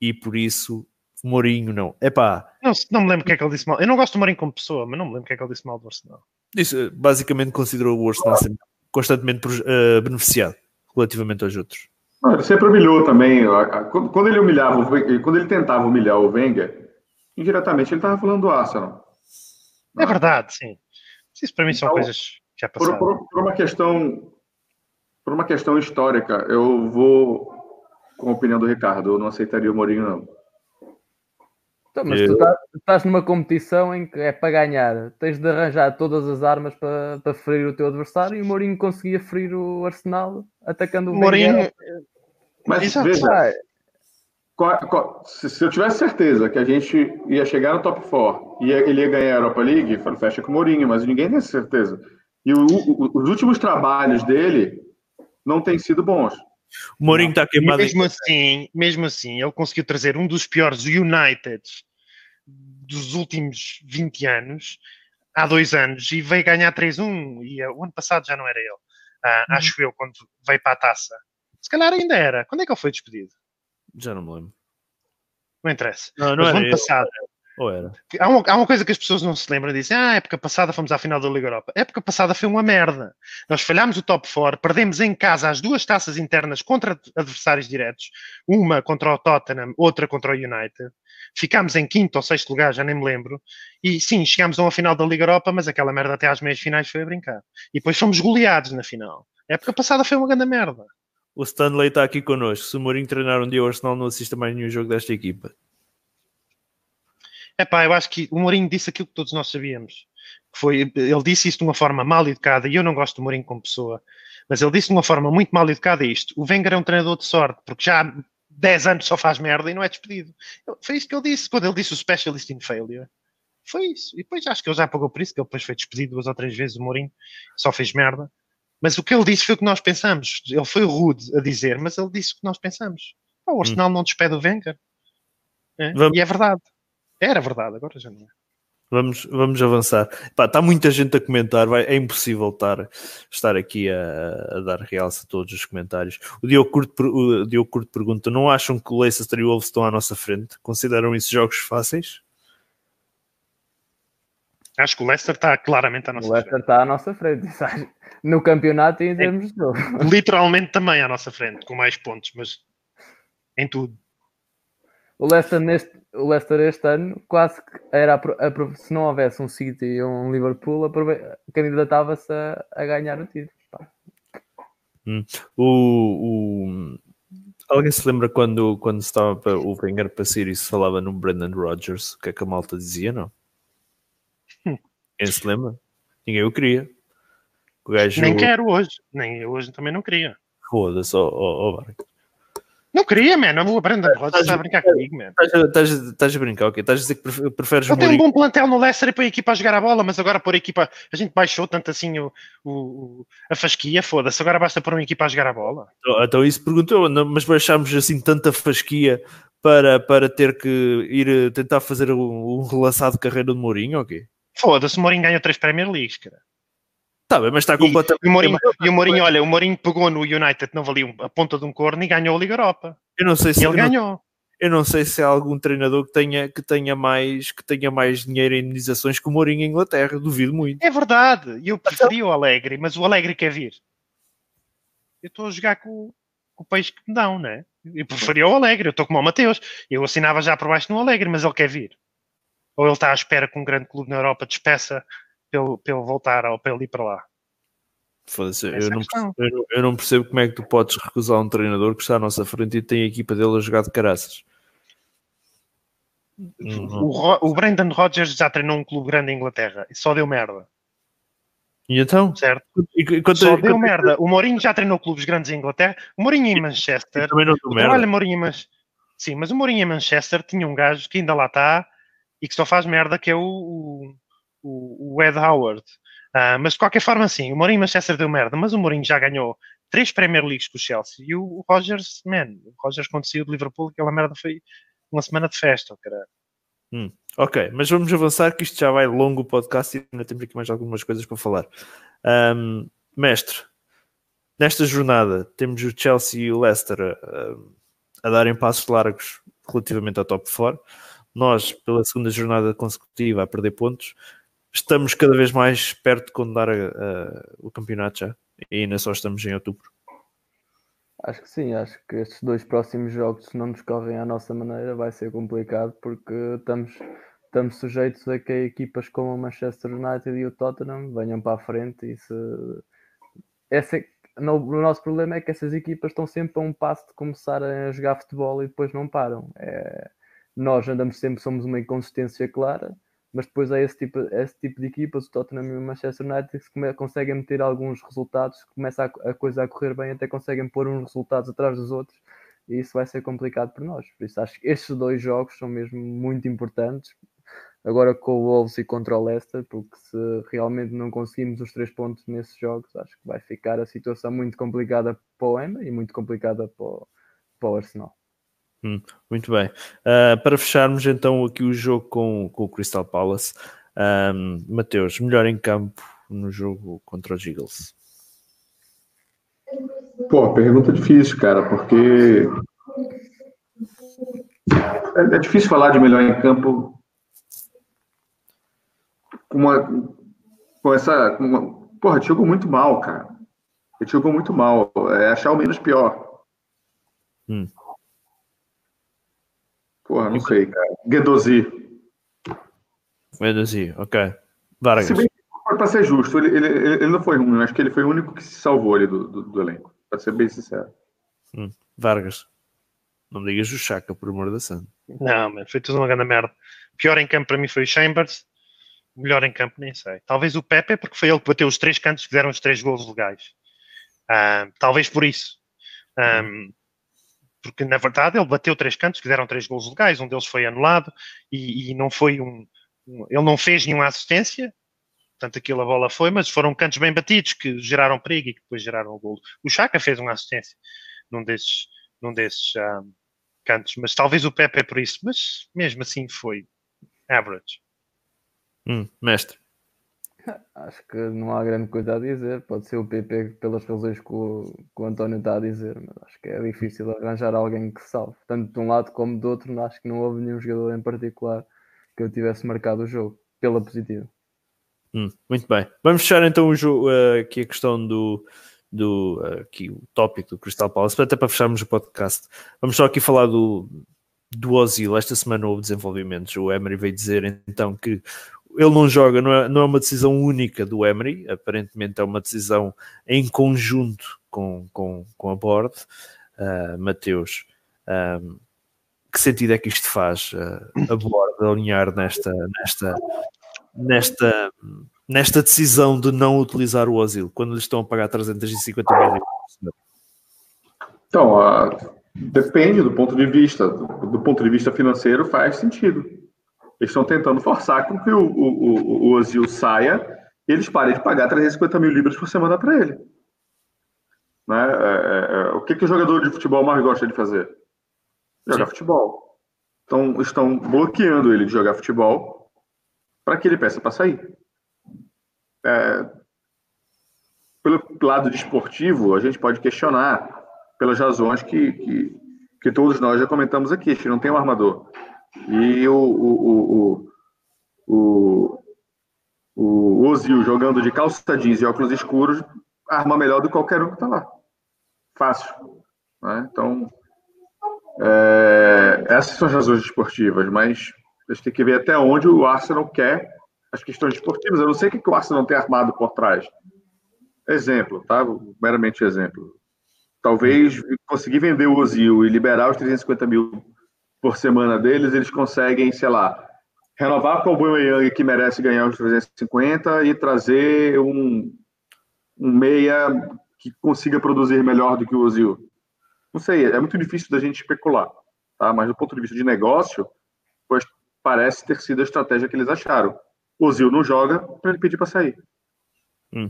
e por isso Mourinho não. Epá, Não, não me lembro o que é que ele disse mal. Eu não gosto do Mourinho como pessoa, mas não me lembro o que é que ele disse mal do Arsenal. isso, basicamente considerou o Arsenal sempre constantemente ah, beneficiado relativamente aos outros. Não, ele sempre humilhou também. Quando ele humilhava, o Wen- quando ele tentava humilhar o Wenger, indiretamente ele estava falando do Arsenal. É verdade, sim. Isso para mim são Então, coisas que já Por, passaram. por- por uma questão, por uma questão histórica, eu vou com a opinião do Ricardo. Eu não aceitaria o Mourinho não. Então, mas Eu- tu tá- tu estás numa competição em que é para ganhar, tens de arranjar todas as armas para, para ferir o teu adversário e o Mourinho conseguia ferir o Arsenal atacando o O Mourinho, Wenger. Mas Exato. veja, qual- qual- se, se eu tivesse certeza que a gente ia chegar no top 4 e ele ia ganhar a Europa League, eu falei, fecha com o Mourinho, mas ninguém tem certeza. E o- o- os últimos trabalhos dele não têm sido bons. O Mourinho está queimado. mesmo assim, mesmo assim, ele conseguiu trazer um dos piores United dos últimos 20 anos, há dois anos, e veio ganhar 3-1. E eh, o ano passado já não era ele. Ah, Uhum. Acho eu, quando veio para a taça. Se calhar ainda era. Quando é que ele foi despedido? Já não me lembro. Não interessa. Não, não Mas era ano ele. passado, Ou era? Há uma, há uma coisa que as pessoas não se lembram, dizem, ah, época passada fomos à final da Liga Europa. A época passada foi uma merda. Nós falhámos o top 4, perdemos em casa as duas taças internas contra adversários diretos, uma contra o Tottenham, outra contra o United. Ficámos em quinto ou sexto lugar, já nem me lembro. E sim, chegámos a uma final da Liga Europa, mas aquela merda até às meias finais foi a brincar. E depois fomos goleados na final. A época passada foi uma grande merda. O Stanley está aqui connosco. Se o Mourinho treinar um dia o Arsenal, não assista mais nenhum jogo desta equipa. É pá, eu acho que o Mourinho disse aquilo que todos nós sabíamos. Que foi, ele disse isso de uma forma mal educada, e eu não gosto do Mourinho como pessoa, mas ele disse de uma forma muito mal educada isto. O Wenger é um treinador de sorte, porque já há 10 anos só faz merda e não é despedido. Foi isso que ele disse, quando ele disse o specialist in failure. Foi isso. E depois acho que ele já pagou por isso, que ele depois foi despedido duas ou três vezes, o Mourinho só fez merda. Mas o que ele disse foi o que nós pensamos. Ele foi rude a dizer, mas ele disse o que nós pensamos. O Arsenal não despede o Wenger. É, E é verdade. Era verdade, agora já não é. Vamos, vamos avançar. Pá, está muita gente a comentar, vai, é impossível estar, estar aqui a, a dar realce a todos os comentários. O Diogo Curto, o Diogo Curto pergunta: não acham que o Leicester e o Wolves estão à nossa frente? Consideram isso jogos fáceis? Acho que o Leicester está claramente à o nossa Leicester está à nossa frente, sabe? no campeonato e em termos de jogo. frente. Literalmente também à nossa frente, com mais pontos, mas em tudo. O Leicester, neste, o Leicester este ano quase que era a a se não houvesse um City e um Liverpool, candidatava-se a, a ganhar o título. pá. O, o- Alguém se lembra quando, quando estava para, o Wenger para sair e se falava no Brendan Rodgers? O que é que a malta dizia? Não. Hum. Quem se lembra? Ninguém o queria. O gajo. Nem quero hoje. Nem eu hoje também não queria. Foda-se, ó ó- ó, Barco. Não queria, man. O Brandon Rodgers está a brincar comigo, man. Estás a- brincar, ok? Estás a dizer que prefe- preferes Ele tem um bom plantel no Leicester e põe a equipa a jogar a bola, mas agora pôr a equipa. A gente baixou tanto assim o, o- a fasquia, foda-se. Agora basta pôr uma equipa a jogar a bola. Então, Então isso perguntou, não, mas baixámos assim tanta fasquia para, para ter que ir eh, tentar fazer um, um relaçado de carreira de Mourinho, ok? Foda-se, o Mourinho ganhou três Premier Leagues, cara. Tá bem, mas está E, completamente. e o Mourinho, e o Mourinho, olha, o Mourinho pegou no United, não valia a ponta de um corno e ganhou a Liga Europa. Eu não sei se E ele ganhou. eu não sei se há algum treinador que tenha, que tenha, mais, que tenha mais dinheiro em indenizações que o Mourinho em Inglaterra, duvido muito. É verdade. E eu preferia o Alegre, mas o Alegre quer vir. Eu estou a jogar com, com o peixe que me dão, não é? Eu preferia o Alegre. Eu estou como o Mateus. Eu assinava já por baixo no Alegre, mas ele quer vir. Ou ele está à espera que um grande clube na Europa despeça para ele voltar ou para ele ir para lá. Foda-se, eu, é eu, não, eu não percebo como é que tu podes recusar um treinador que está à nossa frente e tem a equipa dele a jogar de caraças. Uhum. O, o Brendan Rodgers já treinou um clube grande em Inglaterra e só deu merda, E então? certo? E, e, quanto- Só deu quanto- merda. O Mourinho já treinou clubes grandes em Inglaterra. O Mourinho em Manchester Também não deu O merda. trabalho de Mourinho, mas sim, mas o Mourinho em Manchester tinha um gajo que ainda lá está e que só faz merda, que é o, o, o- o Ed Howard. Ah, mas de qualquer forma, sim, o Mourinho Manchester deu merda, mas o Mourinho já ganhou três Premier Leagues com o Chelsea e o Rogers, man, o Rogers quando saiu de Liverpool, aquela merda foi uma semana de festa, cara. Ok, mas vamos avançar que isto já vai longo o podcast e ainda temos aqui mais algumas coisas para falar. Ahm, mestre, nesta jornada temos o Chelsea e o Leicester a, a darem passos largos relativamente ao top 4. Nós, pela segunda jornada consecutiva, a perder pontos. Estamos cada vez mais perto de condenar a- a- o campeonato já. E ainda só estamos em outubro. Acho que sim, acho que estes dois próximos jogos, se não nos correm à nossa maneira, vai ser complicado porque estamos, estamos sujeitos a que equipas como o Manchester United e o Tottenham venham para a frente e se é- no- o nosso problema é que essas equipas estão sempre a um passo de começar a jogar futebol e depois não param. É, nós andamos sempre, somos uma inconsistência clara, mas depois é esse tipo, esse tipo de equipas, o Tottenham e o Manchester United, que conseguem meter alguns resultados, começa a, a coisa a correr bem, até conseguem pôr uns resultados atrás dos outros, e isso vai ser complicado para nós. Por isso acho que estes dois jogos são mesmo muito importantes. Agora com o Wolves e contra o Leicester, porque se realmente não conseguimos os três pontos nesses jogos, acho que vai ficar a situação muito complicada para o Ema e muito complicada para o, para o Arsenal. Muito bem. Ah, para fecharmos então aqui o jogo com, com o Crystal Palace, ahm, Mateus, melhor em campo no jogo contra os Eagles. Pô, pergunta difícil, cara, porque é, é difícil falar de melhor em campo com uma com essa com uma, porra, te jogou muito mal, cara. Ele jogou muito mal. É achar o menos pior. Hum. Porra, não sei, cara. Guedozi. Medozi, ok. Vargas. Se bem que, pra ser justo, ele, ele, ele não foi ruim. Eu acho que ele foi o único que se salvou ali do, do, do elenco. Pra ser bem sincero. Vargas. Não me digas o Chaka, por amor da santa. Não, mano, foi tudo uma grande merda. Pior em campo para mim foi o Chambers. Melhor em campo, nem sei. Talvez o Pepe, porque foi ele que bateu os três cantos que deram os três gols legais. Ah, talvez por isso. Ah, porque, na verdade, ele bateu três cantos que deram três gols legais. Um deles foi anulado e, e não foi um, um- Ele não fez nenhuma assistência. Portanto, aquilo a bola foi, mas foram cantos bem batidos que geraram perigo e que depois geraram o gol. O Chaka fez uma assistência num desses, num desses ah, cantos, mas talvez o Pepe é por isso. Mas mesmo assim foi average. Hum, mestre. Acho que não há grande coisa a dizer. Pode ser o PP pelas razões que o, que o António está a dizer, mas acho que é difícil arranjar alguém que salve. Tanto de um lado como do outro, acho que não houve nenhum jogador em particular que eu tivesse marcado o jogo pela positiva. Hum, muito bem. Vamos fechar então o jogo, eh, aqui a questão do, do eh, aqui, o tópico do Crystal Palace, até para fecharmos o podcast. Vamos só aqui falar do, do Ozil. Esta semana houve desenvolvimentos. O Emery veio dizer então que ele não joga, não é, não é uma decisão única do Emery, aparentemente é uma decisão em conjunto com, com, com a board. Uh, Mateus, um, que sentido é que isto faz uh, a board alinhar nesta, nesta, nesta, nesta decisão de não utilizar o Ozil quando lhes estão a pagar 350 mil euros? Então, ah, depende do ponto de vista. Do, do ponto de vista financeiro, faz sentido. Eles estão tentando forçar com que o, o, o, o Ozil saia e eles parem de pagar 350 mil libras por semana para ele. Né? É, é, o que, que o jogador de futebol mais gosta de fazer? Jogar Sim. futebol. Então, estão bloqueando ele de jogar futebol para que ele peça para sair. É, pelo lado desportivo, a gente pode questionar pelas razões que, que, que todos nós já comentamos aqui, a gente não tem um armador. E o, o, o, o, Ozil jogando de calça jeans e óculos escuros arma melhor do que qualquer um que está lá. Fácil. Né? Então, é, essas são as razões esportivas, mas a gente tem que ver até onde o Arsenal quer as questões esportivas. Eu não sei o que o Arsenal tem armado por trás. Exemplo, tá? Meramente exemplo. Talvez conseguir vender o Ozil e liberar os 350 mil por semana deles, eles conseguem, sei lá, renovar com o Aubameyang que merece ganhar os 350 e trazer um, um meia que consiga produzir melhor do que o Ozil. Não sei, é muito difícil da gente especular, tá? Mas do ponto de vista de negócio, pois parece ter sido a estratégia que eles acharam. O Ozil não joga para ele pedir para sair. Hum.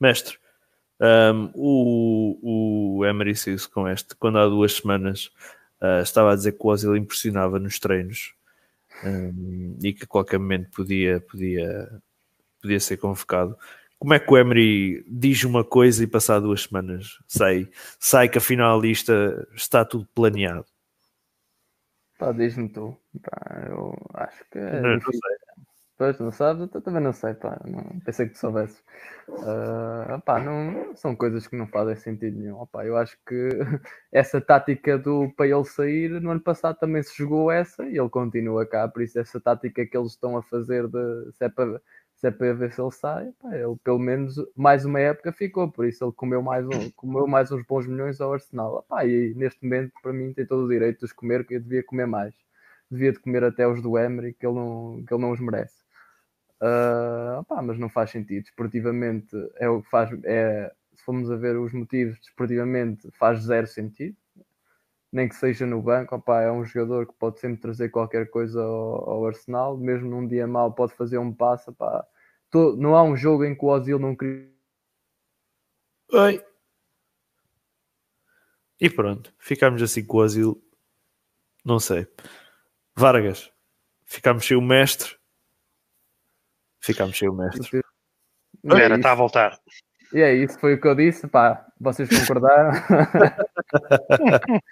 Mestre, um, o, o Emery Cis com este, quando há duas semanas uh, estava a dizer que o Ozil impressionava nos treinos um, e que a qualquer momento podia, podia, podia ser convocado. Como é que o Emery diz uma coisa e passar duas semanas sai, sai que afinal a lista está tudo planeado? Pá, diz-me tu. Pá, eu acho que é não, não sei. Pois, não sabes? Eu também não sei, pá. Não, pensei que tu soubesses. Uh, pá, não, são coisas que não fazem sentido nenhum. Opá, eu acho que essa tática do para ele sair, no ano passado também se jogou essa e ele continua cá. Por isso, essa tática que eles estão a fazer de se é para, se é para ver se ele sai, pá, ele pelo menos mais uma época ficou. Por isso, ele comeu mais, um, comeu mais uns bons milhões ao Arsenal. Opá, e neste momento, para mim, tem todo o direito de comer, que eu devia comer mais. Devia de comer até os do Emery, que ele não, que ele não os merece. Uh, mas não faz sentido. Esportivamente é o que faz. É, se formos a ver os motivos, desportivamente faz zero sentido. Nem que seja no banco, opá, é um jogador que pode sempre trazer qualquer coisa ao, ao Arsenal, mesmo num dia mau pode fazer um passo. Opá. Não há um jogo em que o Ozil não cria. Oi. E pronto, ficamos assim com o Ozil. Não sei. Vargas, ficamos sem o mestre Ficámos sem o mestre. Vera, está a voltar. E é isso, foi o que eu disse, pá, vocês concordaram?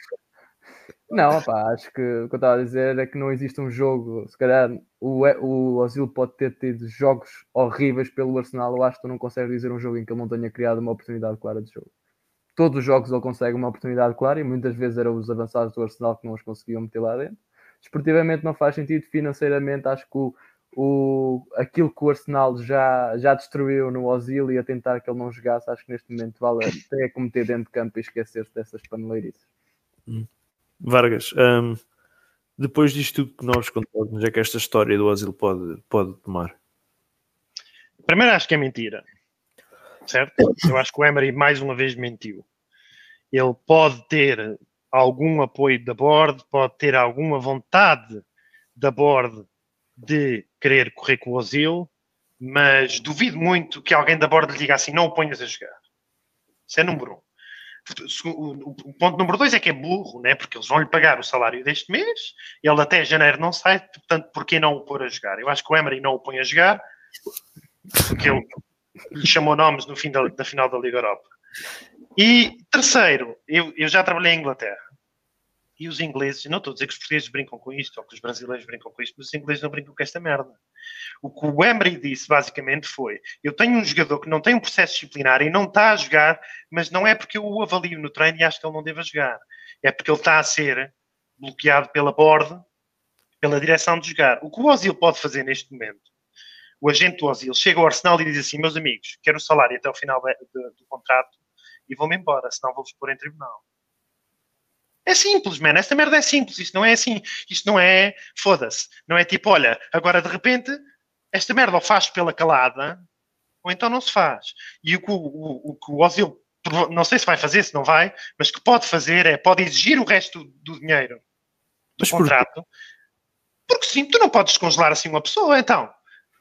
não, pá, acho que o que eu estava a dizer é que não existe um jogo, se calhar o, o Ozil pode ter tido jogos horríveis pelo Arsenal, eu acho que tu não consegues dizer um jogo em que ele não tenha criado uma oportunidade clara de jogo. Todos os jogos ele consegue uma oportunidade clara e muitas vezes eram os avançados do Arsenal que não os conseguiam meter lá dentro. Desportivamente não faz sentido, financeiramente acho que o, o, aquilo que o Arsenal já, já destruiu no Ozil e a tentar que ele não jogasse, acho que neste momento vale até cometer dentro de campo e esquecer-se dessas paneleirices. Hum. Vargas, um, depois disto tudo que nós contamos, é que esta história do Ozil pode, pode tomar? Primeiro acho que é mentira, certo? Eu acho que o Emery mais uma vez mentiu. Ele pode ter algum apoio da board, pode ter alguma vontade da board de querer correr com o Ozil, mas duvido muito que alguém da borda lhe diga assim: não o ponhas a jogar. Isso é número um. O ponto número dois é que é burro, né? porque eles vão lhe pagar o salário deste mês, ele até janeiro não sai, portanto, por que não o pôr a jogar? Eu acho que o Emery não o põe a jogar, porque ele lhe chamou nomes no fim da, da final da Liga Europa. E terceiro, eu, eu já trabalhei em Inglaterra e os ingleses, não estou a dizer que os portugueses brincam com isto ou que os brasileiros brincam com isto, mas os ingleses não brincam com esta merda. O que o Emery disse basicamente foi: eu tenho um jogador que não tem um processo disciplinar e não está a jogar, mas não é porque eu o avalio no treino e acho que ele não deve jogar, é porque ele está a ser bloqueado pela board, pela direção de jogar. O que o Ozil pode fazer neste momento? O agente do Ozil chega ao Arsenal e diz assim: meus amigos, quero o salário até o final do, do contrato e vou-me embora, senão vou-vos pôr em tribunal. É simples, man. Esta merda é simples. Isto não é assim. Isto não é. Foda-se. Não é tipo, olha, agora de repente, esta merda ou faz pela calada, ou então não se faz. E o que o, o, o, o Ozil, não sei se vai fazer, se não vai, mas que pode fazer é, pode exigir o resto do, dinheiro do mas contrato. Por porque sim, tu não podes descongelar assim uma pessoa, então.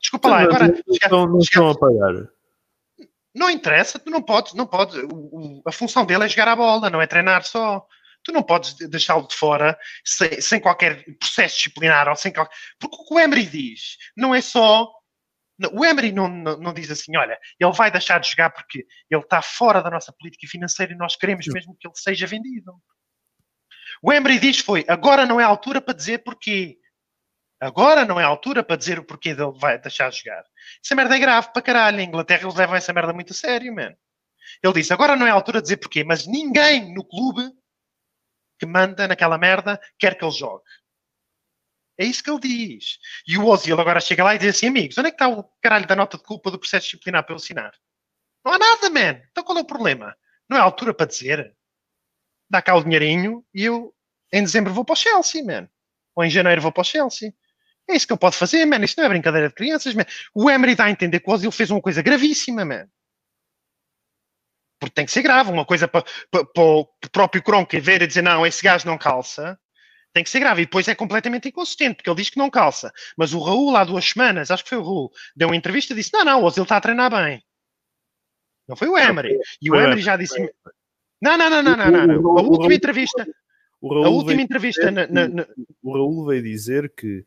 Desculpa lá, agora. Não, não estão a pagar. Não interessa, tu não podes, não podes. O, o, a função dele é jogar a bola, não é treinar só tu não podes deixá-lo de fora sem, sem, qualquer processo disciplinar ou sem qualquer... Porque o que o Emery diz não é só. O Emery não, não, não, diz assim, olha, ele vai deixar de jogar porque ele está fora da nossa política financeira e nós queremos mesmo que ele seja vendido. O Emery diz foi, agora não é a altura para dizer porquê. Agora não é a altura para dizer o porquê dele vai deixar de jogar. Essa merda é grave para caralho. A Inglaterra eles levam essa merda muito a sério, man. Ele disse, agora não é a altura de dizer porquê, mas ninguém no clube que manda naquela merda quer que ele jogue. É isso que ele diz. E o Ozil agora chega lá e diz assim, amigos, onde é que está o caralho da nota de culpa do processo disciplinar para eu assinar? Não há nada, man. Então qual é o problema? Não é a altura para dizer. Dá cá o dinheirinho e eu em dezembro vou para o Chelsea, man. Ou em janeiro vou para o Chelsea. É isso que ele pode fazer, man. Isto não é brincadeira de crianças, man. O Emery dá a entender que o Ozil fez uma coisa gravíssima, man. Porque tem que ser grave. Uma coisa para, para, para o próprio Kronk ver e dizer, não, esse gajo não calça. Tem que ser grave. E depois é completamente inconsistente, porque ele diz que não calça. Mas o Raul, há duas semanas, acho que foi o Raul, deu uma entrevista e disse, não, não, o Ozil está a treinar bem. Não foi o Emery. E o Emery já disse... Não, não, não, não, não, não. não. A última entrevista... a última entrevista... Na, na, na... O Raul veio dizer que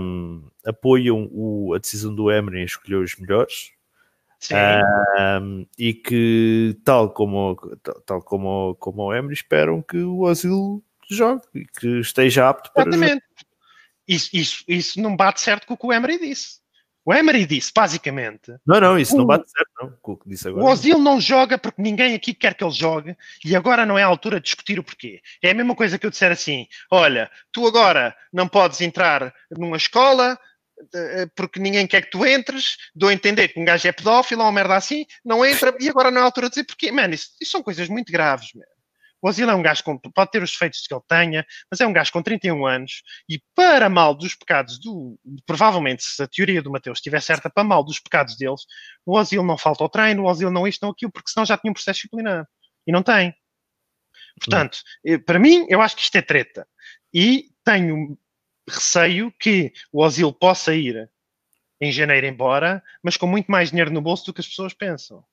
um, apoiam o, a decisão do Emery em escolher os melhores um, e que tal como tal como, como o Emery esperam que o Asilo jogue e que esteja apto para Exatamente. Isso, isso, isso não bate certo com o que o Emery disse. O Emery disse, basicamente. Não, não, isso o, não bate certo, não, com o que disse agora. O Ozil não joga porque ninguém aqui quer que ele jogue e agora não é a altura de discutir o porquê. É a mesma coisa que eu disser assim: olha, tu agora não podes entrar numa escola porque ninguém quer que tu entres, dou a entender que um gajo é pedófilo ou uma merda assim, não entra e agora não é a altura de dizer porquê. Mano, isso, isso são coisas muito graves, mano. O Ozil é um gajo com, pode ter os defeitos que ele tenha, mas é um gajo com 31 anos e para mal dos pecados do. Provavelmente, se a teoria do Mateus estiver certa, para mal dos pecados deles, o Ozil não falta ao treino, o Ozil não isto, não aquilo, porque senão já tinha um processo disciplinar. E não tem. Portanto, hum. para mim, eu acho que isto é treta. E tenho receio que o Ozil possa ir em janeiro embora, mas com muito mais dinheiro no bolso do que as pessoas pensam.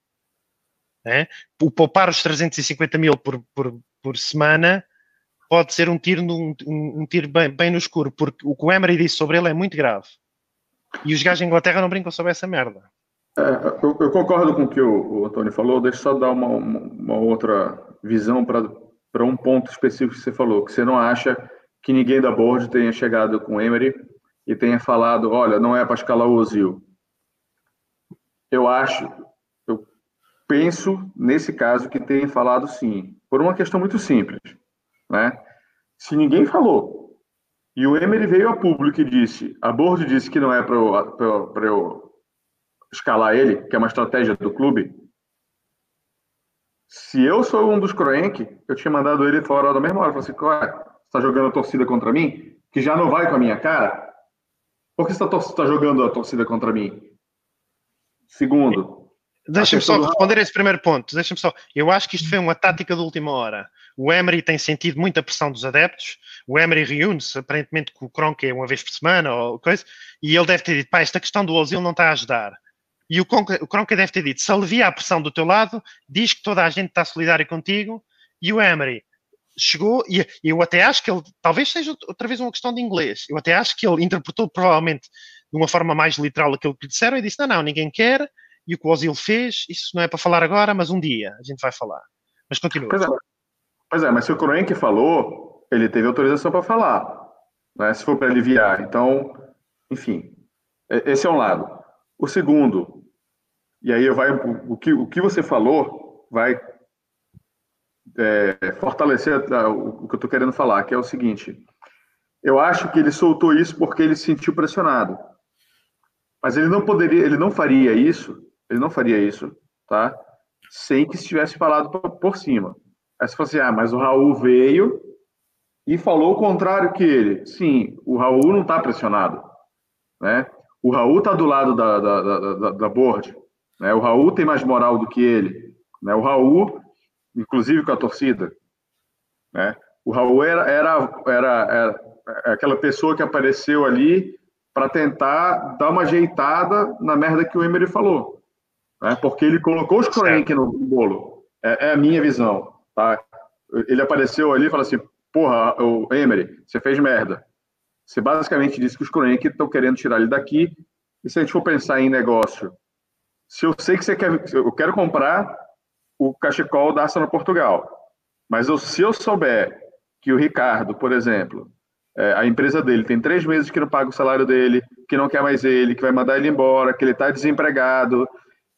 É? O poupar os 350 mil por, por, por semana pode ser um tiro, um, um tiro bem, bem, no escuro, porque o que o Emery disse sobre ele é muito grave. E os gajos da Inglaterra não brincam sobre essa merda. É, eu, eu, concordo com o que o, o Antônio falou, deixa só dar uma, uma, uma outra visão para um ponto específico que você falou, que você não acha que ninguém da board tenha chegado com o Emery e tenha falado, olha, não é para escalar o Ozil. Eu acho, penso, nesse caso, que tenha falado sim, por uma questão muito simples. Né? Se ninguém falou, e o Emery veio a público e disse, a board disse que não é para eu, eu escalar ele, que é uma estratégia do clube, se eu sou um dos Kroenk, eu tinha mandado ele fora da mesma hora. Eu falei assim, está jogando a torcida contra mim? Que já não vai com a minha cara? Por que você está tá jogando a torcida contra mim? Segundo, Deixa-me só responder a esse primeiro ponto. Deixa-me só. Eu acho que isto foi uma tática de última hora. O Emery tem sentido muita pressão dos adeptos. O Emery reúne-se aparentemente com o Kronk uma vez por semana ou coisa, e ele deve ter dito: pá, esta questão do Ozil não está a ajudar. E o Kronk deve ter dito: se alivia a pressão do teu lado, diz que toda a gente está solidária contigo. E o Emery chegou, e eu até acho que ele, talvez seja outra vez uma questão de inglês, eu até acho que ele interpretou provavelmente de uma forma mais literal aquilo que lhe disseram e disse: não, não, ninguém quer e o que o Ozil fez, isso não é para falar agora, mas um dia a gente vai falar. Mas continua. Pois é, pois é mas se o Kroenke falou, ele teve autorização para falar, né, se for para aliviar. Então, enfim, esse é um lado. O segundo, e aí vai o que, o que você falou vai é, fortalecer o, o que eu estou querendo falar, que é o seguinte. Eu acho que ele soltou isso porque ele se sentiu pressionado. Mas ele não poderia, ele não faria isso ele não faria isso, tá? Sem que estivesse falado por, cima. Aí você fala assim, ah, mas o Raul veio e falou o contrário que ele. Sim, o Raul não está pressionado, né? O Raul está do lado da, da, da, da, board, né? O Raul tem mais moral do que ele, né? O Raul, inclusive com a torcida, né? O Raul era, era, era, era aquela pessoa que apareceu ali para tentar dar uma ajeitada na merda que o Emery falou né? porque ele colocou os Kroenke no bolo. É, é, a minha visão. Tá? Ele apareceu ali e falou assim: porra, o Emery, você fez merda. Você basicamente disse que os Kroenke estão querendo tirar ele daqui. E se a gente for pensar em negócio, se eu sei que você quer, eu quero comprar o cachecol da Arsenal Portugal, mas eu, se eu souber que o Ricardo, por exemplo, é, a empresa dele tem três meses que não paga o salário dele, que não quer mais ele, que vai mandar ele embora, que ele está desempregado,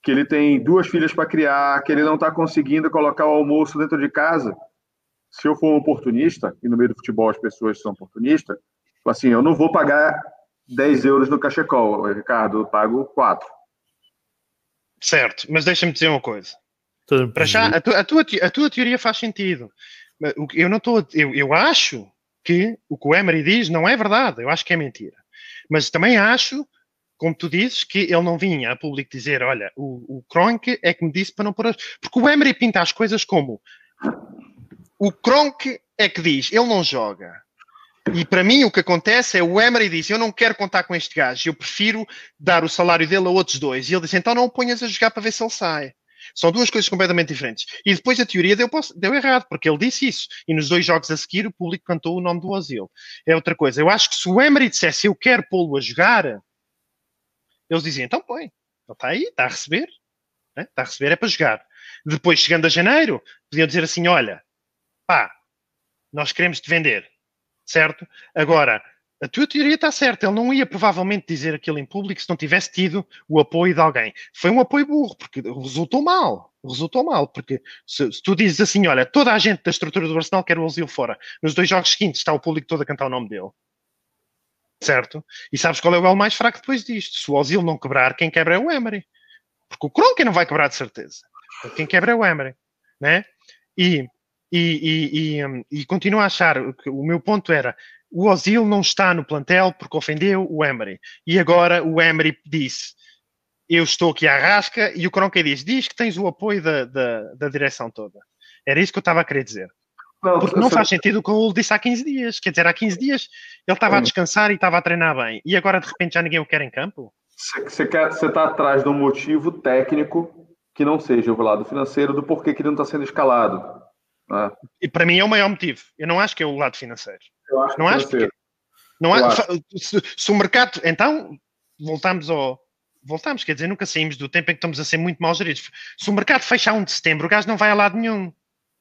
que ele tem duas filhas para criar, que ele não está conseguindo colocar o almoço dentro de casa. Se eu for um oportunista, e no meio do futebol as pessoas são oportunistas, assim, eu não vou pagar 10 euros no cachecol, Ricardo, eu pago 4. Certo, mas deixa-me dizer uma coisa. Para já, a, tu, a, tua, a tua teoria faz sentido. Eu não estou. Eu, eu acho que o que o Emery diz não é verdade. Eu acho que é mentira. Mas também acho, como tu dizes, que ele não vinha a público dizer: olha, o, o Kronk é que me disse para não pôr. Porque o Emery pinta as coisas como o Kronk é que diz: ele não joga. E para mim o que acontece é o Emery diz: Eu não quero contar com este gajo, eu prefiro dar o salário dele a outros dois. E ele diz: Então não o ponhas a jogar para ver se ele sai. São duas coisas completamente diferentes. E depois a teoria deu, deu, errado, porque ele disse isso. E nos dois jogos a seguir o público cantou o nome do Ozil. É outra coisa. Eu acho que se o Emery dissesse eu quero pô-lo a jogar, eles diziam então põe. Ele está aí, está a receber. Né? Está a receber, é para jogar. Depois, chegando a janeiro, podiam dizer assim: olha, pá, nós queremos te vender. Certo? Agora, a tua teoria está certa. Ele não ia provavelmente dizer aquilo em público se não tivesse tido o apoio de alguém. Foi um apoio burro, porque resultou mal. Resultou mal, porque se, se tu dizes assim, olha, toda a gente da estrutura do Arsenal quer o Ozil fora. Nos dois jogos seguintes está o público todo a cantar o nome dele. Certo? E sabes qual é o elo mais fraco depois disto? Se o Ozil não quebrar, quem quebra é o Emery. Porque o Kronk não vai quebrar de certeza. Quem quebra é o Emery. Né? E, e, e, e, e continuo a achar o meu ponto era o Ozil não está no plantel porque ofendeu o Emery. E agora o Emery disse: Eu estou aqui à rasca, e o Cronca diz: Diz que tens o apoio da, da, da direção toda. Era isso que eu estava a querer dizer. Não, porque não faz sentido o que eu disse há 15 dias. Quer dizer, há 15 dias ele estava a descansar e estava a treinar bem. E agora de repente já ninguém o quer em campo? Você está atrás de um motivo técnico que não seja o lado financeiro do porquê que ele não está sendo escalado. Né? E para mim é o maior motivo. Eu não acho que é o lado financeiro. Eu acho não acho que não há, se, se, o mercado então voltamos ao voltamos, quer dizer, nunca saímos do tempo em que estamos a ser muito mal geridos. Se o mercado fecha a 1 de setembro, o gajo não vai a lado nenhum.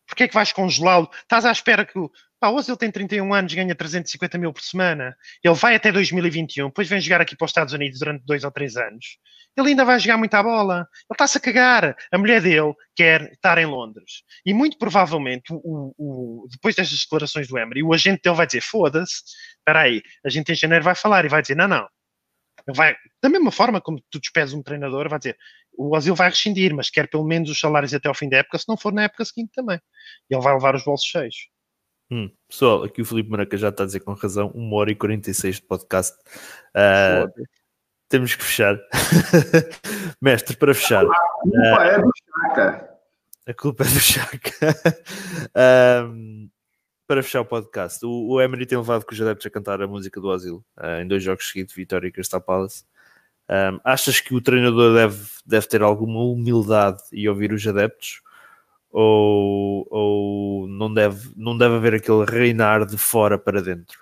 Porquê é que vais congelá-lo? Estás à espera que o pá, hoje ele tem 31 anos, ganha 350 mil por semana, ele vai até 2021, depois vem jogar aqui para os Estados Unidos durante dois ou três anos. Ele ainda vai jogar muita bola. Ele está-se a cagar. A mulher dele quer estar em Londres. E muito provavelmente, o, o, depois destas declarações do Emery, o agente dele vai dizer: foda-se, espera aí, a gente em janeiro vai falar e vai dizer: não, não. Ele vai, da mesma forma como tu despedes um treinador, vai dizer: o Osil vai rescindir, mas quer pelo menos os salários até ao fim da época, se não for na época seguinte também. E ele vai levar os bolsos cheios. Hum, pessoal, aqui o Felipe Maraca já está a dizer com razão, 1 hora e 46 de podcast. Uh, temos que fechar. Mestre, para fechar. A culpa uh, é do Chaka. A culpa é do Chaka. um, para fechar o podcast, o, o Emery tem levado com os adeptos a cantar a música do Asilo uh, em dois jogos seguidos, Vitória e Crystal Palace. Um, achas que o treinador deve, deve ter alguma humildade e ouvir os adeptos? Ou, ou não, deve, não deve haver aquele reinar de fora para dentro?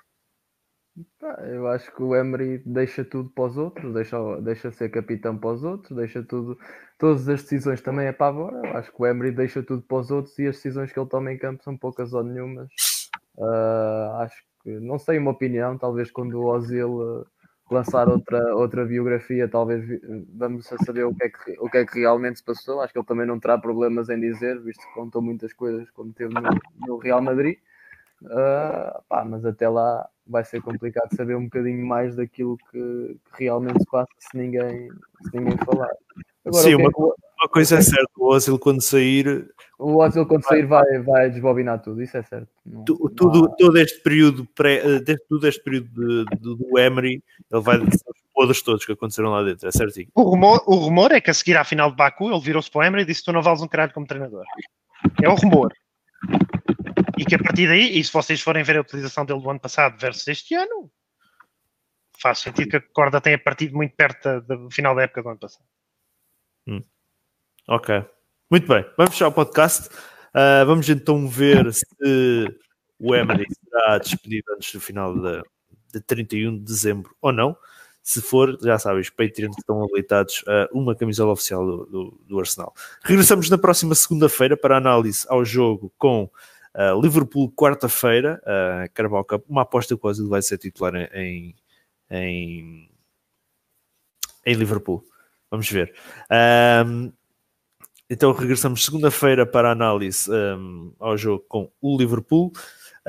Eu acho que o Emery deixa tudo para os outros, deixa, deixa ser capitão para os outros, deixa tudo, todas as decisões também é para agora. Eu acho que o Emery deixa tudo para os outros e as decisões que ele toma em campo são poucas ou nenhumas. Uh, acho que, não sei uma opinião, talvez quando o Ozil lançar outra, outra biografia, talvez vamos a saber o que, é que, o que é que realmente se passou. Acho que ele também não terá problemas em dizer, visto que contou muitas coisas quando teve no, no Real Madrid. Uh, pá, mas até lá vai ser complicado saber um bocadinho mais daquilo que, que realmente se passa se ninguém, se ninguém falar. Agora, Sim, uma, é que... uma, coisa é certa, o Ozil quando sair. O Ozil quando sair vai, vai desbobinar tudo, isso é certo. Não, tudo, não há... Todo este período, pré, eh, desde, todo este período de, de, do Emery, ele vai dizer os podres todos que aconteceram lá dentro, é certinho. O rumor, o rumor é que a seguir à final de Baku, ele virou-se para o Emery e disse: Tu não vales um caralho como treinador. É o rumor. E que a partir daí, e se vocês forem ver a utilização dele do ano passado versus este ano, faz sentido que a corda tenha partido muito perto do final da época do ano passado. Hum. Ok. Muito bem. Vamos fechar o podcast. Uh, vamos então ver se o Emery será despedido antes do final de, de 31 de dezembro ou não. Se for, já sabes, Patreon estão habilitados a uma camisola oficial do, do, do Arsenal. Regressamos na próxima segunda-feira para análise ao jogo com Uh, Liverpool, quarta-feira, uh, Carabao Cup, uma aposta que o vai ser titular em, em, em Liverpool. Vamos ver. Então regressamos segunda-feira para a análise um, ao jogo com o Liverpool.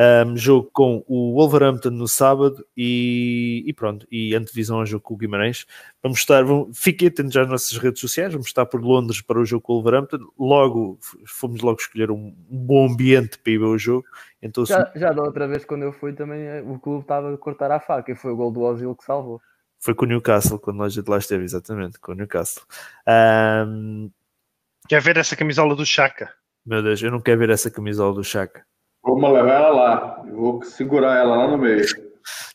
Um, jogo com o Wolverhampton no sábado e, e, pronto, e antevisão ao jogo com o Guimarães. Vamos estar, vamos, fiquem atentos às nossas redes sociais, vamos estar por Londres para o jogo com o Wolverhampton. Logo, fomos logo escolher um, bom ambiente para ir ver o jogo. Então, já, se... já da outra vez quando eu fui também eh, o clube estava a cortar a faca e foi o gol do Ozil que salvou. Foi com o Newcastle, quando nós lá esteve, exatamente, com o Newcastle. Um... Quer ver essa camisola do Chaka? Meu Deus, eu não quero ver essa camisola do Chaka. Vamos levar ela lá. Eu vou segurar ela lá no meio.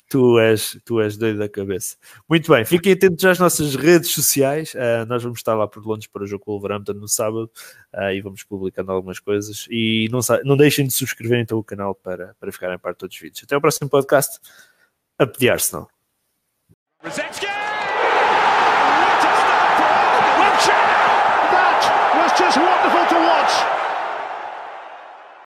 Tu és, tu és doido da cabeça. Muito bem, fiquem atentos às nossas redes sociais. Uh, nós vamos estar lá por Londres para o jogo com o Wolverhampton no sábado uh, e vamos publicando algumas coisas. E não, não deixem de subscrever então o canal para, para ficarem a par de todos os vídeos. Até o próximo podcast. A pedir Arsenal.